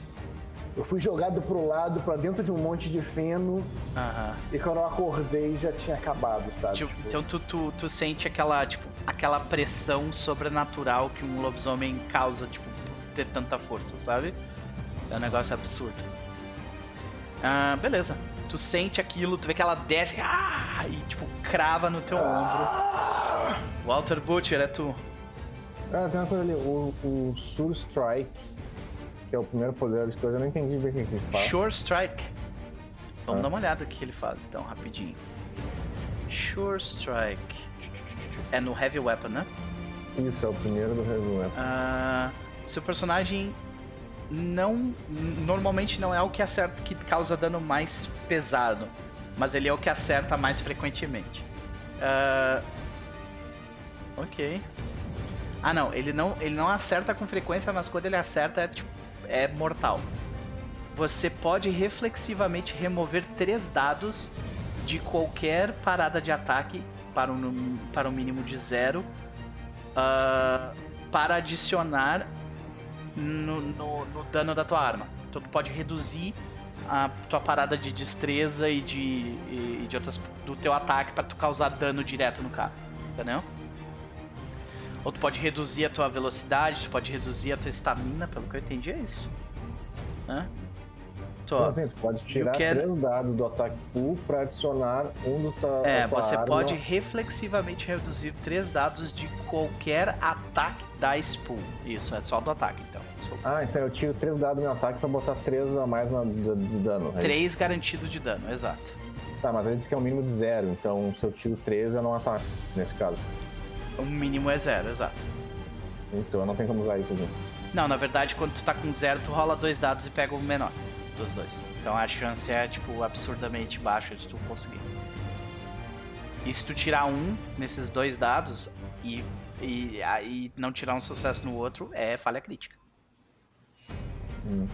Eu fui jogado pro lado, pra dentro de um monte de feno, Aham. e quando eu acordei já tinha acabado, sabe? Tipo, então tu, tu, tu sente aquela, tipo, aquela pressão sobrenatural que um lobisomem causa, tipo, ter tanta força, sabe? É um negócio absurdo. Ah, beleza. Tu sente aquilo, tu vê que ela desce ah, e, tipo, crava no teu ombro. Walter Butcher, é tu. Ah, tem uma coisa ali, o, o Sur Strike, que é o primeiro poder de coisa, eu não entendi bem o que que ele faz. Sure Strike. Vamos Ah. dar uma olhada no que ele faz, então, rapidinho. Sure Strike. É no Heavy Weapon, né? Isso, é o primeiro do resumo. Ah, seu personagem não normalmente não é o que acerta que causa dano mais pesado, mas ele é o que acerta mais frequentemente. Ah, ok. Ah não, ele não ele não acerta com frequência, mas quando ele acerta é tipo é mortal. Você pode reflexivamente remover três dados de qualquer parada de ataque para um, para um mínimo de zero ah, para adicionar no, no- no dano da tua arma. Então tu pode reduzir a tua parada de destreza e de, e, de outras do teu ataque para tu causar dano direto no cara, entendeu? Ou tu pode reduzir a tua velocidade, tu pode reduzir a tua estamina, pelo que eu entendi é isso. Né? Então, assim, tu pode tirar quero- três dados do ataque pool pra adicionar um do tua, É, você arma. pode reflexivamente reduzir três dados de qualquer ataque da spool. Isso, é só do ataque, então. Ah, então eu tiro três dados do meu ataque pra botar três a mais na, do, do dano. Aí- Três garantido de dano, exato. Tá, mas ele disse que é um mínimo de zero, então se eu tiro três eu não ataco, nesse caso. O mínimo é zero, exato. Então eu não tenho como usar isso aqui. Não, na verdade, quando tu tá com zero, tu rola dois dados e pega o menor dos dois. Então a chance é, tipo, absurdamente baixa de tu conseguir. E se tu tirar um nesses dois dados e, e, aí não tirar um sucesso no outro, é falha crítica. Hum.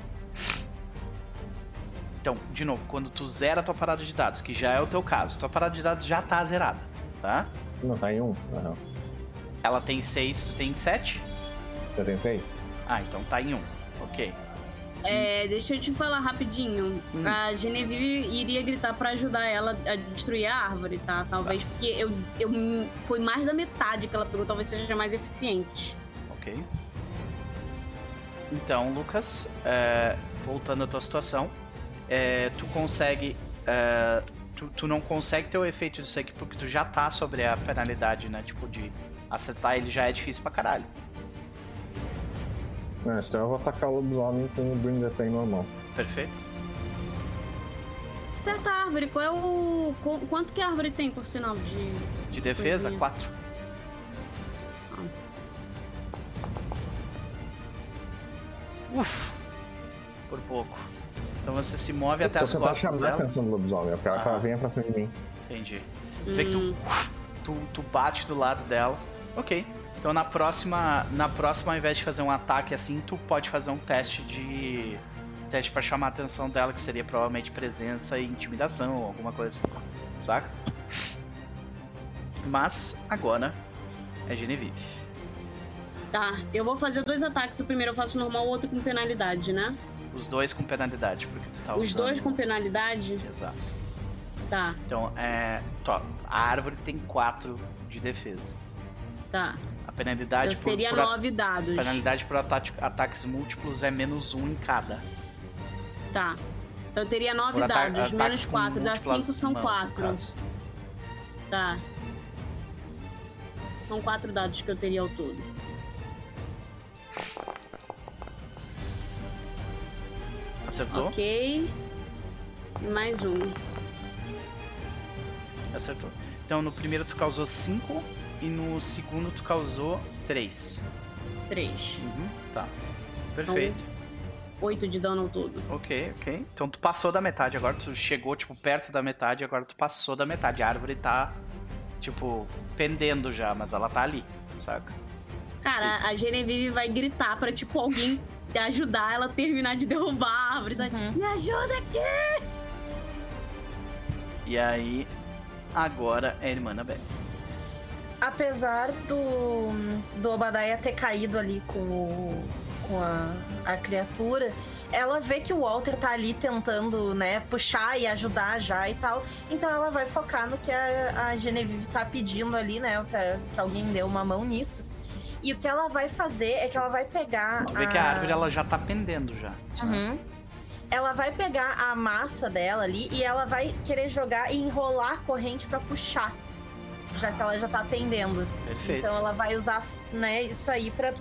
Então, de novo, quando tu zera a tua parada de dados, que já é o teu caso, tua parada de dados já tá zerada, tá? Não, tá em um. Aham. Ela tem seis, tu tem sete? Eu tenho seis? Ah, então tá em um. Ok. É, deixa eu te falar rapidinho. Hum. A Genevieve iria gritar pra ajudar ela a destruir a árvore, tá? Talvez porque eu, eu foi mais da metade que ela pegou, talvez seja mais eficiente. Ok. Então, Lucas, é, voltando à tua situação, é, tu consegue. é, tu, tu não consegue ter o efeito disso aqui porque tu já tá sobre a penalidade, né? Tipo, de acertar ele já é difícil pra caralho. É, então eu vou atacar o lobisomem com o Bring the Pain normal. Perfeito? Certa árvore, qual é o. qu- Quanto que a árvore tem, por sinal, de. De defesa, Coisinha. 4. Uf! por pouco. Então você se move até as tá costas chamando a atenção do lobisomem. Eu quero que ela venha pra cima de mim. Entendi. Tu vê que Hum. tu, tu, tu bate do lado dela. Ok. Então na próxima, na próxima, ao invés de fazer um ataque assim, tu pode fazer um teste de. Teste pra chamar a atenção dela, que seria provavelmente presença e intimidação, alguma coisa assim. Saca? Mas agora é Genevieve. Tá, eu vou fazer dois ataques. O primeiro eu faço normal, o outro com penalidade, né? Os dois com penalidade, porque tu tá Os usando. dois com penalidade? Exato. Tá, Então, é. Tó, a árvore tem 4 de defesa. tá. A penalidade por, teria por a- nove dados. penalidade por ata- ataques múltiplos é menos 1 em cada. Tá. Então eu teria nove Por dados. Menos quatro, dá cinco, são mãos, quatro. Tá. São quatro dados que eu teria ao todo. Acertou? Ok. E mais um. Acertou. Então no primeiro tu causou 5 e no segundo tu causou 3. Três. Uhum, tá. Perfeito. Oito de dano todo. Ok, ok. Então tu passou da metade, agora tu chegou, tipo, perto da metade, agora tu passou da metade. A árvore tá, tipo, pendendo já, mas ela tá ali, saca? Cara, a Genevieve vai gritar pra, tipo, alguém ajudar ela a terminar de derrubar a árvore. sabe? Uhum. Me ajuda aqui! E aí, agora é a irmã Annabelle. Apesar do, do Obadiah ter caído ali com, o- com a, a criatura, ela vê que o Walter tá ali tentando, né, puxar e ajudar já e tal. Então ela vai focar no que a, a Genevieve tá pedindo ali, né, pra que alguém dê uma mão nisso. E o que ela vai fazer é que ela vai pegar. Tu vê que a árvore ela já tá pendendo já. Uhum. Ela vai pegar a massa dela ali e ela vai querer jogar e enrolar a corrente pra puxar. Já que ela já tá pendendo. Perfeito. Então ela vai usar, né, isso aí pra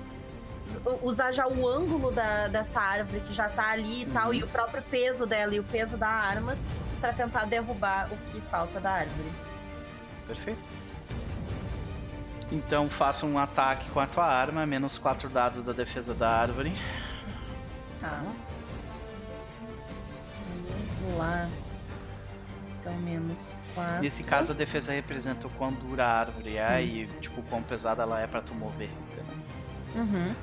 usar já o ângulo da, dessa árvore que já tá ali e tal, Uhum. e o próprio peso dela e o peso da arma pra tentar derrubar o que falta da árvore. Perfeito. Então faça um ataque com a tua arma, menos 4 dados da defesa da árvore. Tá. Vamos lá. Então, menos 4. Nesse caso, a defesa representa o quão dura a árvore é e, tipo, o quão pesada ela é pra tu mover. entendeu? Uhum.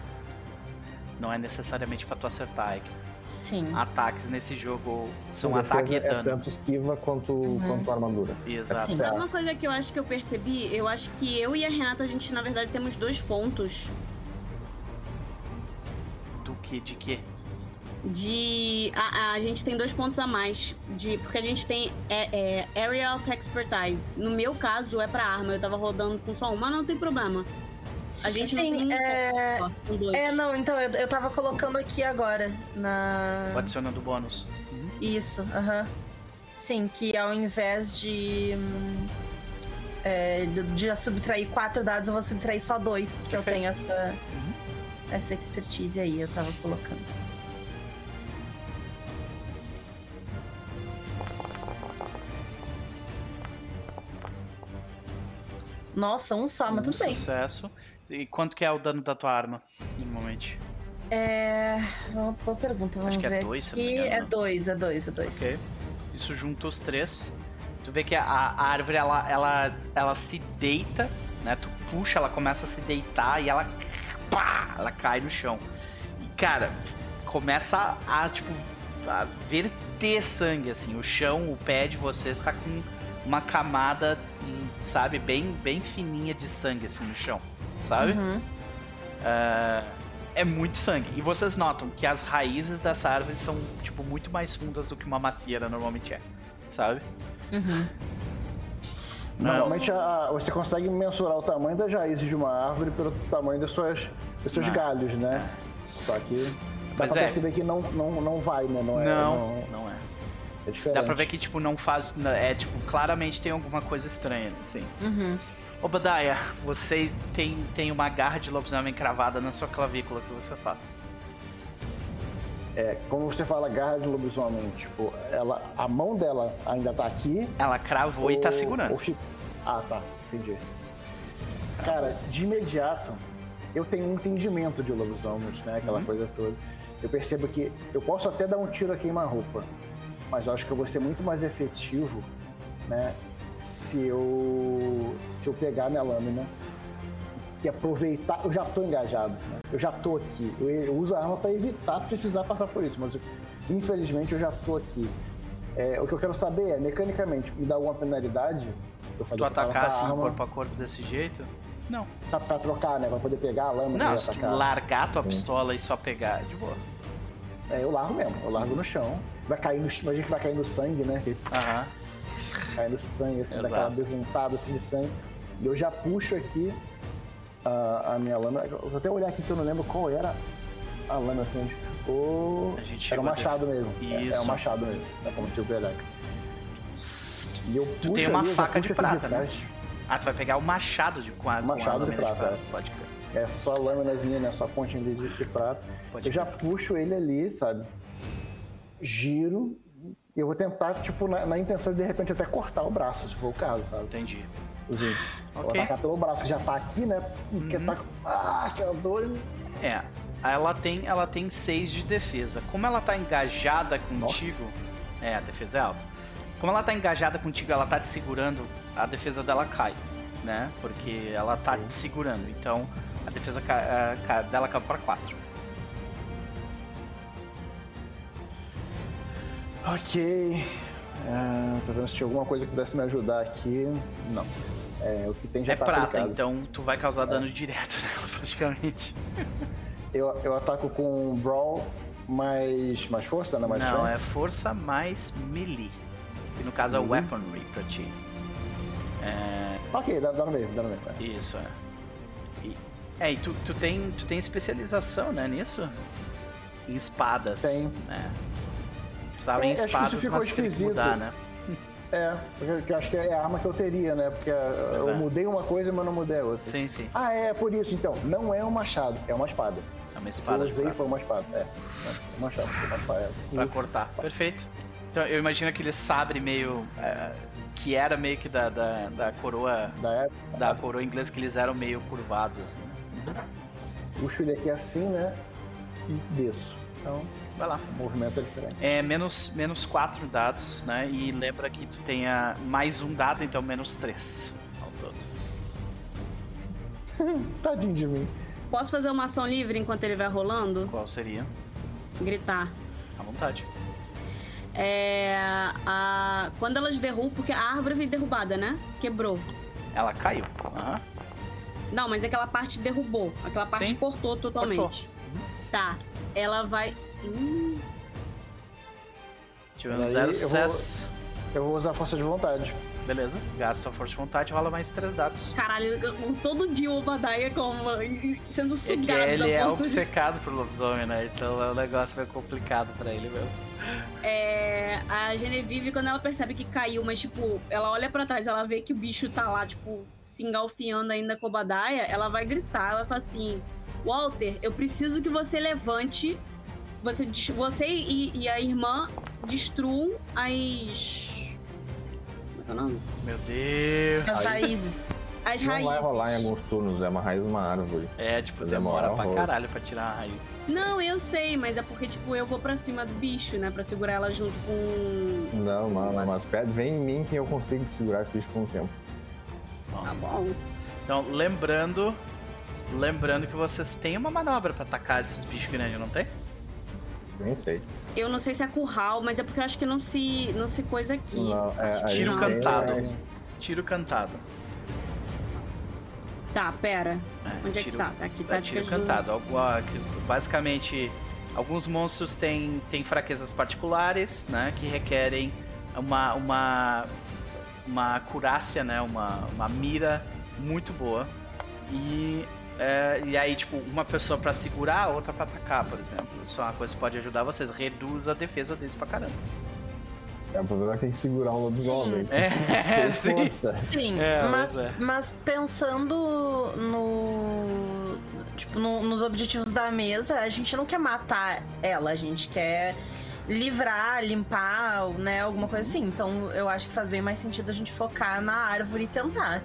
Não é necessariamente pra tu acertar. É que Sim. ataques nesse jogo são Defesa ataque e é dano. tanto esquiva quanto, Uhum. quanto armadura. Exato. Sim. Sabe uma coisa que eu acho que eu percebi? Eu acho que eu e a Renata, a gente, na verdade, temos dois pontos Do que? De quê? De. A, a gente tem dois pontos a mais. De, porque a gente tem é, é, Area of Expertise. No meu caso, é pra arma. Eu tava rodando com só uma, não tem problema. A gente não Sim, tem. é... Dois. É, não, então eu, eu tava colocando aqui agora na. O adicionando bônus. Uhum. Isso, aham. Sim, que ao invés de. é, de, subtrair quatro dados, eu vou subtrair só dois, porque eu Perfeito. tenho essa. Essa expertise aí, eu tava colocando. Nossa, um só, mas Um tudo bem. sucesso. E quanto que é o dano da tua arma, normalmente? É. Uma boa pergunta, vamos Acho que é ver. dois, se não me aqui. engano. É dois, é dois, é dois. Ok. Isso junta os três. Tu vê que a, a árvore, ela, ela, ela se deita, né? Tu puxa, ela começa a se deitar e ela... Pá! Ela cai no chão. E, cara, começa a, tipo, a verter sangue, assim. O chão, o pé de vocês tá com uma camada, sabe? Bem, bem fininha de sangue, assim, no chão. Sabe? Uhum. Ah, é muito sangue. E vocês notam que as raízes dessa árvore são, tipo, muito mais fundas do que uma macieira normalmente é. Sabe? Uhum. Normalmente a- a- você consegue mensurar o tamanho das raízes de uma árvore pelo tamanho das suas, dos seus Não. galhos, né? Só que dá Mas pra é. perceber que não, não, não vai, né? Não é, não, não é. É diferente. Dá pra ver que, tipo, não faz. É, tipo, claramente tem alguma coisa estranha, assim. Uhum. Obadiah, você tem, tem uma garra de lobisomem cravada na sua clavícula que você faz. É, como você fala garra de lobisomem, tipo, ela, a mão dela ainda tá aqui. Ela cravou e tá ou- segurando. ou fica- Ah, tá, entendi. Cara, de imediato, eu tenho um entendimento de lobisomens, né? Aquela Uhum. coisa toda. eu percebo que eu posso até dar um tiro a queima-roupa, mas eu acho que eu vou ser muito mais efetivo, né? Se eu, se eu pegar minha lâmina e aproveitar, eu já tô engajado, né? eu já tô aqui. Eu, eu uso a arma para evitar precisar passar por isso, mas eu, infelizmente eu já tô aqui. É, o que eu quero saber é, mecanicamente, me dá alguma penalidade? Eu Tu atacar assim corpo a corpo desse jeito? Não. Pra, pra, trocar, né? Pra poder pegar a lâmina Não, e se tu largar tua pistola e só pegar, de boa. É, eu largo mesmo, eu largo no chão. Vai cair no imagina que vai cair no sangue, né? Aham. cai no sangue, assim, Exato. daquela besuntada assim de sangue. E eu já puxo aqui a, a minha lâmina. Eu vou até olhar aqui que eu não lembro qual era a lâmina assim onde gente Era a machado mesmo. É, é Isso. um machado mesmo. É como se o Pelex. E eu puxo tem uma ali, faca de prata, né? trás. Ah, tu vai pegar o machado de a Machado de lâmina prata, Pode crer. É só a lâminazinha, né? Só a pontinha de, de prata. Pode eu já puxo ele ali, sabe? Giro. E eu vou tentar, tipo, na, na intenção de de repente até cortar o braço, se for o caso, sabe? Entendi. Assim, Vou Ok. atacar pelo braço que já tá aqui, né? Porque Uhum. tá. Ah, que dor. É. Ela tem, ela tem 6 de defesa. Como ela tá engajada Nossa. contigo. É, a defesa é alta. Como ela tá engajada contigo, ela tá te segurando, a defesa dela cai, né? Porque ela tá te segurando. Então, a defesa dela cai pra 4. Ok. Ah, tô vendo se tinha alguma coisa que pudesse me ajudar aqui. Não. É, o que tem já É tá prata, aplicado. então tu vai causar dano direto nela, praticamente. Eu, eu ataco com Brawl mais, mais força, né? Mais Não, strength? é força mais melee. Que no caso é Melee? weaponry pra ti. É, Ok, dá, dá no meio, dá no meio. é. isso, é. E, é, e tu, tu, tem, tu tem especialização, né, nisso? Em espadas. Tenho. Né? Tava É, em espadas, mas teve que esquisito. mudar, né? É, porque eu acho que é a arma que eu teria, né? Porque Pois eu é. mudei uma coisa, mas não mudei a outra. Sim, sim. Ah, é, por isso então. Não é um machado, é uma espada. É uma Eu espada de usei foi uma espada. É, machado, foi uma espada. pra cortar. Perfeito. Então eu imagino aquele sabre meio. é, que era meio que da, da, da coroa. Da época, Da coroa inglesa que eles eram meio curvados, assim. puxo ele aqui assim, né? E desço. Então, Vai lá. o movimento é diferente. É menos, menos 4 dados, né? E lembra que tu tenha mais um dado, então menos 3 ao todo. Tadinho de mim. Posso fazer uma ação livre enquanto ele vai rolando? Qual seria? Gritar. À vontade. É. A... Quando elas derrubam. Porque a árvore foi derrubada, né? Quebrou. Ela caiu. Aham. Não, mas aquela parte derrubou. Aquela parte Sim. cortou totalmente. Cortou. Tá. Ela vai. Hum, Tivemos zero eu vou- sucesso. Eu vou usar força de vontade. Beleza. Gasta a força de vontade rola mais 3 dados. caralho, todo dia o Obadiah como sendo É que sugado ele é força de obcecado por lobisomem, né? Então o negócio vai complicado pra ele mesmo. É, a Genevieve, quando ela percebe que caiu, mas, tipo, ela olha pra trás, ela vê que o bicho tá lá, tipo, se engalfiando ainda com a Obadiah, ela vai gritar, ela fala assim, Walter, eu preciso que você levante, você, você e, e a irmã destruam as... Como é que é o nome? Meu Deus. As raízes. As Não raízes. vai rolar em alguns turnos, é uma raiz de uma árvore. É, tipo, demora demorar pra caralho pra tirar a raiz. Não, eu sei, mas é porque, tipo, eu vou pra cima do bicho, né, pra segurar ela junto com... Não, não, não, mas pede, vem em mim que eu consigo segurar esse bicho por um tempo. Tá bom. Então, lembrando. Lembrando que vocês têm uma manobra pra atacar esses bichos grandes, não tem? Nem sei. Eu não sei se é curral, mas é porque eu acho que não se, não se coisa aqui. Não, é, Tiro tem, cantado. é, Tiro cantado. Tá, pera. É, Onde é tiro, que tá? Tá aqui, é tá tiro do- cantado. Algu- ah, Basicamente, alguns monstros têm, têm fraquezas particulares, né? Que requerem uma, uma, uma acurácia, né? Uma, uma mira muito boa. E, é, e aí, tipo, uma pessoa pra segurar, a outra pra atacar, por exemplo. Isso é uma coisa que pode ajudar vocês. Reduz a defesa deles pra caramba. é, o problema é que tem que segurar um lobisomem. É, Sem sim. Sim, É, mas, mas é. mas pensando no. Tipo, no- nos objetivos da mesa, a gente não quer matar ela, a gente quer livrar, limpar, né? Alguma coisa assim. Então eu acho que faz bem mais sentido a gente focar na árvore e tentar.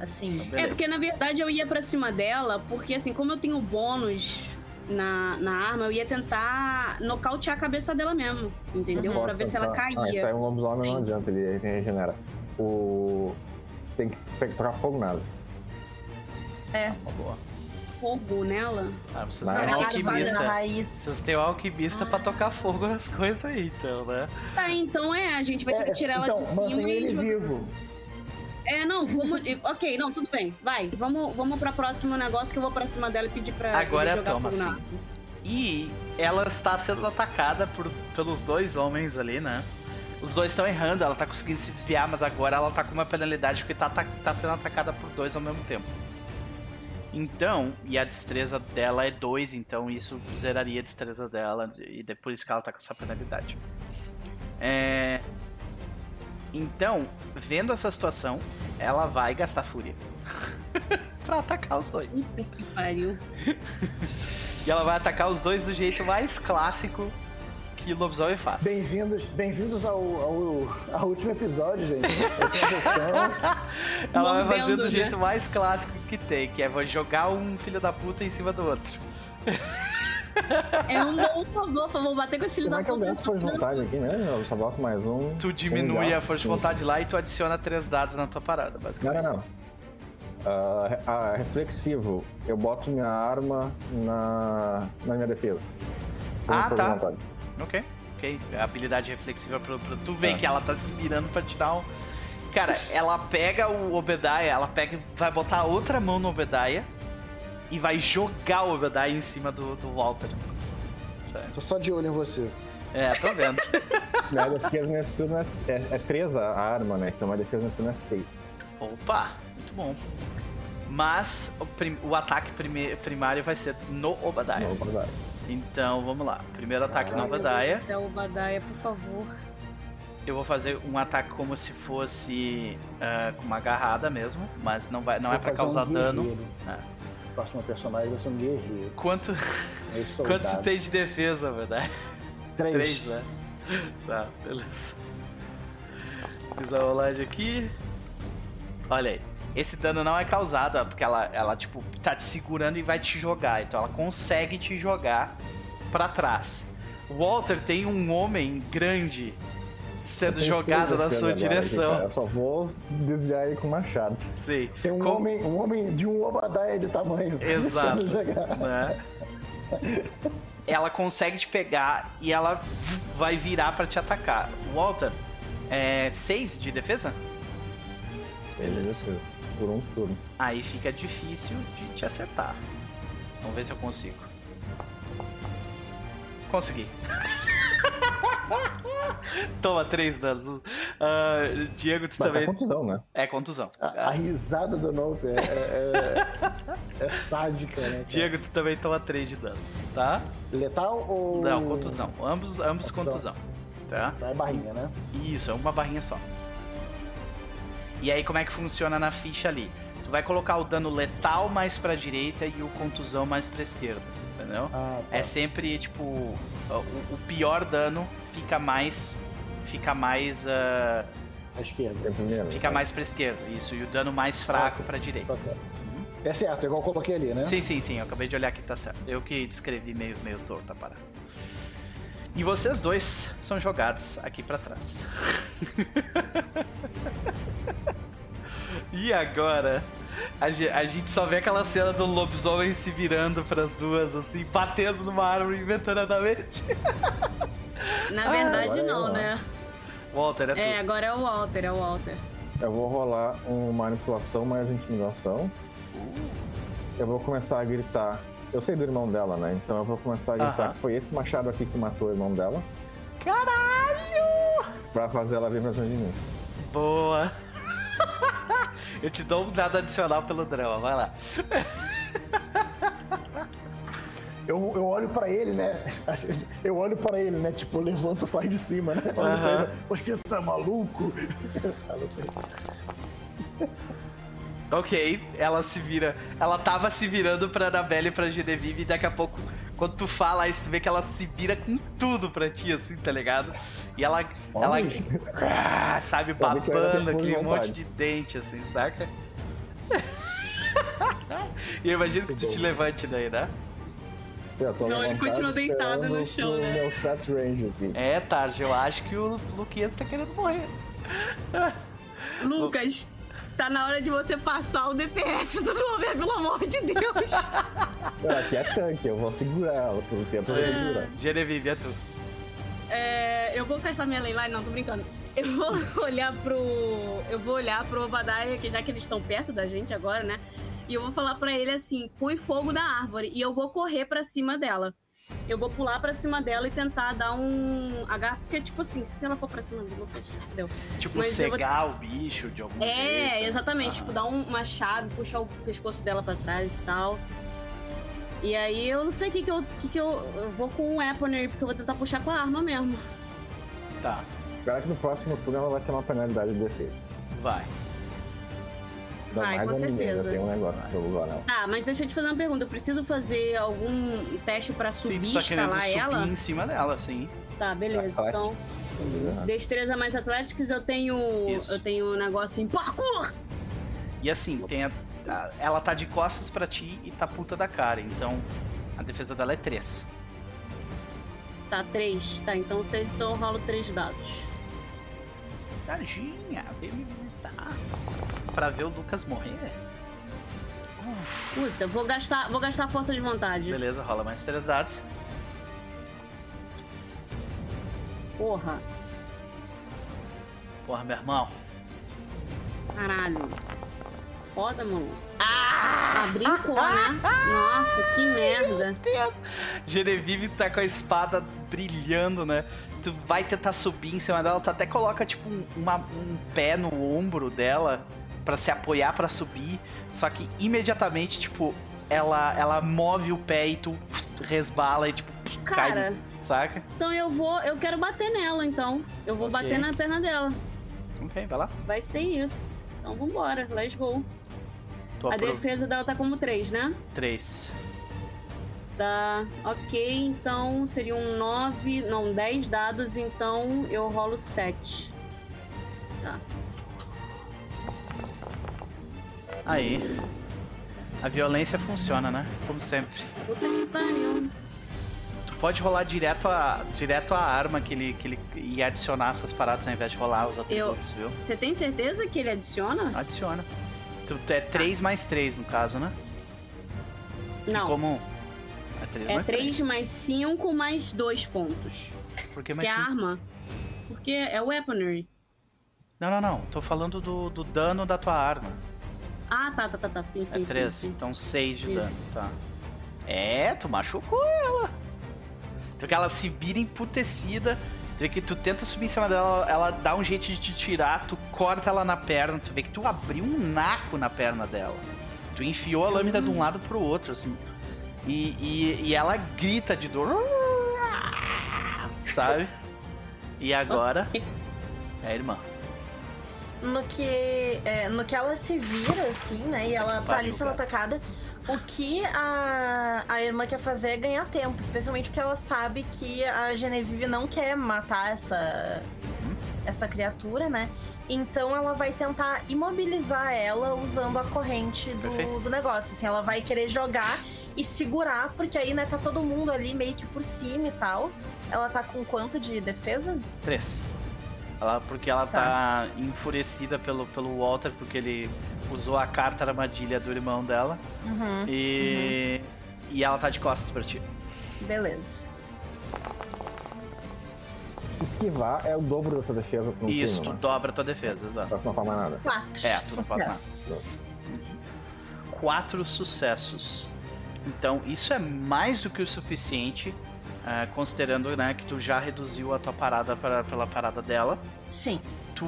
Assim. É, Beleza. porque na verdade eu ia pra cima dela, porque assim, como eu tenho bônus na, na arma, eu ia tentar nocautear a cabeça dela mesmo, entendeu? Pode Pra ver se ela. Ah, isso aí caía. é um lobisomem, não adianta, ele, ele regenera. O... Tem que pe- tocar fogo nela. É. Boa. Fogo nela. Ah, vocês têm um ela na alquimista. raiz. Vocês têm um alquimista pra tocar fogo nas coisas aí, então, né? Tá, então é, a gente vai ter É, que tirar ela então, de cima mantém e ele jogar. vivo. É, não, vamos. Ok, não, tudo bem. Vai, vamos, vamos pra próximo negócio que eu vou pra cima dela e pedir pra Agora é a jogar Thomas, fogo na sim. arma. E ela está sendo atacada por, pelos dois homens ali, né? Os dois estão errando, ela tá conseguindo se desviar, mas agora ela tá com uma penalidade porque tá, ata- tá sendo atacada por dois ao mesmo tempo. Então, e a destreza dela é 2, então isso zeraria a destreza dela, e é por isso que ela tá com essa penalidade. É... Então, vendo essa situação, ela vai gastar fúria pra atacar os dois. Puta que pariu. E ela vai atacar os dois do jeito mais clássico que lobisomem faz. Bem-vindos bem-vindos ao, ao, ao último episódio, gente. Ela vai fazer do né? jeito mais clássico que tem, que é jogar um filho da puta em cima do outro. É um bom favor, favor, bater com esse filho Como da é que eu gasto força de vontade aqui mesmo? Eu só boto mais um. Tu diminui um a força de vontade lá e tu adiciona três dados na tua parada, Não, basicamente. não, não. Ah, re- ah, reflexivo. Eu boto minha arma na, na minha defesa. Ah, tá. vontade. Ok, ok. A habilidade reflexiva pra, pra tu ver Tá. que ela tá se mirando pra te dar um. Cara, ela pega o Obediah, ela pega, vai botar outra mão no Obediah e vai jogar o Obediah em cima do, do Walter. Certo. Tô só de olho em você. É, tô vendo. Minha defesa nesse turno é, é, é 3 a arma, né? Então minha defesa nesse turno é 6. Opa, muito bom. Mas o, prim- o ataque prime- primário vai ser no Obadiah. Vou dar. Então vamos lá. Primeiro ataque no Deus Obadiah. do céu, Obadiah, por favor. Eu vou fazer um ataque como se fosse ah, com uma agarrada mesmo, mas não, vai, não é Vou fazer causar um dano. Ah. Próximo personagem vai ser um guerreiro. Quanto, É quanto tu tem de defesa, verdade? Três. Três, né? Tá, beleza. Fiz a rolagem aqui. Olha aí. Esse dano não é causado, porque ela, ela, tipo, tá te segurando e vai te jogar. Então ela consegue te jogar pra trás. O Walter tem um homem grande sendo jogado na sua agora, direção. cara. Eu só vou desviar ele com machado. Sim. Tem um Como- homem, um homem de um Obadiah de tamanho. Exato. né? Ela consegue te pegar e ela vai virar pra te atacar. Walter, é 6 de defesa? Beleza. Por um turno. Aí fica difícil de te acertar. Vamos ver se eu consigo. Consegui. Toma três danos. Ah, Diego, tu Mas é também. contusão, né? É contusão. A, a risada do Nope é, é, é- é sádica, né? cara? Diego, tu também toma 3 de dano, tá? Letal ou. Não, contusão. Ambos, ambos Contusão. contusão. Tá? Tá, é barrinha, né? Isso, é uma barrinha só. E aí, como é que funciona na ficha ali? Tu vai colocar o dano letal mais pra direita e o contusão mais pra esquerda, entendeu? Ah, tá. É sempre, tipo, o, o pior dano fica mais. Fica mais. ah, À esquerda. É primeiro. fica mais pra esquerda, isso. E o dano mais fraco pra direita. Tá certo. É certo, igual eu coloquei ali, né? Sim, sim, sim. Eu acabei de olhar aqui, tá certo. Eu que descrevi meio, meio torto a parada. E vocês dois são jogados aqui pra trás. e agora? A ge- a gente só vê aquela cena do lobisomem se virando pras duas, assim, batendo numa árvore inventoriamente. Na verdade, agora é não, eu, né? Walter, é tu. É, agora é o Walter, é o Walter. Eu vou rolar uma manipulação mais intimidação. Eu vou começar a gritar. Eu sei do irmão dela, né? Então eu vou começar a gritar que foi esse machado aqui que matou o irmão dela. Caralho! Pra fazer ela vir pra cima de mim. Boa. Eu te dou um dado adicional pelo drama, vai lá. Eu, eu olho pra ele, né? Eu olho pra ele, né? Tipo, eu levanto e saio de cima, né? Ele, Você tá maluco? Ok, ela se vira. Ela tava se virando pra Anabelle e pra Genevieve e daqui a pouco, quando tu fala isso, tu vê que ela se vira com tudo pra ti, assim, tá ligado? E ela. ela Olha. ah, sabe, babando aquele monte de dente, assim, saca? e eu imagino que tu te levante daí, né? Não, ele continua deitado no chão, né? Meu range aqui. É, Tarde, eu acho que o Luquinhas tá querendo morrer. Lucas, tá na hora de você passar o DPS do Glover, pelo amor de Deus. Não, aqui é tanque, eu vou segurar ela por um tempo. Segurar. Genevieve, é tu. É, eu vou castar minha leyline, não, tô brincando. Eu vou olhar pro. Eu vou olhar pro Obadiah, que já que eles estão perto da gente agora, né? E eu vou falar pra ele assim: põe fogo na árvore. E eu vou correr pra cima dela. Eu vou pular pra cima dela e tentar dar um. H, porque, tipo assim, se ela for pra cima do Lucas, deu. Tipo, Mas eu vou- cegar o bicho de algum jeito. É, né? exatamente. Ah. Tipo, dar um- uma chave, puxar o pescoço dela pra trás e tal. E aí eu não sei o que que eu. Que que eu, eu vou com o Weaponry, porque eu vou tentar puxar com a arma mesmo. Tá, Espero que no próximo turno ela vai ter uma penalidade de defesa. vai. Ainda Vai, mais com ninguém, certeza. Eu tenho um negócio pra lugar nela. Tá, mas deixa eu te fazer uma pergunta. Eu preciso fazer algum teste pra subir, tá escalar subir ela? em cima dela, sim. Tá, beleza. Atlético. Então, destreza mais Athletics, eu tenho. Isso. Eu tenho um negócio em parkour! E assim, tem a- a- ela tá de costas pra ti e tá puta da cara, então a defesa dela é 3. Tá, três. Tá, então seis, então eu rolo três dados. Tadinha, vem Pra ver o Lucas morrer? Puta, vou gastar, vou gastar força de vontade. Beleza, rola mais três dados. Porra, Porra, meu irmão. caralho. Foda, mano. Ah! brincou, né? Nossa, que merda. Deus! Genevieve tá com a espada brilhando, né? Tu vai tentar subir em cima dela, tu até coloca tipo um, uma- um pé no ombro dela pra se apoiar pra subir, só que imediatamente, tipo, ela, ela move o pé e tu resbala e tipo, cai, Cara, saca? então eu vou. Eu quero bater nela, então. Eu vou Ok. bater na perna dela. Ok, vai lá. Vai ser isso. Então vambora, let's go. Tu A defesa dela tá como 3, né? 3. Tá. Ok, então seriam 9. Não, 10 dados, então eu rolo 7. Tá. Aí. A violência funciona, né? Como sempre. Puta que pariu. Tu pode rolar direto a, direto a arma que ele, que ele ia adicionar essas paradas ao invés de rolar os atributos, viu? Você tem certeza que ele adiciona? Adiciona. Tu, tu é 3 mais 3 no caso, né? Não. Comum. É 3 É mais 3 mais 5 mais 2 pontos. Por que Que mais é a cinco? arma. Porque é weaponry. Não, não, não. Tô falando do, do dano da tua arma. Ah, tá, tá, tá, tá. Sim, sim. é 3. sim, sim. Então 6 de Isso. dano, tá. É, tu machucou ela. Então que ela se vira emputecida. Tu vê que tu tenta subir em cima dela, ela dá um jeito de te tirar, tu corta ela na perna, tu vê que tu abriu um naco na perna dela. Tu enfiou a lâmina de um lado pro outro, assim. E, e, e ela grita de dor. Sabe? E agora. É a irmã. No que, é, no que ela se vira, assim, né? E ela tá ali sendo atacada. O que a, a irmã quer fazer é ganhar tempo. Especialmente porque ela sabe que a Genevieve não quer matar essa, essa criatura, né? Então ela vai tentar imobilizar ela usando a corrente do, do negócio. Assim, ela vai querer jogar e segurar, porque aí, né, tá todo mundo ali meio que por cima e tal. Ela tá com quanto de defesa? 3. Ela, porque ela tá. enfurecida pelo, pelo Walter, porque ele usou a carta armadilha do irmão dela. Uhum. E. E ela tá de costas pra ti. Beleza. Esquivar é o dobro da tua defesa no Isso, tu turno, né? dobra a tua defesa, exato. Próxima forma nada. Quatro. É, tu não faz nada. sucessos. Quatro sucessos. Então, isso é mais do que o suficiente, ah, considerando né, que tu já reduziu a tua parada pra, pela parada dela. Sim, Tu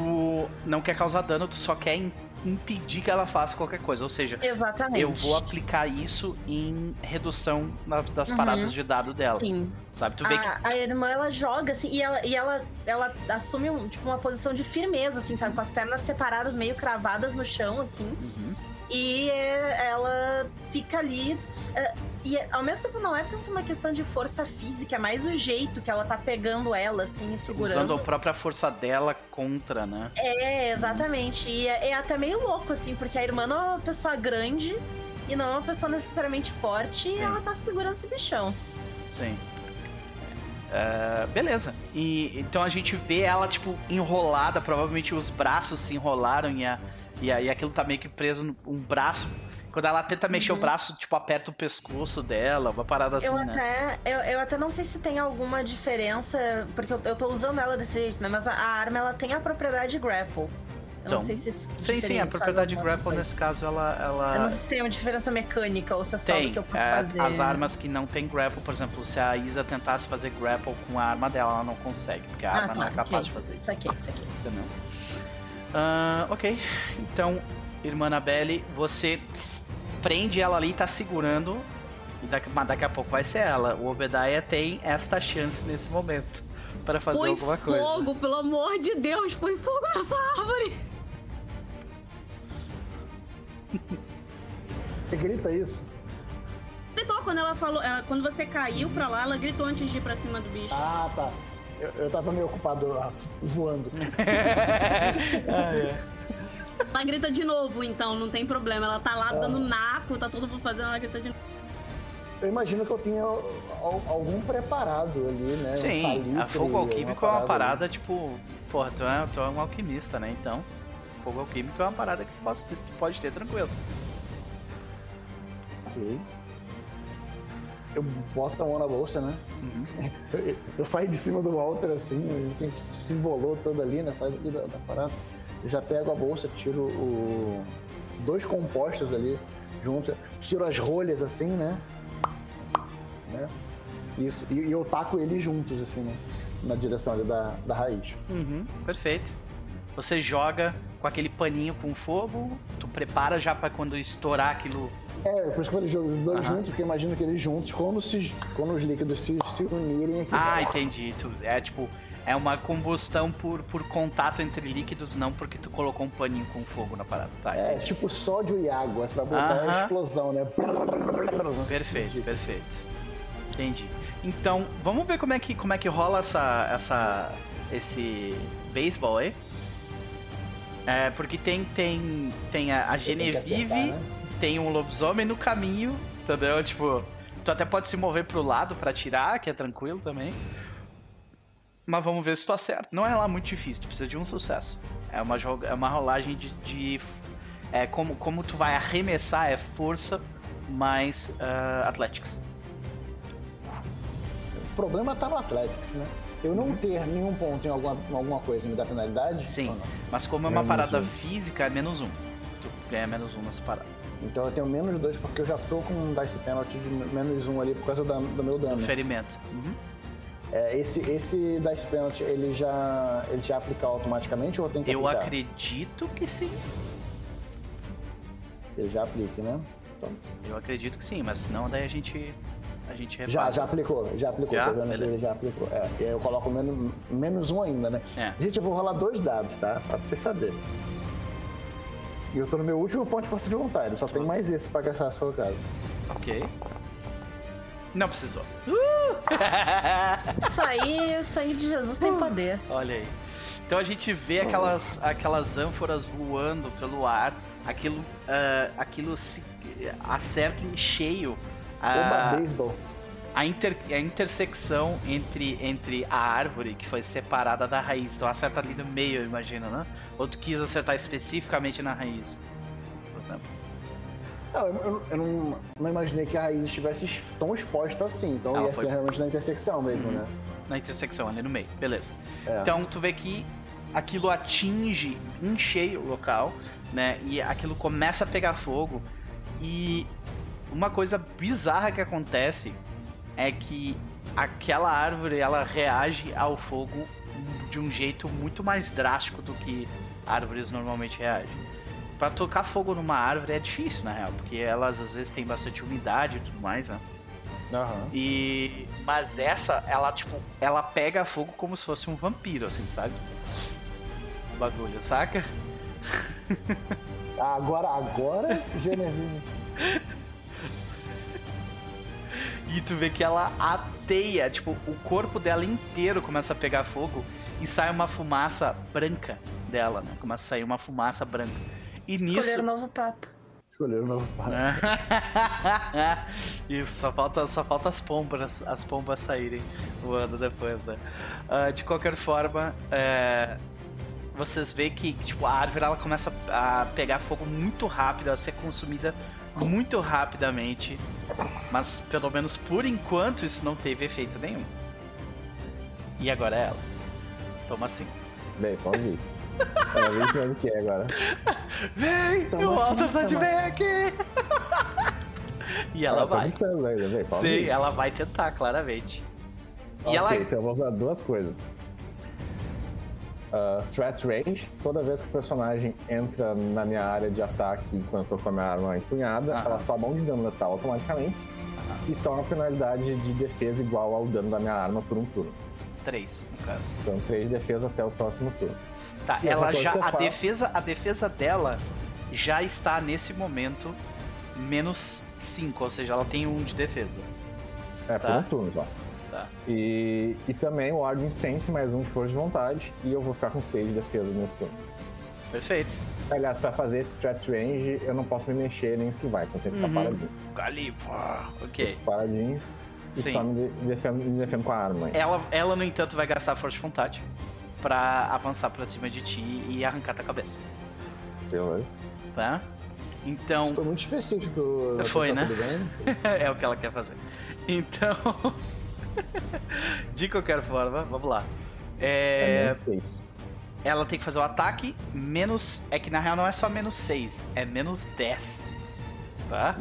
não quer causar dano, tu só quer im- impedir que ela faça qualquer coisa. Ou seja, exatamente. eu vou aplicar isso em redução na- das Uhum. paradas de dado dela. Sim. Sabe? Tu vê que A, a irmã, ela joga, assim, e ela, e ela, ela assume um, tipo, uma posição de firmeza, assim, sabe? Com as pernas separadas, meio cravadas no chão, assim. Uhum. E é, ela fica ali. é, e ao mesmo tempo não é tanto uma questão de força física, é mais o jeito que ela tá pegando ela, assim, e segurando. usando a própria força dela contra, né? É, exatamente. E é, é até meio louco, assim, porque a irmã não é uma pessoa grande e não é uma pessoa necessariamente forte Sim. e ela tá segurando esse bichão. Sim. Uh, beleza. E então a gente vê ela, tipo, enrolada, provavelmente os braços se enrolaram e, a, e, a, e aquilo tá meio que preso no um braço. Quando ela tenta mexer Uhum. o braço, tipo, aperta o pescoço dela, uma parada assim, Eu né? até, eu, eu até não sei se tem alguma diferença, porque eu, eu tô usando ela desse jeito, né? Mas a, a arma ela tem a propriedade grapple. Então, não sei se. Sim, sim, a propriedade grapple coisa. nesse caso, ela. ela... Eu não sei se tem uma diferença mecânica ou se é só Tem. do que eu posso é, fazer. As armas que não tem grapple, por exemplo, se a Isa tentasse fazer grapple com a arma dela, ela não consegue, porque a Ah, arma tá, não é capaz ok. de fazer isso. Isso aqui, isso aqui. Entendeu? Ah, ok. Então, irmã Annabelle, você ps, prende ela ali, tá segurando. E daqui, mas daqui a pouco vai ser ela. O Obadiah tem esta chance nesse momento para fazer põe alguma coisa. fogo, pelo amor de Deus, põe fogo nessa árvore. Você grita isso? Gritou quando ela falou. Quando você caiu pra lá, ela gritou antes de ir pra cima do bicho. Ah, tá. Eu, eu tava meio ocupado ah, voando. Ah, é. Ela grita de novo, então, não tem problema. Ela tá lá dando naco, tá todo mundo fazendo, ela grita de novo. Eu imagino que eu tenha al- algum preparado ali, né? Um Sim, salitre, a fogo alquímico é uma ali. parada, tipo, porra, tu é, tu é um alquimista, né? Então, fogo alquímico é uma parada que tu pode ter, tu pode ter tranquilo. Ok. Eu boto a mão na bolsa, né? Uhum. Eu, eu saio de cima do Walter assim, a gente se embolou todo ali, né? Sai da, da parada. Eu já pego a bolsa, tiro o. dois compostos ali juntos, tiro as rolhas assim, né? né? Isso. E, e eu taco eles juntos, assim, né? Na direção ali da, da raiz. Uhum, perfeito. Você joga com aquele paninho com fogo, tu prepara já pra quando estourar aquilo. É, por isso que eu falei jogo os dois Aham. juntos, porque eu imagino que eles juntos, quando, se, quando os líquidos se, se unirem aqui. Ah, entendi. Tu, é tipo, é uma combustão por, por contato entre líquidos, não porque tu colocou um paninho com fogo na parada, tá? É, entendi. tipo sódio e água, você vai botar Aham. a explosão, né? Perfeito, perfeito. Entendi. Então, vamos ver como é que, como é que rola essa, essa, esse beisebol aí. É, porque tem, tem, tem a, a Genevieve, acertar, né? tem um lobisomem no caminho, entendeu? Tipo, tu até pode se mover pro lado pra atirar, que é tranquilo também. Mas vamos ver se tu acerta. Não é lá muito difícil, tu precisa de um sucesso. É uma, é uma rolagem de. de- é como, como tu vai arremessar, é força mais ah, Athletics. O problema tá no Athletics, né? Eu não ter nenhum ponto em alguma, em alguma coisa me dá penalidade? Sim. Mas como é uma Menos parada um. física, é menos um. Tu ganha menos um nessa parada. Então eu tenho menos dois porque eu já tô com um dice penalty de menos um ali por causa da- do meu dano. Ferimento. Uhum. É, esse, esse dice penalty, ele já, ele já aplica automaticamente ou eu tenho que Eu aplicar? acredito que sim. Ele já aplica, né? Então, Eu acredito que sim, mas senão daí a gente. A gente repara. já, já aplicou, já aplicou, Já? ele já aplicou. É, e aí eu coloco menos, menos um ainda, né? É. Gente, eu vou rolar dois dados, tá? Pra vocês saberem. E eu tô no meu último ponto de força de vontade, só tem mais esse pra gastar se for o caso. Ok. Não precisou. Isso aí, o sangue de Jesus tem poder. Olha aí. Então a gente vê aquelas, aquelas ânforas voando pelo ar. Aquilo, ah, aquilo se acerta em cheio a, beisebol. a, inter, a intersecção entre, entre a árvore que foi separada da raiz. Então acerta ali no meio, imagina, né? Ou tu quis acertar especificamente na raiz, por exemplo. Não, eu, eu- eu não, não imaginei que a raiz estivesse tão exposta assim, então Ela ia foi- ser realmente na intersecção mesmo, né? Na intersecção, ali no meio. Beleza. É. Então tu vê que aquilo atinge em cheio o local, né? E aquilo começa a pegar fogo. E uma coisa bizarra que acontece é que aquela árvore ela reage ao fogo de um jeito muito mais drástico do que árvores normalmente reagem. Pra tocar fogo numa árvore é difícil, na real, porque elas às vezes têm bastante umidade e tudo mais, né? Aham. E mas essa, ela tipo, ela pega fogo como se fosse um vampiro, assim, sabe? O bagulho, saca? Agora, agora, Genevieve. E tu vê que ela ateia, tipo, o corpo dela inteiro começa a pegar fogo e sai uma fumaça branca dela, né? Começa a sair uma fumaça branca. E Escolher nisso, um novo papo. Escolher o novo par. Isso, só falta, só falta as pombas, as pombas saírem voando depois, né? Ah, de qualquer forma, é, vocês veem que tipo, a árvore ela começa a pegar fogo muito rápido, a ser consumida muito rapidamente. Mas pelo menos por enquanto isso não teve efeito nenhum. E agora é ela. Toma assim. Bem, pode ir. Ela vem onde que é agora. Vem! Toma o assim, Walter tá de e ela tá vai. pode Sim, ela vai tentar, claramente. E Ok, ela. então eu vou usar duas coisas. Ah, threat range, toda vez que o personagem entra na minha área de ataque enquanto eu tô com a minha arma empunhada, Aham. ela toma um de dano letal automaticamente e toma a penalidade de defesa igual ao dano da minha arma por um turno. Três, no caso. Então 3 de defesa até o próximo turno. Tá, E ela outra coisa já. que eu A faço- defesa, a defesa dela já está nesse momento menos 5, ou seja, ela tem um de defesa. É, por Tá. um turno só. Tá. E, e também o Ordem Stance, mais um de força de vontade, e eu vou ficar com 6 de defesa nesse turno. Perfeito. Aliás, pra fazer esse threat range, eu não posso me mexer nem esquivar, então tem que ficar Uhum. paradinho. Fica ali, pô. Ok. Paradinho e Sim. só me, de- defendo, me defendo com a arma. Ela, ela, no entanto, vai gastar força de vontade pra avançar pra cima de ti e arrancar tua cabeça, Beleza. tá? Então, Foi muito específico. Foi, né? é o que ela quer fazer. Então, de qualquer forma, vamos lá. É, É, ela tem que fazer o ataque menos. É que na real não é só menos 6, é menos 10. Tá?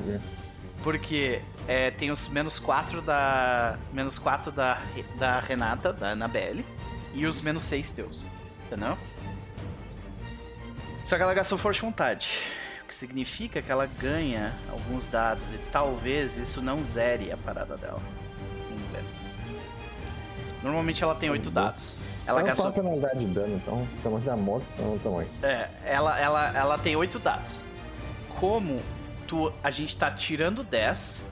Porque é, tem os menos 4 da. Menos 4 da, da Renata, da Anabelle. E os menos 6 teus. Entendeu? Só que ela gastou força de vontade. O que significa que ela ganha alguns dados e talvez isso não zere a parada dela. Normalmente ela tem 8 dados. Ela Ela gastou. penalidade de dano, então se eu tiver morto, então no tamanho. É, ela, ela, ela tem 8 dados. Como tu, a gente tá tirando 10,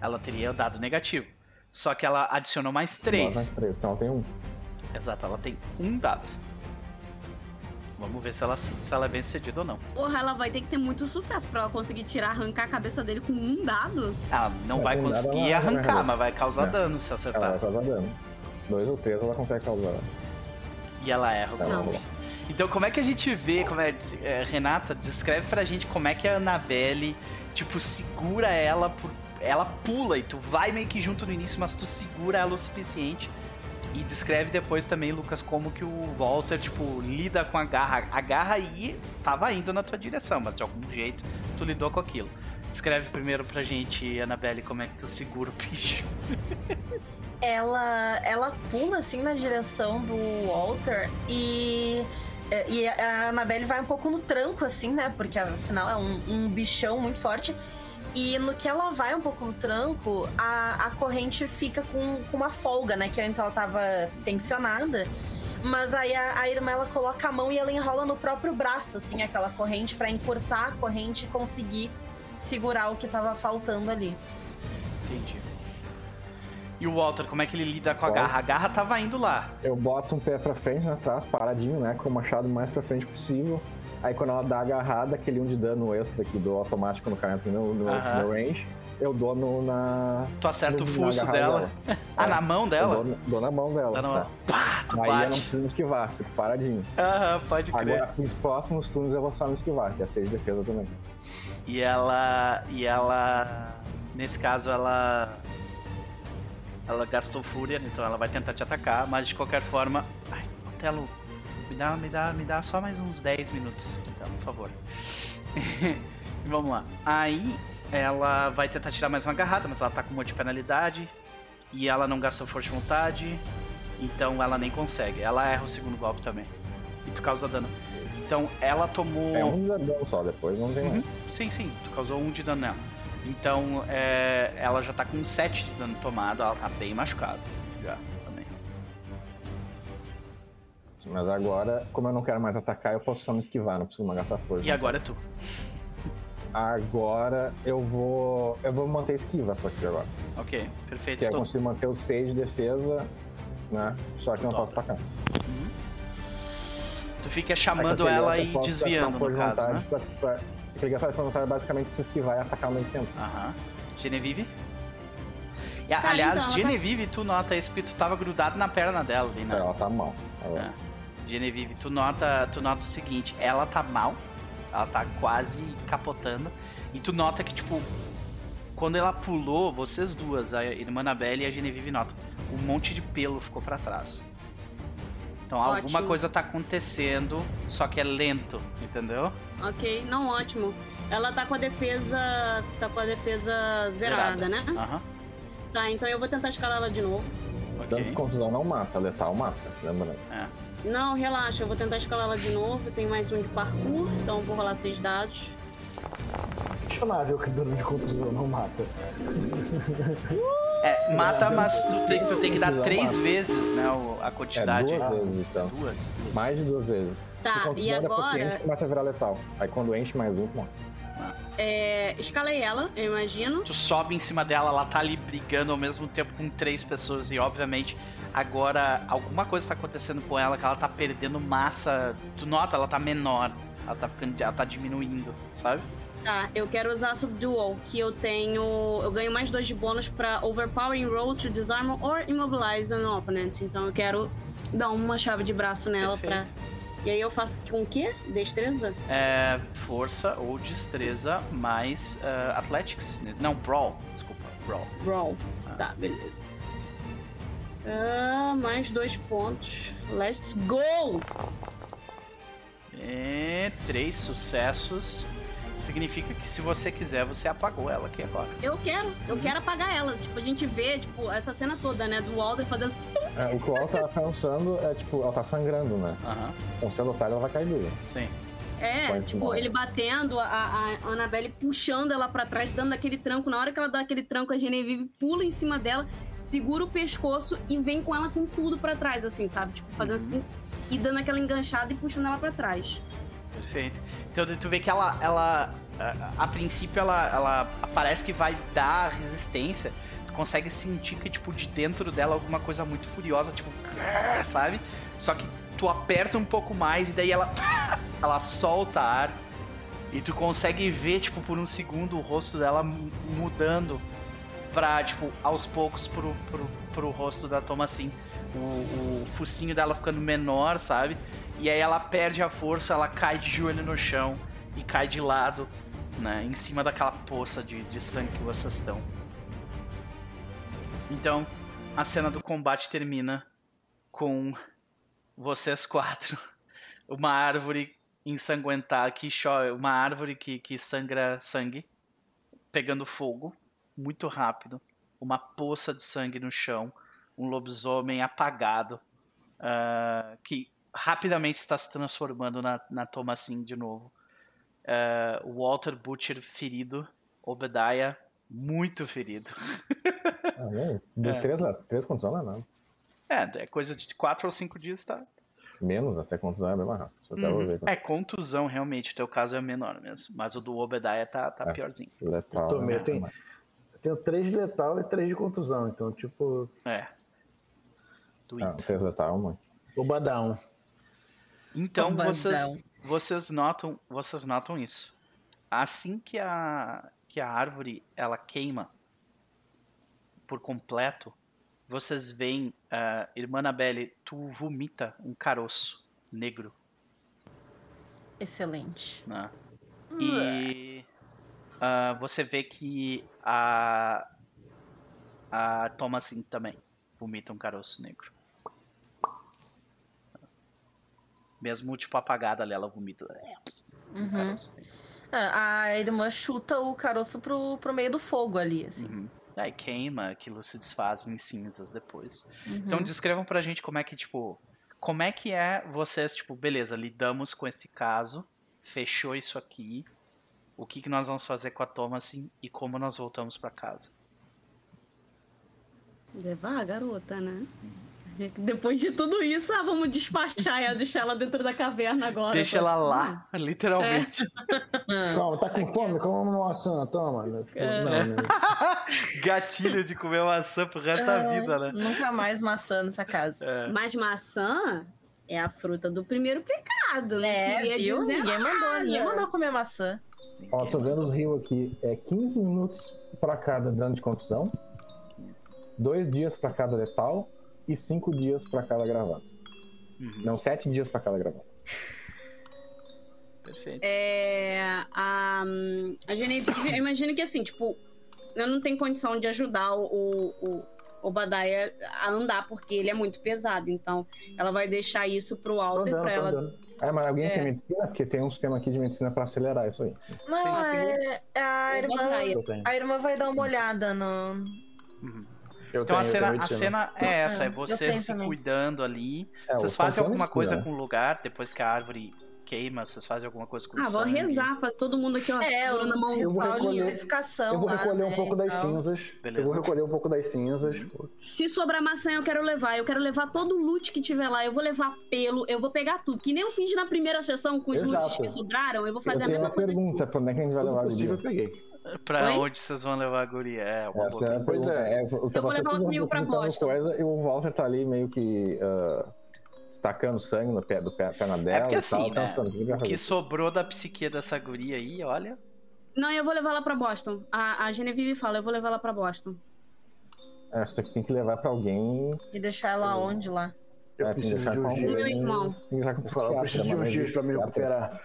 ela teria dado negativo. Só que ela adicionou mais 3. mais três, então ela tem um. Exato, ela tem um dado. Vamos ver se ela, se ela é bem sucedida ou não. Porra, ela vai ter que ter muito sucesso pra ela conseguir tirar, arrancar a cabeça dele com um dado. Ela não É, vai conseguir ela arrancar, mas vai causar É. dano se Ela acertar. vai causar dano. Dois ou três ela consegue causar. E ela erra o Tá, golpe. vamos lá. Então, como é que a gente vê, como é, é, Renata, descreve pra gente como é que a Annabelle, tipo, segura ela por. Ela pula e tu vai meio que junto no início, mas tu segura ela o suficiente. E descreve depois também, Lucas, como que o Walter, tipo, lida com a garra. A garra aí tava indo na tua direção, mas de algum jeito tu lidou com aquilo. Descreve primeiro pra gente, Annabelle, como é que tu segura o bicho. ela, ela pula assim na direção do Walter e. E a Annabelle vai um pouco no tranco, assim, né? Porque afinal é um, um bichão muito forte. E no que ela vai um pouco no tranco, a, a corrente fica com, com uma folga, né? Que antes ela tava tensionada. Mas aí a, a irmã ela coloca a mão e ela enrola no próprio braço, assim, aquela corrente, pra encurtar a corrente e conseguir segurar o que tava faltando ali. Entendi. E o Walter, como é que ele lida com a Walter? garra? A garra tava indo lá. Eu boto um pé pra frente, né, atrás, paradinho, né? Com o machado mais pra frente possível. Aí quando ela dá agarrada, aquele um de dano extra que dou automático no cara no, no, Aham. no range, eu dou no, na. Tu acerta o no- na fuso agarrada dela. Ah, É, na mão Eu dela? dou, dou na mão dela. Tá na mão. Pá, tu Aí eu não bate. preciso me esquivar, fico paradinho. Aham, pode crer. Agora, nos próximos turnos eu vou só me esquivar, que é 6 de defesa também. E ela. E ela. Nesse caso, ela. Ela gastou fúria, então ela vai tentar te atacar, mas de qualquer forma. Ai, Otelo, me dá, me dá, me dá só mais uns 10 minutos, então, por favor. Vamos lá. Aí ela vai tentar tirar mais uma agarrada, mas ela tá com um monte de penalidade. E ela não gastou força de vontade. Então ela nem consegue. Ela erra o segundo golpe também. E tu causa dano. Então ela tomou. É um de dano só, depois não tem Uhum. mais. Sim, sim, tu causou um de dano nela. Então, é, ela já tá com 7 de dano tomado, ela tá bem machucada. Mas agora, como eu não quero mais atacar, eu posso só me esquivar, não preciso mais gastar força. E agora é tu. Agora eu vou. Eu vou manter esquiva a partir de agora. Ok, perfeito. Que é eu Estou... consigo manter o 6 de defesa, né? Só que não posso Dobra. atacar. Tu fica É que chamando aquele ela eu e posso desviando, no por caso, vontade né? pra- pra- Porque a força é basicamente se esquivar e atacar ao mesmo tempo. Aham. Genevieve? E, aliás, então, tá- Genevieve, tu nota isso porque tu tava grudado na perna dela ali, né? Ela tá mal. Ela- É. Genevieve, tu nota, tu nota o seguinte, ela tá mal, ela tá quase capotando, e tu nota que, tipo, quando ela pulou, vocês duas, a irmã Anabelle e a Genevieve notam, um monte de pelo ficou pra trás. Então alguma Ótimo. coisa tá acontecendo, só que é lento, entendeu? Ok, não ótimo. Ela tá com a defesa. tá com a defesa zerada, né? Aham, Tá, então eu vou tentar escalar ela de novo. Tanto ok. que contusão não mata, letal mata, lembrando. É. Não, relaxa, eu vou tentar escalar ela de novo. Tem mais um de parkour, então eu vou rolar seis dados. Questionável que dano de contusão não mata. É, mata, mas tu tem, tu tem que dar três mata. vezes, né, a É quantidade. duas vezes, então. Duas, duas. Mais de duas vezes. Tá, e que agora- enche, começa a virar letal. Aí quando enche mais um, morre. É, escalei ela, eu imagino. Tu sobe em cima dela, ela tá ali brigando ao mesmo tempo com três pessoas e obviamente agora alguma coisa tá acontecendo com ela que ela tá perdendo massa. Tu nota, ela tá menor. Ela tá ficando, ela tá diminuindo, sabe? Tá, eu quero usar a Subdual, que eu tenho. Eu ganho mais dois de bônus pra Overpowering Rolls to Disarm or Immobilize an Opponent. Então eu quero dar uma chave de braço nela pra. Perfeito. E aí eu faço com o quê? Destreza? É, força ou destreza mais uh, athletics. Não, brawl. Desculpa, brawl. Brawl. Tá, beleza. Ah, mais dois pontos. Let's go! E três sucessos. Significa que se você quiser, você apagou ela aqui agora. Eu quero, eu quero apagar ela. Tipo, a gente vê, tipo, essa cena toda, né? Do Walter fazendo assim. É, o que o Al tá pensando é, tipo, ela tá sangrando, né? Aham, Com sendo otário, ela vai cair dura. sim. É, Pode tipo, morrer. ele batendo, a, a Annabelle puxando ela pra trás, dando aquele tranco. Na hora que ela dá aquele tranco, a Genevieve pula em cima dela, segura o pescoço e vem com ela com tudo pra trás, assim, sabe? Tipo, fazendo assim e dando aquela enganchada e puxando ela pra trás. Perfeito. Então tu vê que ela, ela a, a princípio ela, ela parece que vai dar resistência. Tu consegue sentir que tipo de dentro dela alguma coisa muito furiosa, tipo, sabe? Só que tu aperta um pouco mais e daí ela ela solta ar e tu consegue ver tipo por um segundo o rosto dela mu- mudando pra, tipo, aos poucos pro, pro, pro rosto da Thomasin. O, o focinho dela ficando menor, sabe? E aí ela perde a força, ela cai de joelho no chão e cai de lado, né? Em cima daquela poça de, de sangue que vocês estão. Então, a cena do combate termina com vocês quatro. Uma árvore ensanguentada, que chora, uma árvore que, que sangra sangue, pegando fogo, muito rápido. Uma poça de sangue no chão, um lobisomem apagado, ah, que rapidamente está se transformando na, na Thomasin de novo. O Walter Butcher ferido, Obadiah muito ferido. Ah, não. Deu É. três, três contusão, não é nada. É, é coisa de 4 ou 5 dias, tá? Menos, até contusão é bem mais rápido. Ver. É contusão, realmente. O teu caso é menor mesmo. Mas o do Obadiah tá, tá É. piorzinho. Letal. Eu tomei, né? Eu tenho três de letal e três de contusão, então, tipo, É. Ah, três letal, mano. vou badar um. Então Bombadão. vocês, vocês notam, vocês notam isso. Assim que a que a árvore ela queima por completo, vocês veem, uh, irmã Anabelle, tu vomita um caroço negro, Excelente. né? E ah, você vê que a a Thomasin também vomita um caroço negro. Mesmo tipo apagada ali, ela vomita. um Uhum. Ah, A irmã chuta o caroço pro, pro meio do fogo ali, assim. Uhum. Aí queima, aquilo se desfaz em cinzas depois. Uhum. Então descrevam pra gente como é que, tipo, como é que é vocês, tipo, beleza, lidamos com esse caso, fechou isso aqui, o que, que nós vamos fazer com a Thomasin e como nós voltamos pra casa. Levar a garota, né? Depois de tudo isso, ah, vamos despachar ela, deixar ela dentro da caverna agora. Deixa ela lá, literalmente. Calma, tá com fome? Come uma maçã, toma. Não, né? Gatilho de comer maçã pro resto da vida, né? Nunca mais maçã nessa casa. É. Mas maçã é a fruta do primeiro pecado, né? É, viu? Ninguém mandou, ninguém mandou comer maçã. Ó, tô vendo os rios aqui. É 15 minutos pra cada dano de contusão, dois dias pra cada letal e cinco dias pra cada gravado. Uhum, Não, sete dias pra cada gravado. Perfeito. É, a, a Genevieve, eu imagino que assim, tipo, eu não tenho condição de ajudar o, o, o Obadiah a andar, porque ele é muito pesado. Então, ela vai deixar isso pro Alter pra ela. andando. É, mas alguém É. tem medicina? Porque tem um sistema aqui de medicina pra acelerar isso aí. Não, Sim. é, a irmã, Obadiah. Eu tenho. a irmã vai dar uma olhada no. Uhum. Eu Então a tenho, eu cena, tenho a cena é essa, é você se também. cuidando ali. É, vocês fazem Falcone alguma coisa com o lugar, depois que a árvore queima, vocês fazem alguma coisa com o Ah, vou sangue? rezar, faz todo mundo aqui, ó, É, segurando a mão. Eu vou recolher- purificação. Eu vou lá, recolher um né, pouco das tal. cinzas. Beleza. Eu vou recolher um pouco das cinzas. Se sobrar maçã, eu quero levar. Eu quero levar todo o loot que tiver lá. Eu vou levar pelo, eu vou pegar tudo. Que nem eu fiz na primeira sessão com os Exato. loots que sobraram. Eu vou Eu fazer a tenho mesma uma coisa. pergunta, pra onde é que a gente vai levar o eu peguei. Pra Oi? onde vocês vão levar a guria? É, uma Essa boa é a Pois é. que Eu vou levar comigo pra Boston. coisa e o Walter tá ali meio que ah, estacando sangue no pé, do pé, perna dela porque e assim, tal, né, pensando, o que que sobrou da psique dessa guria aí, olha. Não, eu vou levar ela pra Boston. A, a Genevieve fala, eu vou levar ela pra Boston. É, Essa daqui tem que levar pra alguém. E deixar ela onde lá? Eu é, que preciso de dias. Meu irmão. Tem que deixar com Eu eu preciso de uns dias pra me recuperar.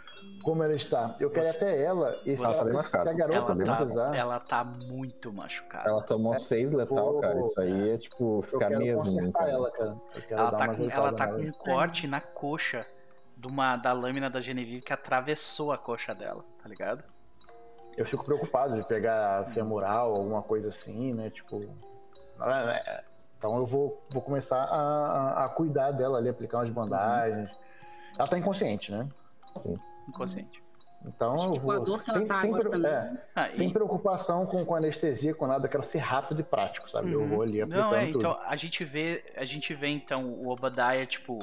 Como ela está? Eu quero até ela e se, Ela tá se a garota Ela tá, precisar, ela tá muito machucada. Ela tomou seis letal, vou- cara. Isso aí é tipo eu ficar quero mesmo. consertar cara. ela, cara. Eu quero Ela tá com, ela tá com um corte na coxa de uma, da lâmina da Genevieve que atravessou a coxa dela, tá ligado? Eu fico preocupado de pegar femoral, alguma coisa assim, né? Tipo. é, Então eu vou, vou começar a, a- cuidar dela ali, aplicar umas bandagens. Ela tá inconsciente, né? Inconsciente. Então eu com a vou. Sem, tá sem, é, Ah, sem e- preocupação com, com anestesia, com nada, eu quero ser rápido e prático, sabe? Eu Uhum. vou ali aplicando Não, é, tudo. então a gente vê, a gente vê então o Obadiah, tipo,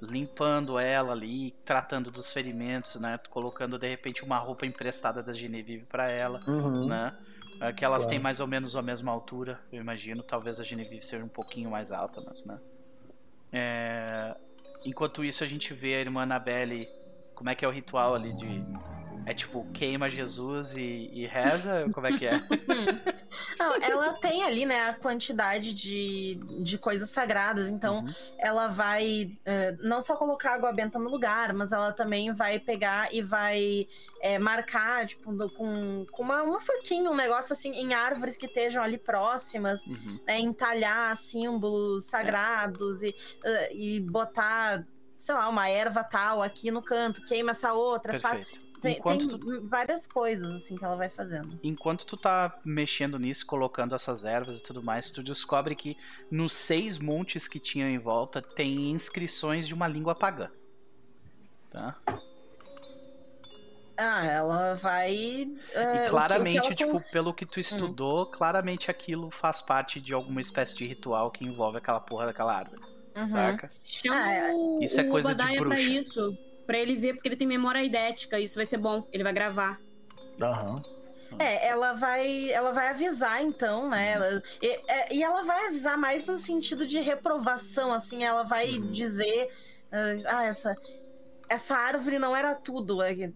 limpando ela ali, tratando dos ferimentos, né? Colocando de repente uma roupa emprestada da Genevieve pra ela, Uhum. né? É Que elas Claro. têm mais ou menos a mesma altura, eu imagino. Talvez a Genevieve seja um pouquinho mais alta, mas, né? É, Enquanto isso, a gente vê a irmã Annabelle. Como é que é o ritual ali de. É tipo, queima Jesus e, e reza? Como é que é? Não, ela tem ali, né, a quantidade de, de coisas sagradas, então Uhum. ela vai eh, não só colocar água benta no lugar, mas ela também vai pegar e vai eh, marcar, tipo, no- com, com uma, uma forquinha, um negócio assim, em árvores que estejam ali próximas, Uhum. né, entalhar símbolos sagrados e, eh, e botar, sei lá, uma erva tal aqui no canto, queima essa outra, faz. Perfeito. Tem, Enquanto tem várias coisas, assim, que ela vai fazendo. Enquanto tu tá mexendo nisso, colocando essas ervas e tudo mais, tu descobre que nos seis montes que tinham em volta tem inscrições de uma língua pagã. Tá? Ah, ela vai. eh, E o que- o que claramente, ela tipo, cons- pelo que tu estudou, claramente aquilo faz parte de alguma espécie de ritual que envolve aquela porra daquela árvore, Uhum. saca? Chama Ah, é. o, Isso é o coisa de Obadiah pra bruxa. isso. Pra ele ver, porque ele tem memória idética. Isso vai ser bom. Ele vai gravar. Aham. É, ela vai, ela vai avisar então, né? Ela- e, é, e ela vai avisar mais no sentido de reprovação, assim, ela vai Uhum. dizer, ah, essa, essa árvore não era tudo, é,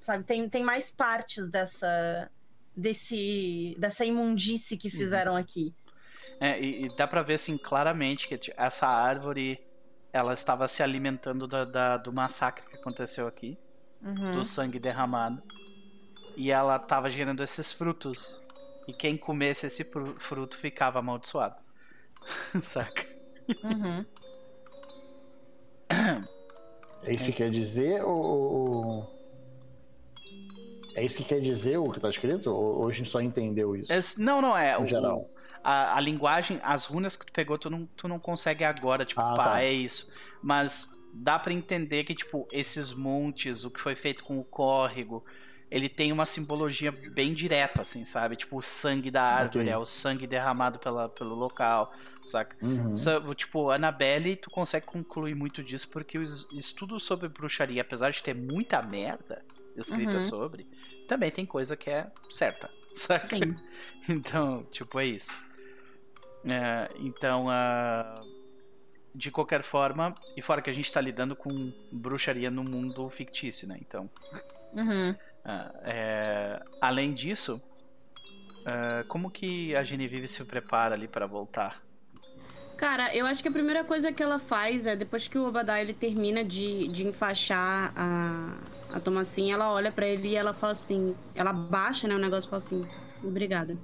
sabe? Tem, tem mais partes dessa, desse, dessa imundície Uhum. que fizeram aqui. É, e, e dá pra ver assim claramente que tipo, essa árvore ela estava se alimentando da, da- do massacre que aconteceu aqui, Uhum. do sangue derramado, e ela estava gerando esses frutos. E quem comesse esse fru- fruto ficava amaldiçoado. Saca? Uhum. É isso que quer dizer ou, É isso que quer dizer o que tá escrito? Ou, ou a gente só entendeu isso? Esse- não, não é. No o- geral. A, a linguagem, as runas que tu pegou, tu não, tu não consegue agora, tipo, Ah, pá, tá. é isso. Mas dá pra entender que, tipo, esses montes, o que foi feito com o córrego, ele tem uma simbologia bem direta, assim, sabe? Tipo, o sangue da árvore, Ok. é o sangue derramado pela, pelo local, saca? Uhum. Tipo, Annabelle, tu consegue concluir muito disso porque os estudos sobre bruxaria, apesar de ter muita merda escrita Uhum. sobre, também tem coisa que é certa, saca? Sim. Então, tipo, é isso. É, então, ah, de qualquer forma, e fora que a gente tá lidando com bruxaria no mundo fictício, né? Então, Uhum. Ah, é, além disso, ah, como que a Genevieve se prepara ali para voltar? Cara, eu acho que a primeira coisa que ela faz é, depois que o Obadiah ele termina de, de enfaixar a, a Tomassinha, ela olha pra ele e ela fala assim... Ela baixa, né, o negócio e fala assim... Obrigada.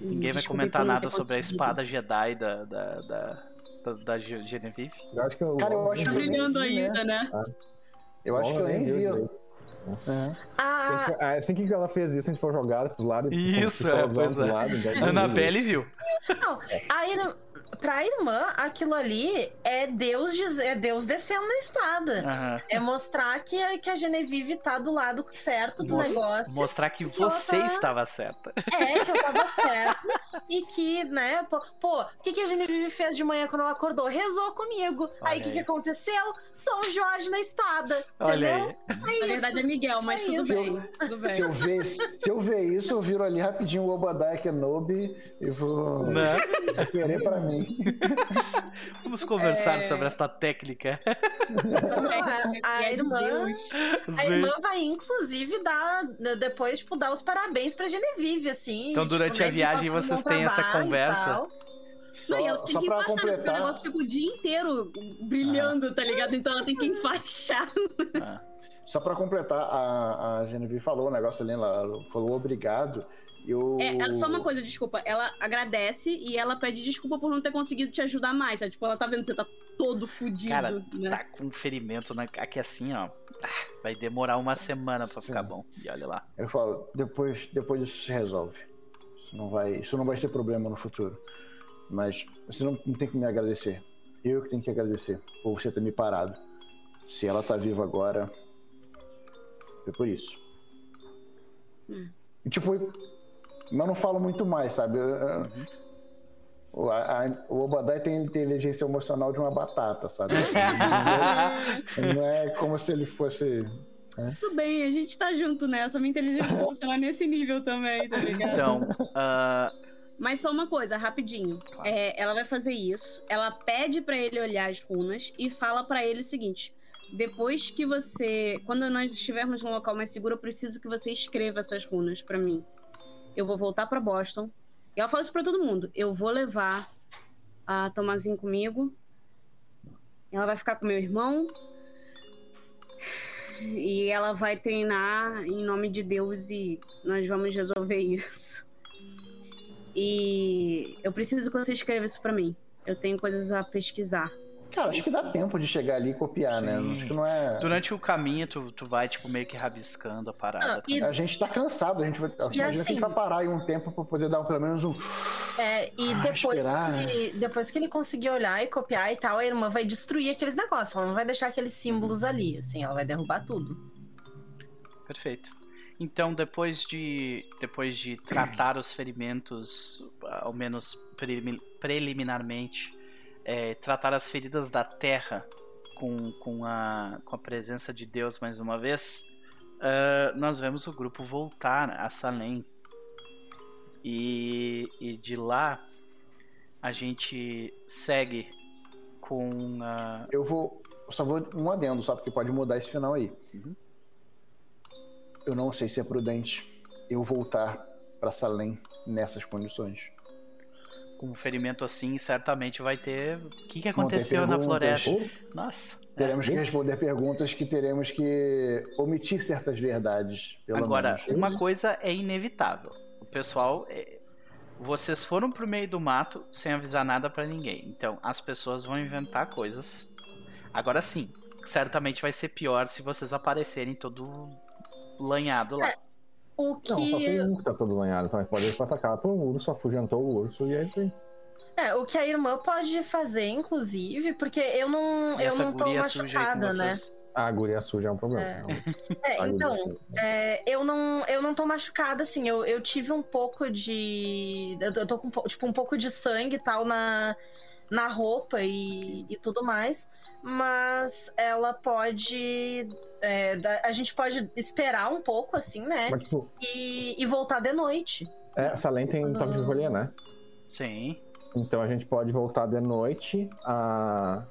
Ninguém vai comentar não nada ter sobre a espada Jedi da, da, da, da, da Ge- Genevieve. Eu acho que eu, Cara, eu acho Tá que eu nem brilhando vi, né? ainda, né? Eu acho que eu nem vi. É. Ah, Ah, Assim que ela fez isso, a gente foi jogado pro lado e Isso, é, pois é. lado, daí- A Annabelle viu. não. A ir... Pra irmã, aquilo ali é Deus, diz... é Deus descendo na espada. Aham. É mostrar que a, que a Genevieve tá do lado certo do Mos- negócio. Mostrar que que você tá- estava certa. É, que eu tava certo. E que, né, pô, pô, o que, que a Genevieve fez de manhã quando ela acordou? Rezou comigo. aí o que, que aconteceu? São Jorge na espada. Olha entendeu? aí. É Na isso. verdade é Miguel, mas É tudo bem. Tudo bem. Se eu, ver, se eu ver isso, eu viro ali rapidinho o Obadiah Kenobi e vou Né? querer pra mim. Vamos conversar É. sobre esta técnica. a- a E é de irmã-. A irmã vai, inclusive, dar, depois, tipo, dar os parabéns pra Genevieve, assim. Então, tipo, durante né, a viagem, um vocês têm essa conversa? Só, Não, e ela tem só que enfaixar, né? Porque o completar, negócio fica o dia inteiro brilhando, tá ligado? Então ela tem que enfaixar. só pra completar, a, a Genevieve falou o negócio ali, ela falou obrigado. Eu... É, é, só uma coisa, desculpa. Ela agradece e ela pede desculpa por não ter conseguido te ajudar mais. sabe? Tipo, ela tá vendo que você tá todo fudido. Cara, tu né? tá com um ferimento na... aqui assim, ó. Ah, Vai demorar uma semana pra Sim. ficar bom. E olha lá. Eu falo, depois, depois isso se resolve. Isso não vai, isso não vai ser problema no futuro. Mas você não, não tem que me agradecer. Eu que tenho que agradecer por você ter me parado. Se ela tá viva agora, foi por isso. Hum. E, tipo, mas não falo muito mais, sabe? Eu- eu- o, a- a- o Obadiah tem inteligência emocional de uma batata, sabe? não é como se ele fosse. Tudo bem, a gente tá junto nessa. Minha inteligência emocional é nesse nível também, tá ligado? Então, ah, Mas só uma coisa, rapidinho. Claro. É, ela vai fazer isso. Ela pede pra ele olhar as runas e fala pra ele o seguinte: depois que você, quando nós estivermos num local mais seguro, eu preciso que você escreva essas runas pra mim. Eu vou voltar pra Boston. E ela fala isso pra todo mundo. Eu vou levar a Tomazinho comigo. Ela vai ficar com meu irmão. E ela vai treinar em nome de Deus e nós vamos resolver isso. E eu preciso que você escreva isso pra mim. Eu tenho coisas a pesquisar. Cara, acho que dá tempo de chegar ali e copiar, né? Sim. Acho que não é. durante o caminho, tu, tu vai, tipo, meio que rabiscando a parada. Ah, e A gente tá cansado, a gente vai. imagina que a assim- gente vai parar aí um tempo pra poder dar pelo menos um. É, e Ah, depois, esperar, que, depois que ele conseguir olhar e copiar e tal, a irmã vai destruir aqueles negócios. Ela não vai deixar aqueles símbolos ali, assim, ela vai derrubar tudo. Perfeito. Então, depois de depois de tratar os ferimentos, ao menos prelimi- preliminarmente, é, tratar as feridas da terra com, com, a, com a presença de Deus mais uma vez, ah, nós vemos o grupo voltar a Salem. E, e de lá a gente segue com a. Eu vou. Só vou um adendo, só porque pode mudar esse final aí. Uhum. Eu não sei se é prudente eu voltar pra Salem nessas condições. Com um ferimento assim, certamente vai ter. O que, que aconteceu na floresta? Nossa. Teremos que responder perguntas que teremos que omitir certas verdades. Pelo Agora, menos. uma coisa é inevitável. O pessoal. é, Vocês foram pro meio do mato sem avisar nada pra ninguém. Então, as pessoas vão inventar coisas. Agora sim, certamente vai ser pior se vocês aparecerem todo lanhado lá. O Não, só que, tem um que tá todo lanhado, então pode ir pra atacar todo mundo, só afugentou o urso e aí tem. é, o que a irmã pode fazer, inclusive, porque eu não, eu não tô guria machucada, né? vocês. A agulha suja é um problema. É. É, então, suja. É, eu não eu não tô machucada, assim. Eu, eu tive um pouco de. Eu tô, com po- tipo, um pouco de sangue e tal na, na roupa e, e tudo mais. Mas ela pode. é, a gente pode esperar um pouco, assim, né? Mas, tipo, E, e voltar de noite. é, essa lei tem Quando- toque de recolher, né? Sim. Então a gente pode voltar de noite. A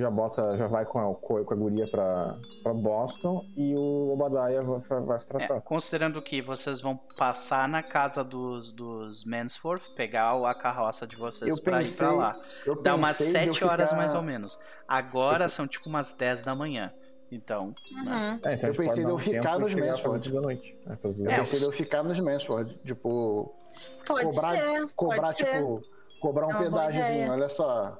Já bota, já vai com a, com a guria pra, pra Boston e o Obadiah vai, vai se É, tratar. considerando que vocês vão passar na casa dos, dos Mansforth, pegar a carroça de vocês Eu pra ir pensei- pra lá. Eu Dá umas pensei de eu 7 horas ficar- mais ou menos. Agora são tipo umas 10 da manhã. Então, Uhum. É, então Eu gente pode pensei de eu ficar nos Mansford. da noite. É, Eu É, pensei de os- eu ficar nos Mansford, tipo, Pode cobrar, ser, cobrar pode ser. tipo, cobrar um É pedágiozinho, olha só.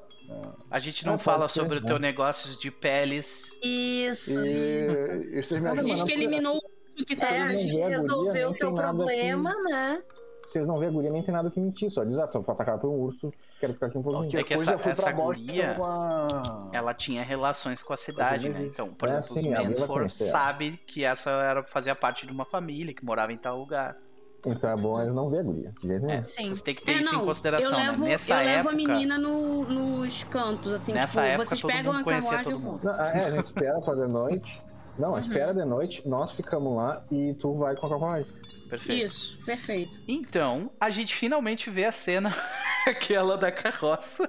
A gente não Ah, pode fala ser, sobre o né? teu negócio de peles. Isso. E, e vocês me Não, ajudam. Diz não que eliminou o que tá É, a não gente vê a guria, resolveu o teu problema, né? Vocês não vê a guria, nem tem nada que mentir. Só diz, ah, tô atacado por um urso, quero ficar aqui um pouquinho. É que essa- essa guria- com a... Ela tinha relações com a cidade, né? Então, por É, exemplo, os sim, conhecia ela. sabe que essa era, fazia parte de uma família que morava em tal lugar. Então é bom eles não ver a guria. É. Sim. vocês têm que ter É, isso em não, consideração, eu levo, né? Nessa eu levo época, a menina no- nos cantos, assim, Nessa tipo, época, vocês todo pegam mundo a carruagem todo mundo. Não, é, a gente espera pra de noite. Não, espera de noite, nós ficamos lá e tu vai com a carruagem. Perfeito. Isso, perfeito. Então, a gente finalmente vê a cena, aquela da carroça,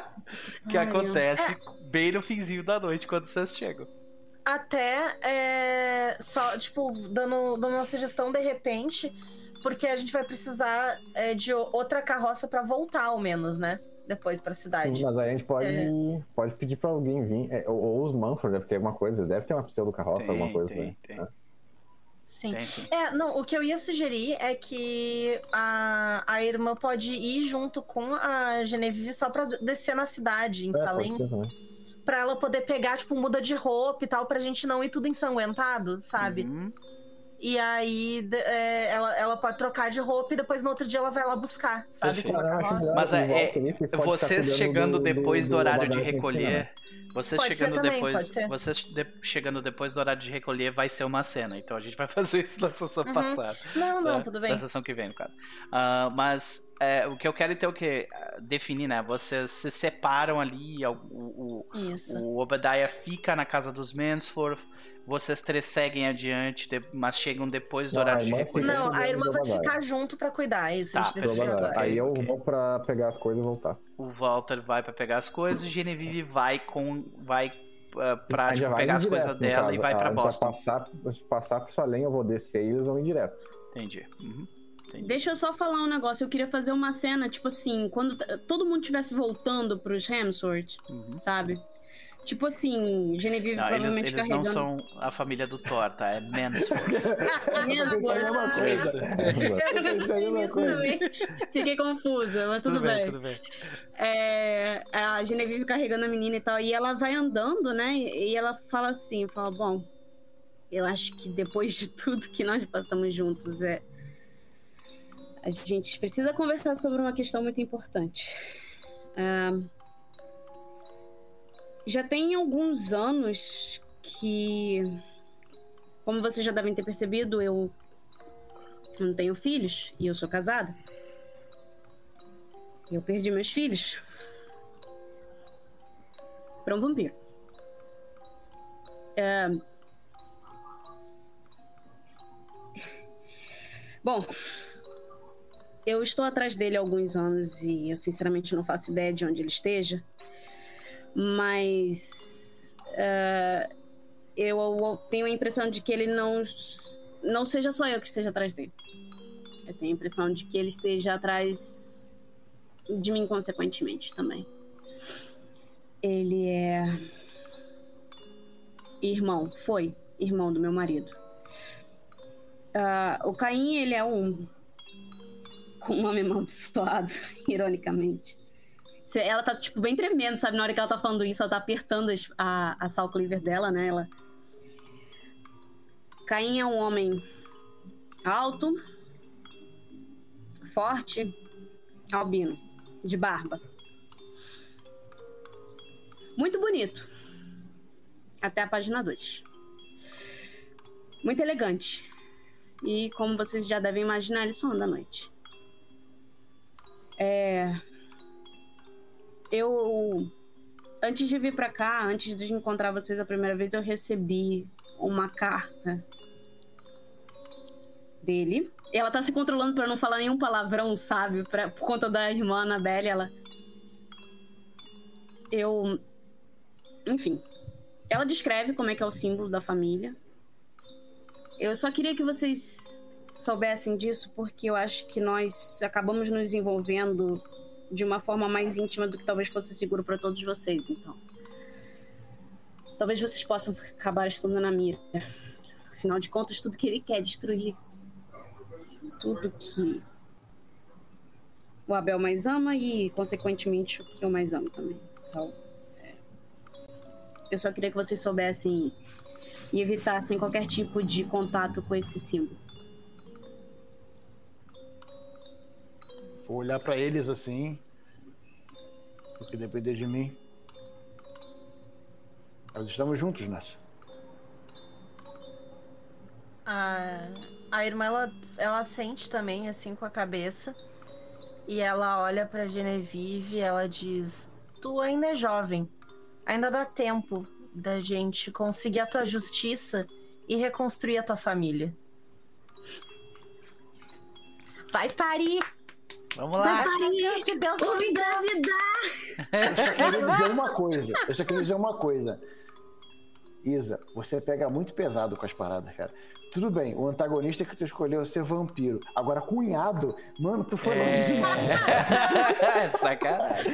que Ai, acontece bem no finzinho da noite quando vocês chegam. Até é, só, tipo, dando, dando uma sugestão de repente, porque a gente vai precisar é, de outra carroça pra voltar, ao menos, né? Depois pra cidade. Sim, mas aí a gente pode, É. pode pedir pra alguém vir. É, ou, ou os Manfred deve ter alguma coisa, deve ter uma pseudo carroça, Tem, alguma coisa. tem, né? tem. É. Sim. Tem sim. É, não, o que eu ia sugerir é que a, a irmã pode ir junto com a Genevieve só pra descer na cidade, em É, Salem, pra ela poder pegar, tipo, muda de roupa e tal, pra gente não ir tudo ensanguentado, sabe? Uhum. E aí de- é, ela, ela pode trocar de roupa e depois no outro dia ela vai lá buscar, sabe? Mas é- é- ficar Vocês chegando do- depois do, horário de Obadiah que ensina, recolher. né? Vocês Pode chegando também, depois. Vocês de- chegando depois do horário de recolher vai ser uma cena. Então a gente vai fazer isso na sessão Uhum. passada. Não, não, né? tudo bem. Da sessão que vem, no caso. Ah, mas é, o que eu quero então que ah, definir, né? Vocês se separam ali, o, o, Isso. o Obadiah fica na casa dos Mansforth, vocês três seguem adiante, de- mas chegam depois do Não, horário a de irmã recolher. Não, a irmã vai ficar junto pra cuidar, é isso, Tá, a gente decidiu Obadiah. agora. Aí eu vou pra pegar as coisas e voltar. O Walter vai pra pegar as coisas, o Genevieve vai com. vai ah, pra tipo, vai pegar as coisas dela caso. e vai Ah, pra a gente Boston. Passar, passar por Salem, eu vou descer e eles vão ir direto. Entendi. Uhum. Entendi. Deixa eu só falar um negócio. Eu queria fazer uma cena, tipo assim, quando todo mundo estivesse voltando pros Hemsworth, Uhum. sabe? Tipo assim, Genevieve Não, eles, provavelmente eles não carregando. são a família do Thor, tá? É Mansford. Coisa. também. Fiquei confusa, mas tudo, bem. tudo bem. É, a Genevieve carregando a menina e tal, e ela vai andando, né? E ela fala assim, fala, bom, eu acho que depois de tudo que nós passamos juntos, é a gente precisa conversar sobre uma questão muito importante. Ah, já tem alguns anos que, como vocês já devem ter percebido, eu não tenho filhos e eu sou casada. Eu perdi meus filhos para um vampiro. É... Bom, eu estou atrás dele há alguns anos e eu sinceramente não faço ideia de onde ele esteja. Mas é, eu tenho a impressão de que ele não não seja só eu que esteja atrás dele. Eu tenho a impressão de que ele esteja atrás de mim consequentemente também. Ele é irmão, foi irmão do meu marido. Ah, o Caim, ele é um com um nome amaldiçoado, ironicamente. Ela tá, tipo, bem tremendo, sabe? Na hora que ela tá falando isso, ela tá apertando a, a sal cleaver dela, né? Ela... Caim é um homem alto, forte, albino, de barba. Muito bonito. Até a página 2. Muito elegante. E como vocês já devem imaginar, ele só anda à noite. É. Eu. Antes de vir pra cá, antes de encontrar vocês a primeira vez, eu recebi uma carta dele. Ela tá se controlando pra não falar nenhum palavrão, sabe? Pra, por conta da irmã Annabelle, ela. Eu enfim. Ela descreve como é que é o símbolo da família. Eu só queria que vocês soubessem disso, porque eu acho que nós acabamos nos envolvendo de uma forma mais íntima do que talvez fosse seguro para todos vocês, então. Talvez vocês possam acabar estando na mira. Afinal de contas, tudo que ele quer é destruir. Tudo que o Abel mais ama e, consequentemente, o que eu mais amo também. Então, é... eu só queria que vocês soubessem e evitassem qualquer tipo de contato com esse símbolo. Vou olhar para eles assim, porque depender de mim, nós estamos juntos nessa. A, a irmã, ela, ela sente também, assim, com a cabeça. E ela olha pra Genevieve e ela diz: Tu ainda é jovem. Ainda dá tempo da gente conseguir a tua justiça e reconstruir a tua família. Vai parir! Vamos Vai lá. parir! Que Deus Vou me engravidar! Eu só queria dizer uma coisa. Eu só queria dizer uma coisa. Isa, você pega muito pesado com as paradas, cara. Tudo bem, o antagonista que tu escolheu é ser vampiro. Agora, cunhado, mano, tu foi longe demais. É. sacanagem.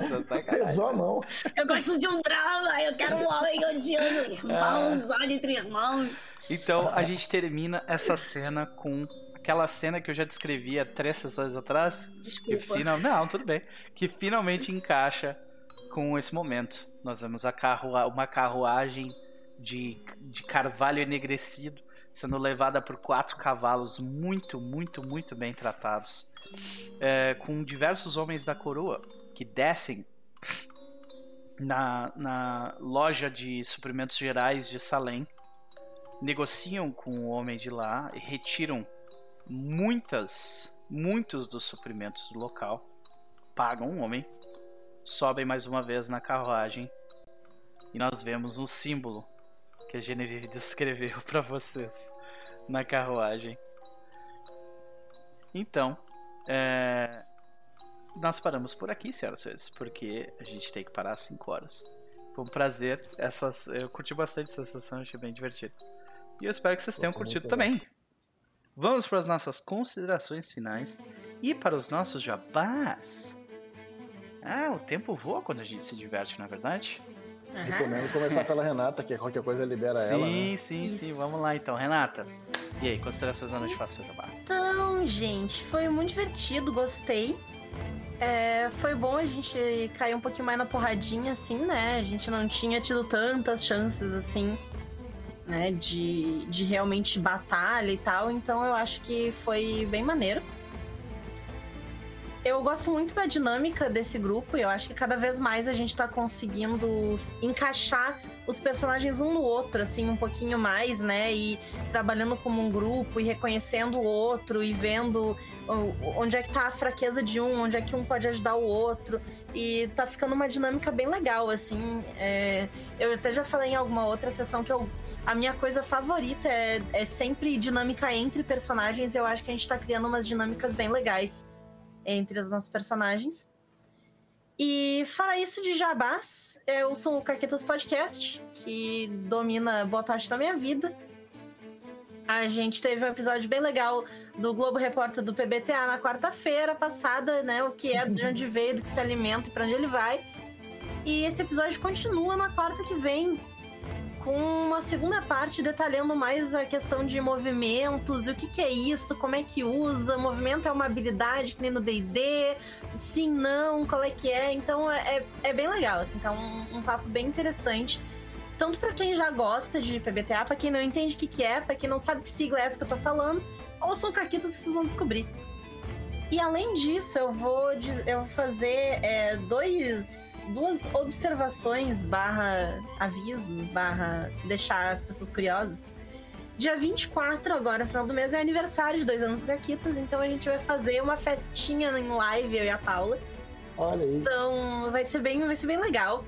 Isso é sacanagem. Pesou a mão. Eu gosto de um drama, eu quero um homem odiando irmãos, ódio entre irmãos. Então a gente termina essa cena com aquela cena que eu já descrevi há três sessões atrás. Que Desculpa. final... Não, tudo bem. Que finalmente encaixa com esse momento. Nós vemos a carrua... uma carruagem de, de carvalho enegrecido sendo levada por quatro cavalos muito, muito, muito bem tratados. É, com diversos homens da coroa que descem na, na loja de suprimentos gerais de Salem, negociam com o homem de lá e retiram muitas, muitos dos suprimentos do local, pagam o homem, sobem mais uma vez na carruagem e nós vemos um símbolo que a Genevieve descreveu para vocês na carruagem. Então, é, nós paramos por aqui, senhoras e senhores, porque a gente tem que parar às 5 horas. Foi um prazer. Essas, eu curti bastante essa sessão, achei bem divertido. E eu espero que vocês tenham curtido também. Vamos para as nossas considerações finais e para os nossos jabás. Ah, o tempo voa quando a gente se diverte, não é verdade? Recomendo começar pela Renata, que qualquer coisa libera sim, ela. Né? sim, sim. Isso. Vamos lá então, Renata. E aí, considerações da noite faça o jabá. Então, gente, foi muito divertido, gostei. É, foi bom a gente cair um pouquinho mais na porradinha, assim, né? A gente não tinha tido tantas chances, assim, né? De, de realmente batalha e tal. Então eu acho que foi bem maneiro. Eu gosto muito da dinâmica desse grupo e eu acho que cada vez mais a gente tá conseguindo encaixar os personagens um no outro, assim, um pouquinho mais, né? E trabalhando como um grupo e reconhecendo o outro e vendo onde é que tá a fraqueza de um, onde é que um pode ajudar o outro. E tá ficando uma dinâmica bem legal, assim. É, eu até já falei em alguma outra sessão que eu. A minha coisa favorita é, é sempre dinâmica entre personagens. Eu acho que a gente tá criando umas dinâmicas bem legais entre os nossos personagens. E fora isso de jabás, eu sou o Caquetas Podcast, que domina boa parte da minha vida. A gente teve um episódio bem legal do Globo Repórter do PBTA na quarta-feira passada, né? O que é, de onde veio, do que se alimenta e pra onde ele vai. E esse episódio continua na quarta que vem, com uma segunda parte detalhando mais a questão de movimentos, o que, que é isso, como é que usa, movimento é uma habilidade que nem no D&D, sim, não, qual é que é, então é, é- é bem legal, assim, tá um, um papo bem interessante, tanto pra quem já gosta de PBTA, pra quem não entende o que, que é, pra quem não sabe que sigla é essa que eu tô falando, ou são caquitas que vocês vão descobrir. E além disso, eu vou, eu vou fazer é, dois, duas observações barra avisos, barra deixar as pessoas curiosas. Dia 24, agora, final do mês, é aniversário de dois anos do Caquitas, então a gente vai fazer uma festinha em live, eu e a Paula. Olha aí. Então vai ser bem, vai ser bem legal.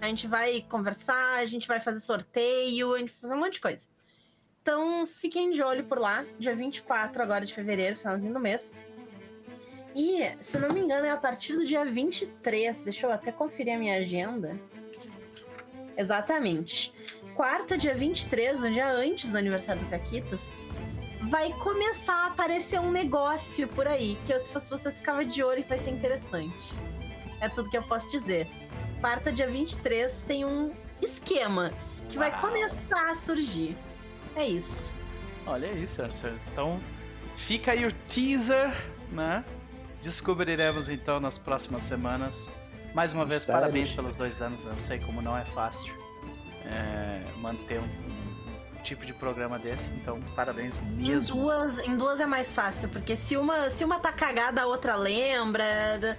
A gente vai conversar, a gente vai fazer sorteio, a gente vai fazer um monte de coisa. Então fiquem de olho por lá, dia 24 agora de fevereiro, finalzinho do mês. E, se não me engano, é a partir do dia 23. Deixa eu até conferir a minha agenda. Exatamente. Quarta, dia 23, um dia antes do aniversário do Caquitas, vai começar a aparecer um negócio por aí, que eu, se fosse vocês ficava de olho que vai ser interessante. É tudo que eu posso dizer. Quarta, dia 23, tem um esquema que vai Uau. começar a surgir. É isso. Olha isso, senhores. Então, fica aí o teaser, né? Descobriremos então nas próximas semanas. Mais uma vez, Mistério. parabéns pelos dois anos. Eu sei como não é fácil é, manter um, um tipo de programa desse. Então, parabéns Em mesmo. duas, em duas é mais fácil, porque se uma, se uma tá cagada, a outra lembra.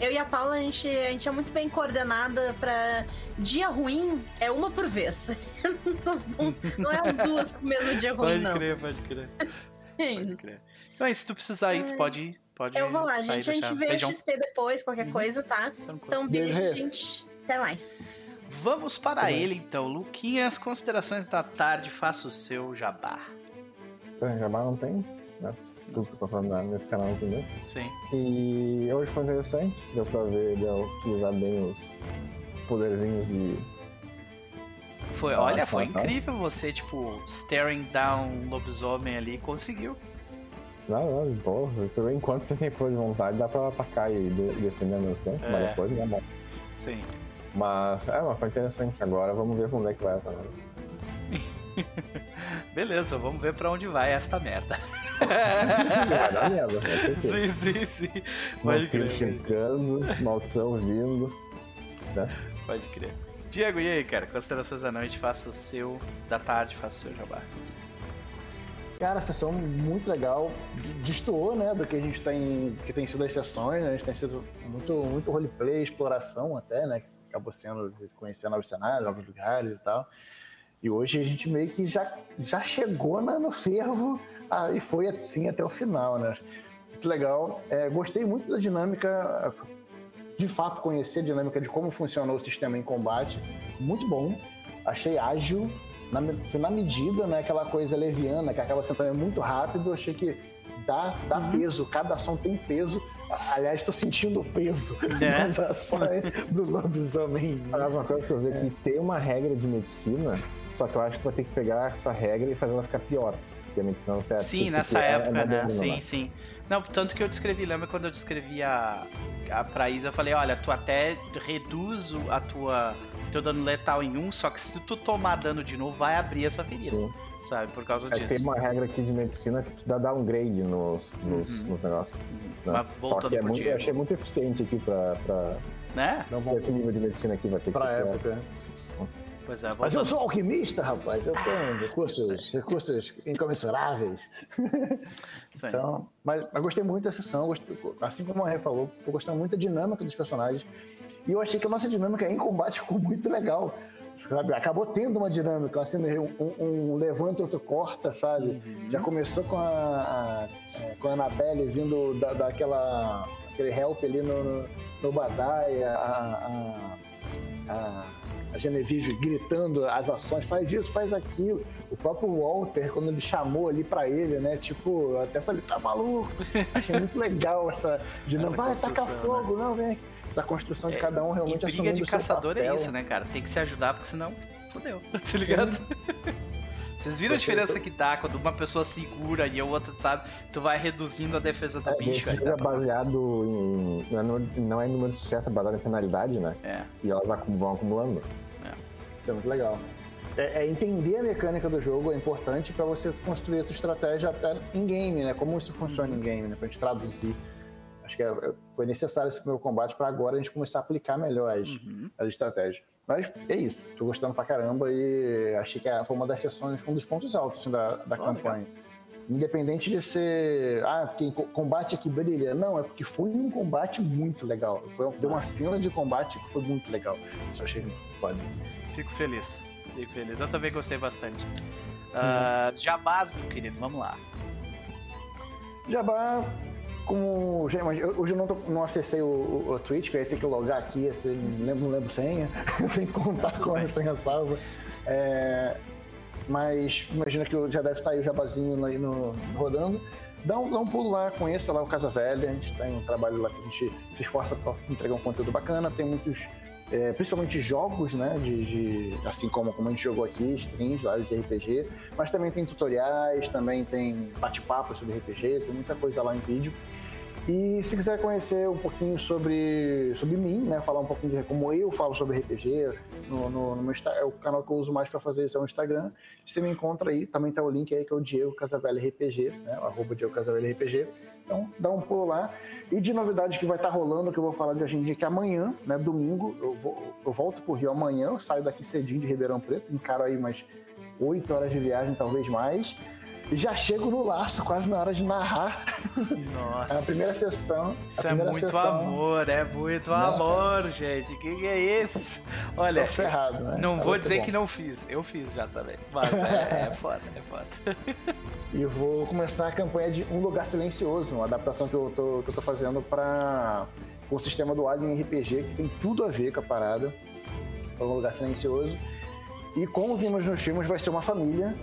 Eu e a Paula, a gente, a gente é muito bem coordenada pra. Dia ruim é uma por vez. não, não é as duas pro mesmo dia ruim, Pode não. crer, pode crer. É Pode crer. Então, aí, se tu precisar ir, tu pode ir. Pode Eu vou lá, sair gente. A gente vê Beijão. XP depois, qualquer Uhum. coisa, tá? Tranquilo. Então, beijo, Beijo. gente. Até mais. Vamos para Tudo bem. ele então. Luquinhas, considerações da tarde, faça o seu jabá. Então, Jabá não tem, né? Tudo que eu tô falando na- nesse canal entendeu? Sim. E hoje foi interessante, deu pra ver, deu utilizar bem os poderzinhos de. Foi, olha, foi incrível você, tipo, staring down um lobisomem ali, conseguiu. Não, não, porra, eu- enquanto você tem força de vontade, dá pra atacar e de- defender ao mesmo tempo, É. mas depois não é bom. Sim. Mas, é, mas foi interessante. Agora vamos ver como é que vai essa merda. Beleza, vamos ver pra onde vai esta merda. Vai dar merda, sim, sim, sim. Pode crer, chegando, maldição vindo. pode crer. Diego, e aí, cara? Considerações da noite, faça o seu. Da tarde, faça o seu jabá. Cara, a sessão muito legal, destoou, né, do que a gente tem, que tem sido as sessões, né, a gente tem sido muito, muito roleplay, exploração até, né, acabou sendo de conhecer novos cenários, novos lugares e tal. E hoje a gente meio que já, já chegou na- no fervo e foi assim até o final, né. Muito legal. É, gostei muito da dinâmica, de fato conhecer a dinâmica de como funcionou o sistema em combate, muito bom. Achei ágil, na, na medida, né? Aquela coisa leviana que acaba sendo também muito rápido. Achei que dá, dá Uhum. peso, cada ação tem peso. A- Aliás, estou sentindo o peso Né? das ações do lobisomem. Aliás, uma coisa que eu vi é que tem uma regra de medicina, só que eu acho que tu vai ter que pegar essa regra e fazer ela ficar pior. Porque a medicina não serve. Sim, nessa época, né? Sim, sim. Não, tanto que eu descrevi, lembra quando eu descrevi a, a pra Isa, eu falei, olha, tu até reduz o- a tua teu dano letal em um, só que se tu tomar dano de novo, vai abrir essa ferida, Sim. sabe? Por causa É, tem disso. uma regra aqui de medicina que tu dá downgrade nos, nos, Uhum. nos negócios. né? Mas Só voltando que é pro muito, eu achei muito eficiente aqui pra, pra Né? Não vamos esse nível de medicina aqui vai ter que pra ser pior. época. Pois é, Mas eu sou alquimista, rapaz. Eu tenho recursos, recursos incomensuráveis. Então, mas, mas gostei muito da sessão, gostei- assim como a Ré falou, tô gostando muito da dinâmica dos personagens. E eu achei que a nossa dinâmica em combate ficou muito legal. Sabe? Acabou tendo uma dinâmica, assim, um, um levanta, outro corta, sabe? Uhum. Já começou com a, a- é, com a Annabelle vindo da, daquela aquele help ali no, no, no Badai, a, a, a, a Genevieve gritando as ações, faz isso, faz aquilo. O próprio Walter, quando ele chamou ali pra ele, né? Tipo, eu até falei, tá maluco? Achei muito legal essa dinâmica. Vai, taca construção, fogo, não, vem. Essa construção de É, cada um realmente briga assumindo de o seu caçador é isso, né, cara? Tem que se ajudar, porque senão fodeu, tá ligado? Vocês viram a diferença que dá quando uma pessoa segura e a outra, sabe? Tu vai reduzindo a defesa do É, bicho. esse Aí jogo é baseado em. Não é, não é em número de sucesso, é baseado em penalidade, né? É, E elas vão acumulando. Isso é muito legal. É, é entender a mecânica do jogo é importante para você construir essa estratégia até em game, né? Como isso funciona em game, né? Pra gente traduzir. Acho que é- é- foi necessário esse primeiro combate para agora a gente começar a aplicar melhor as, Uhum. as estratégias. Mas é isso. Tô gostando pra caramba e achei que foi uma das sessões, um dos pontos altos assim, da, da Oh, campanha. Independente de ser. Ah, porque combate aqui brilha. Não, é porque foi um combate muito legal. Foi, deu uma cena de combate que foi muito legal. Isso eu achei foda. Fico feliz. Fico feliz. Eu também gostei bastante. Ah, Jabás, meu querido, vamos lá. Jabá, como. Hoje eu não, tô- não acessei o, o, o Twitch, porque eu ia ter que logar aqui, assim, não lembro, não lembro senha. Tem que contar com bem. a senha salva. É, mas imagina que já deve estar aí o jabazinho aí no, rodando. Dá um, dá um pulo lá, conheça lá o Casa Velha. A gente tem um trabalho lá que a gente se esforça para entregar um conteúdo bacana. Tem muitos é, principalmente jogos, né? De, de- assim como, como a gente jogou aqui, streams, lives de RPG, mas também tem tutoriais, também tem bate-papo sobre RPG, tem muita coisa lá em vídeo. E se quiser conhecer um pouquinho sobre, sobre mim, né? Falar um pouquinho de como eu falo sobre RPG, no, no, no meu é o canal que eu uso mais para fazer isso é o Instagram. Você me encontra aí, também tá o link aí que é o Diego Casavelli RPG, né? Arroba Diego Casavelli RPG. Então dá um pulo lá. E de novidade que vai estar rolando, que eu vou falar de hoje em dia, que amanhã, né? Domingo, eu, vou, eu volto pro Rio amanhã, eu saio daqui cedinho de Ribeirão Preto, encaro aí umas 8 horas de viagem, talvez mais. Já chego no laço, quase na hora de narrar Nossa. É a primeira sessão. Isso é primeira muito sessão, amor, é muito Não. amor, gente. Que que é isso? Olha, Tô ferrado, né? não Mas vou dizer bom. que não fiz. Eu fiz já também. Mas é, é foda, é foda. E vou começar a campanha de Um Lugar Silencioso, uma adaptação que eu tô, que eu tô fazendo para o sistema do Alien RPG, que tem tudo a ver com a parada. É Um Lugar Silencioso. E como vimos nos filmes, vai ser uma família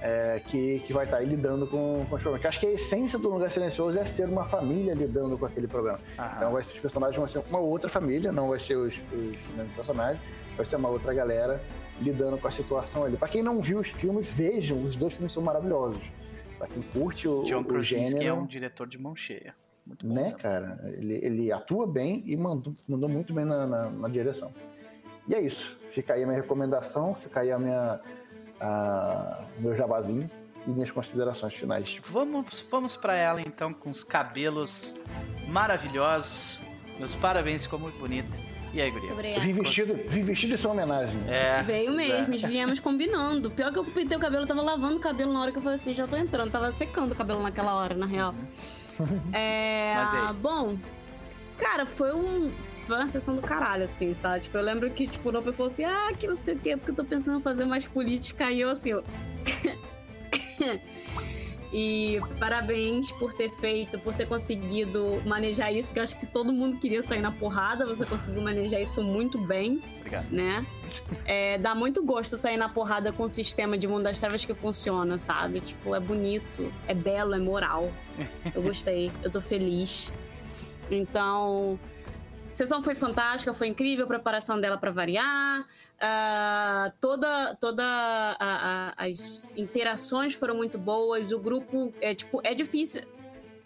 é, que, que vai estar aí lidando com, com os problemas. Que acho que a essência do Lugar Silencioso é ser uma família lidando com aquele problema. Aham. Então vai ser, os personagens vão ser uma outra família, não vai ser os, os mesmos personagens, vai ser uma outra galera lidando com a situação ali. Pra quem não viu os filmes, vejam, os dois filmes são maravilhosos. Pra quem curte o, John o Krasinski é gênero, um diretor de mão cheia. Muito bom. né, cara? Ele, ele atua bem e mandou, mandou muito bem na, na- na direção. E é isso. Fica aí a minha recomendação, fica aí a minha, a- meu jabazinho e minhas considerações finais. Vamos, vamos para ela então com os cabelos maravilhosos. Meus parabéns, ficou muito bonita. E aí, guria? Obrigada. Vim vestido, vim vestido em sua homenagem. É. Veio pois mesmo, é. viemos combinando. Pior que eu pintei o cabelo, eu tava lavando o cabelo na hora que eu falei assim, já tô entrando. Tava secando o cabelo naquela hora, na real. É. Mas aí? Bom, cara, foi um. Uma sessão do caralho, assim, sabe? Tipo, eu lembro que, tipo, o Noper falou assim, ah, que não sei o quê, porque eu tô pensando em fazer mais política. E eu, assim, eu... E parabéns por ter feito, por ter conseguido manejar isso, que eu acho que todo mundo queria sair na porrada. Você conseguiu manejar isso muito bem Obrigado. né? É, dá muito gosto sair na porrada com um sistema de mundo das trevas que funciona, sabe? Tipo, é bonito, é belo, é moral. Eu gostei, eu tô feliz. Então, a sessão foi fantástica, foi incrível, a preparação dela pra variar. Ah, toda toda a- a- as interações foram muito boas. O grupo é tipo é difícil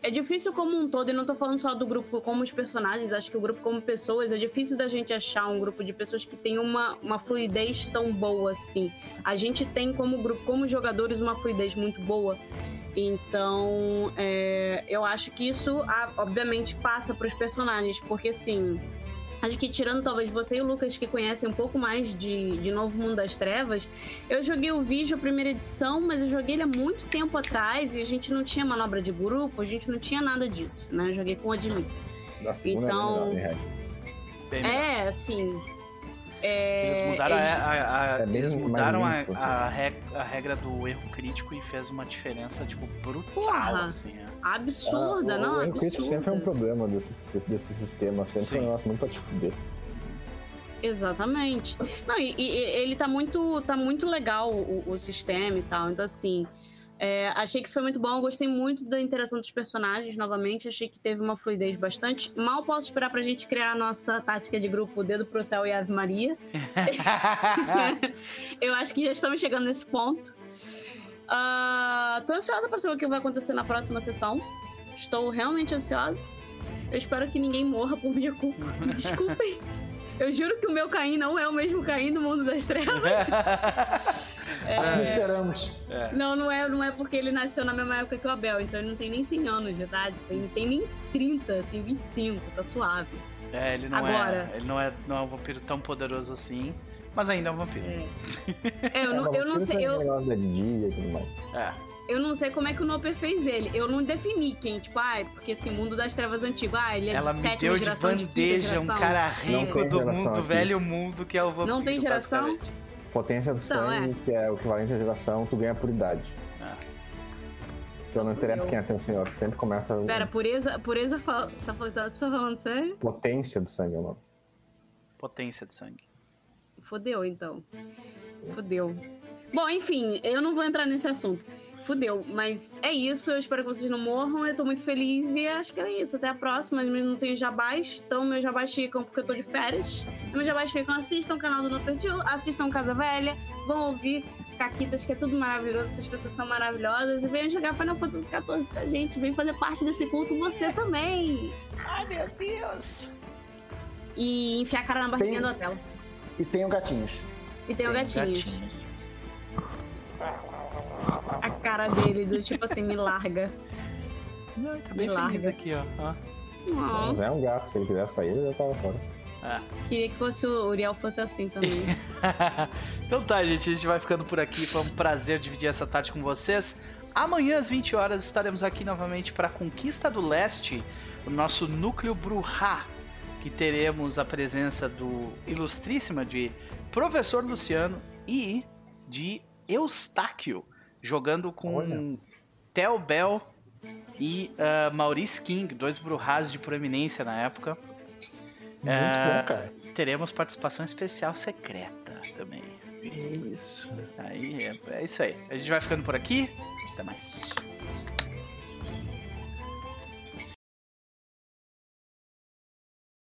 é difícil como um todo, e não tô falando só do grupo como os personagens, acho que o grupo como pessoas, é difícil da gente achar um grupo de pessoas que tem uma, uma fluidez tão boa assim. A gente tem como grupo, como jogadores, uma fluidez muito boa. Então, é, eu acho que isso, obviamente, passa pros personagens, porque assim. Acho que tirando talvez você e o Lucas que conhecem um pouco mais de, de Novo Mundo das Trevas, eu joguei o vídeo a primeira edição, mas eu joguei ele há muito tempo atrás e a gente não tinha manobra de grupo, a gente não tinha nada disso, né? Eu joguei com o Admin. Então- é melhor. É, assim. É, Eles mudaram, a, eles- a- a- É bem eles mudaram a, limpo, a reg- a regra do erro crítico e fez uma diferença, tipo, brutal, Porra. assim. é. absurda, Ah, não? O erro crítico sempre é um absurda. problema desse, desse, desse sistema. Sempre Sim. é um negócio muito pra te fuder. Exatamente. Não, e, e- e ele tá muito, tá muito legal o, o sistema e tal. Então, assim, é, achei que foi muito bom. Gostei muito da interação dos personagens novamente. Achei que teve uma fluidez bastante. Mal posso esperar pra gente criar a nossa tática de grupo Dedo pro Céu e Ave Maria. Eu acho que já estamos chegando nesse ponto. Ah, tô ansiosa pra saber o que vai acontecer na próxima sessão. Estou realmente ansiosa. Eu espero que ninguém morra por minha culpa. Desculpem. Eu juro que o meu Caim não é o mesmo Caim do mundo das trevas. Assim esperamos. Não, não é, não é porque ele nasceu na mesma época que o Abel, então ele não tem nem 100 anos de idade, tem, tem nem 30, tem 25, tá suave. É, ele não Agora. é. Ele não é, não é um vampiro tão poderoso assim, mas ainda é um vampiro. É, É, eu, não, eu não sei, É eu, dia e tudo mais. É. eu não sei como é que o Noper fez ele. Eu não defini quem, tipo, ah, porque esse mundo das trevas antigo, ah, ele é Ela de me sétima deu de geração, de bandeja um geração. cara Não rico tem do geração mundo, aqui. velho mundo, que é o vampiro. Não tem geração? Potência do Então, sangue, que é o equivalente à geração, tu ganha por idade. Ah. Então não interessa quem é teu senhor, sempre começa. Pera, pureza, pureza fal... tá, fal- tá só falando sério? Potência do sangue é o nome. Potência de sangue. Fodeu, então. Fodeu. Bom, enfim, eu não vou entrar nesse assunto. Fudeu. Mas é isso, eu espero que vocês não morram. Eu tô muito feliz e acho que é isso. Até a próxima. Eu não tenho jabás, então meus jabás ficam porque eu tô de férias. Meus jabás ficam, assistam o canal do No Perfil, assistam Casa Velha, vão ouvir Caquitas, que é tudo maravilhoso, essas pessoas são maravilhosas. E venham jogar Final Fantasy XIV com a gente. Vem fazer parte desse culto você também. Ai, meu Deus. E enfiar a cara na barriguinha Tem- do hotel. E tenham gatinhos. E tem, o gatinhos. A cara dele, do tipo assim, me larga. Não, tá bem Me larga. aqui, ó. ó. Oh, Mas é um gato, se ele quiser sair, ele já tava fora. Ah. queria que fosse o Uriel fosse assim também. então tá, gente, a gente vai ficando por aqui. Foi um prazer dividir essa tarde com vocês. Amanhã às 20 horas estaremos aqui novamente para Conquista do Leste, o nosso núcleo Bruhá, que teremos a presença do ilustríssima de Professor Luciano e de Eustáquio, jogando com Olha. Theo Bell e ah, Maurice King, dois Bruhás de proeminência na época. Muito É. bom, cara. Teremos participação especial secreta também. Isso. Aí é, é isso aí. A gente vai ficando por aqui. Até mais.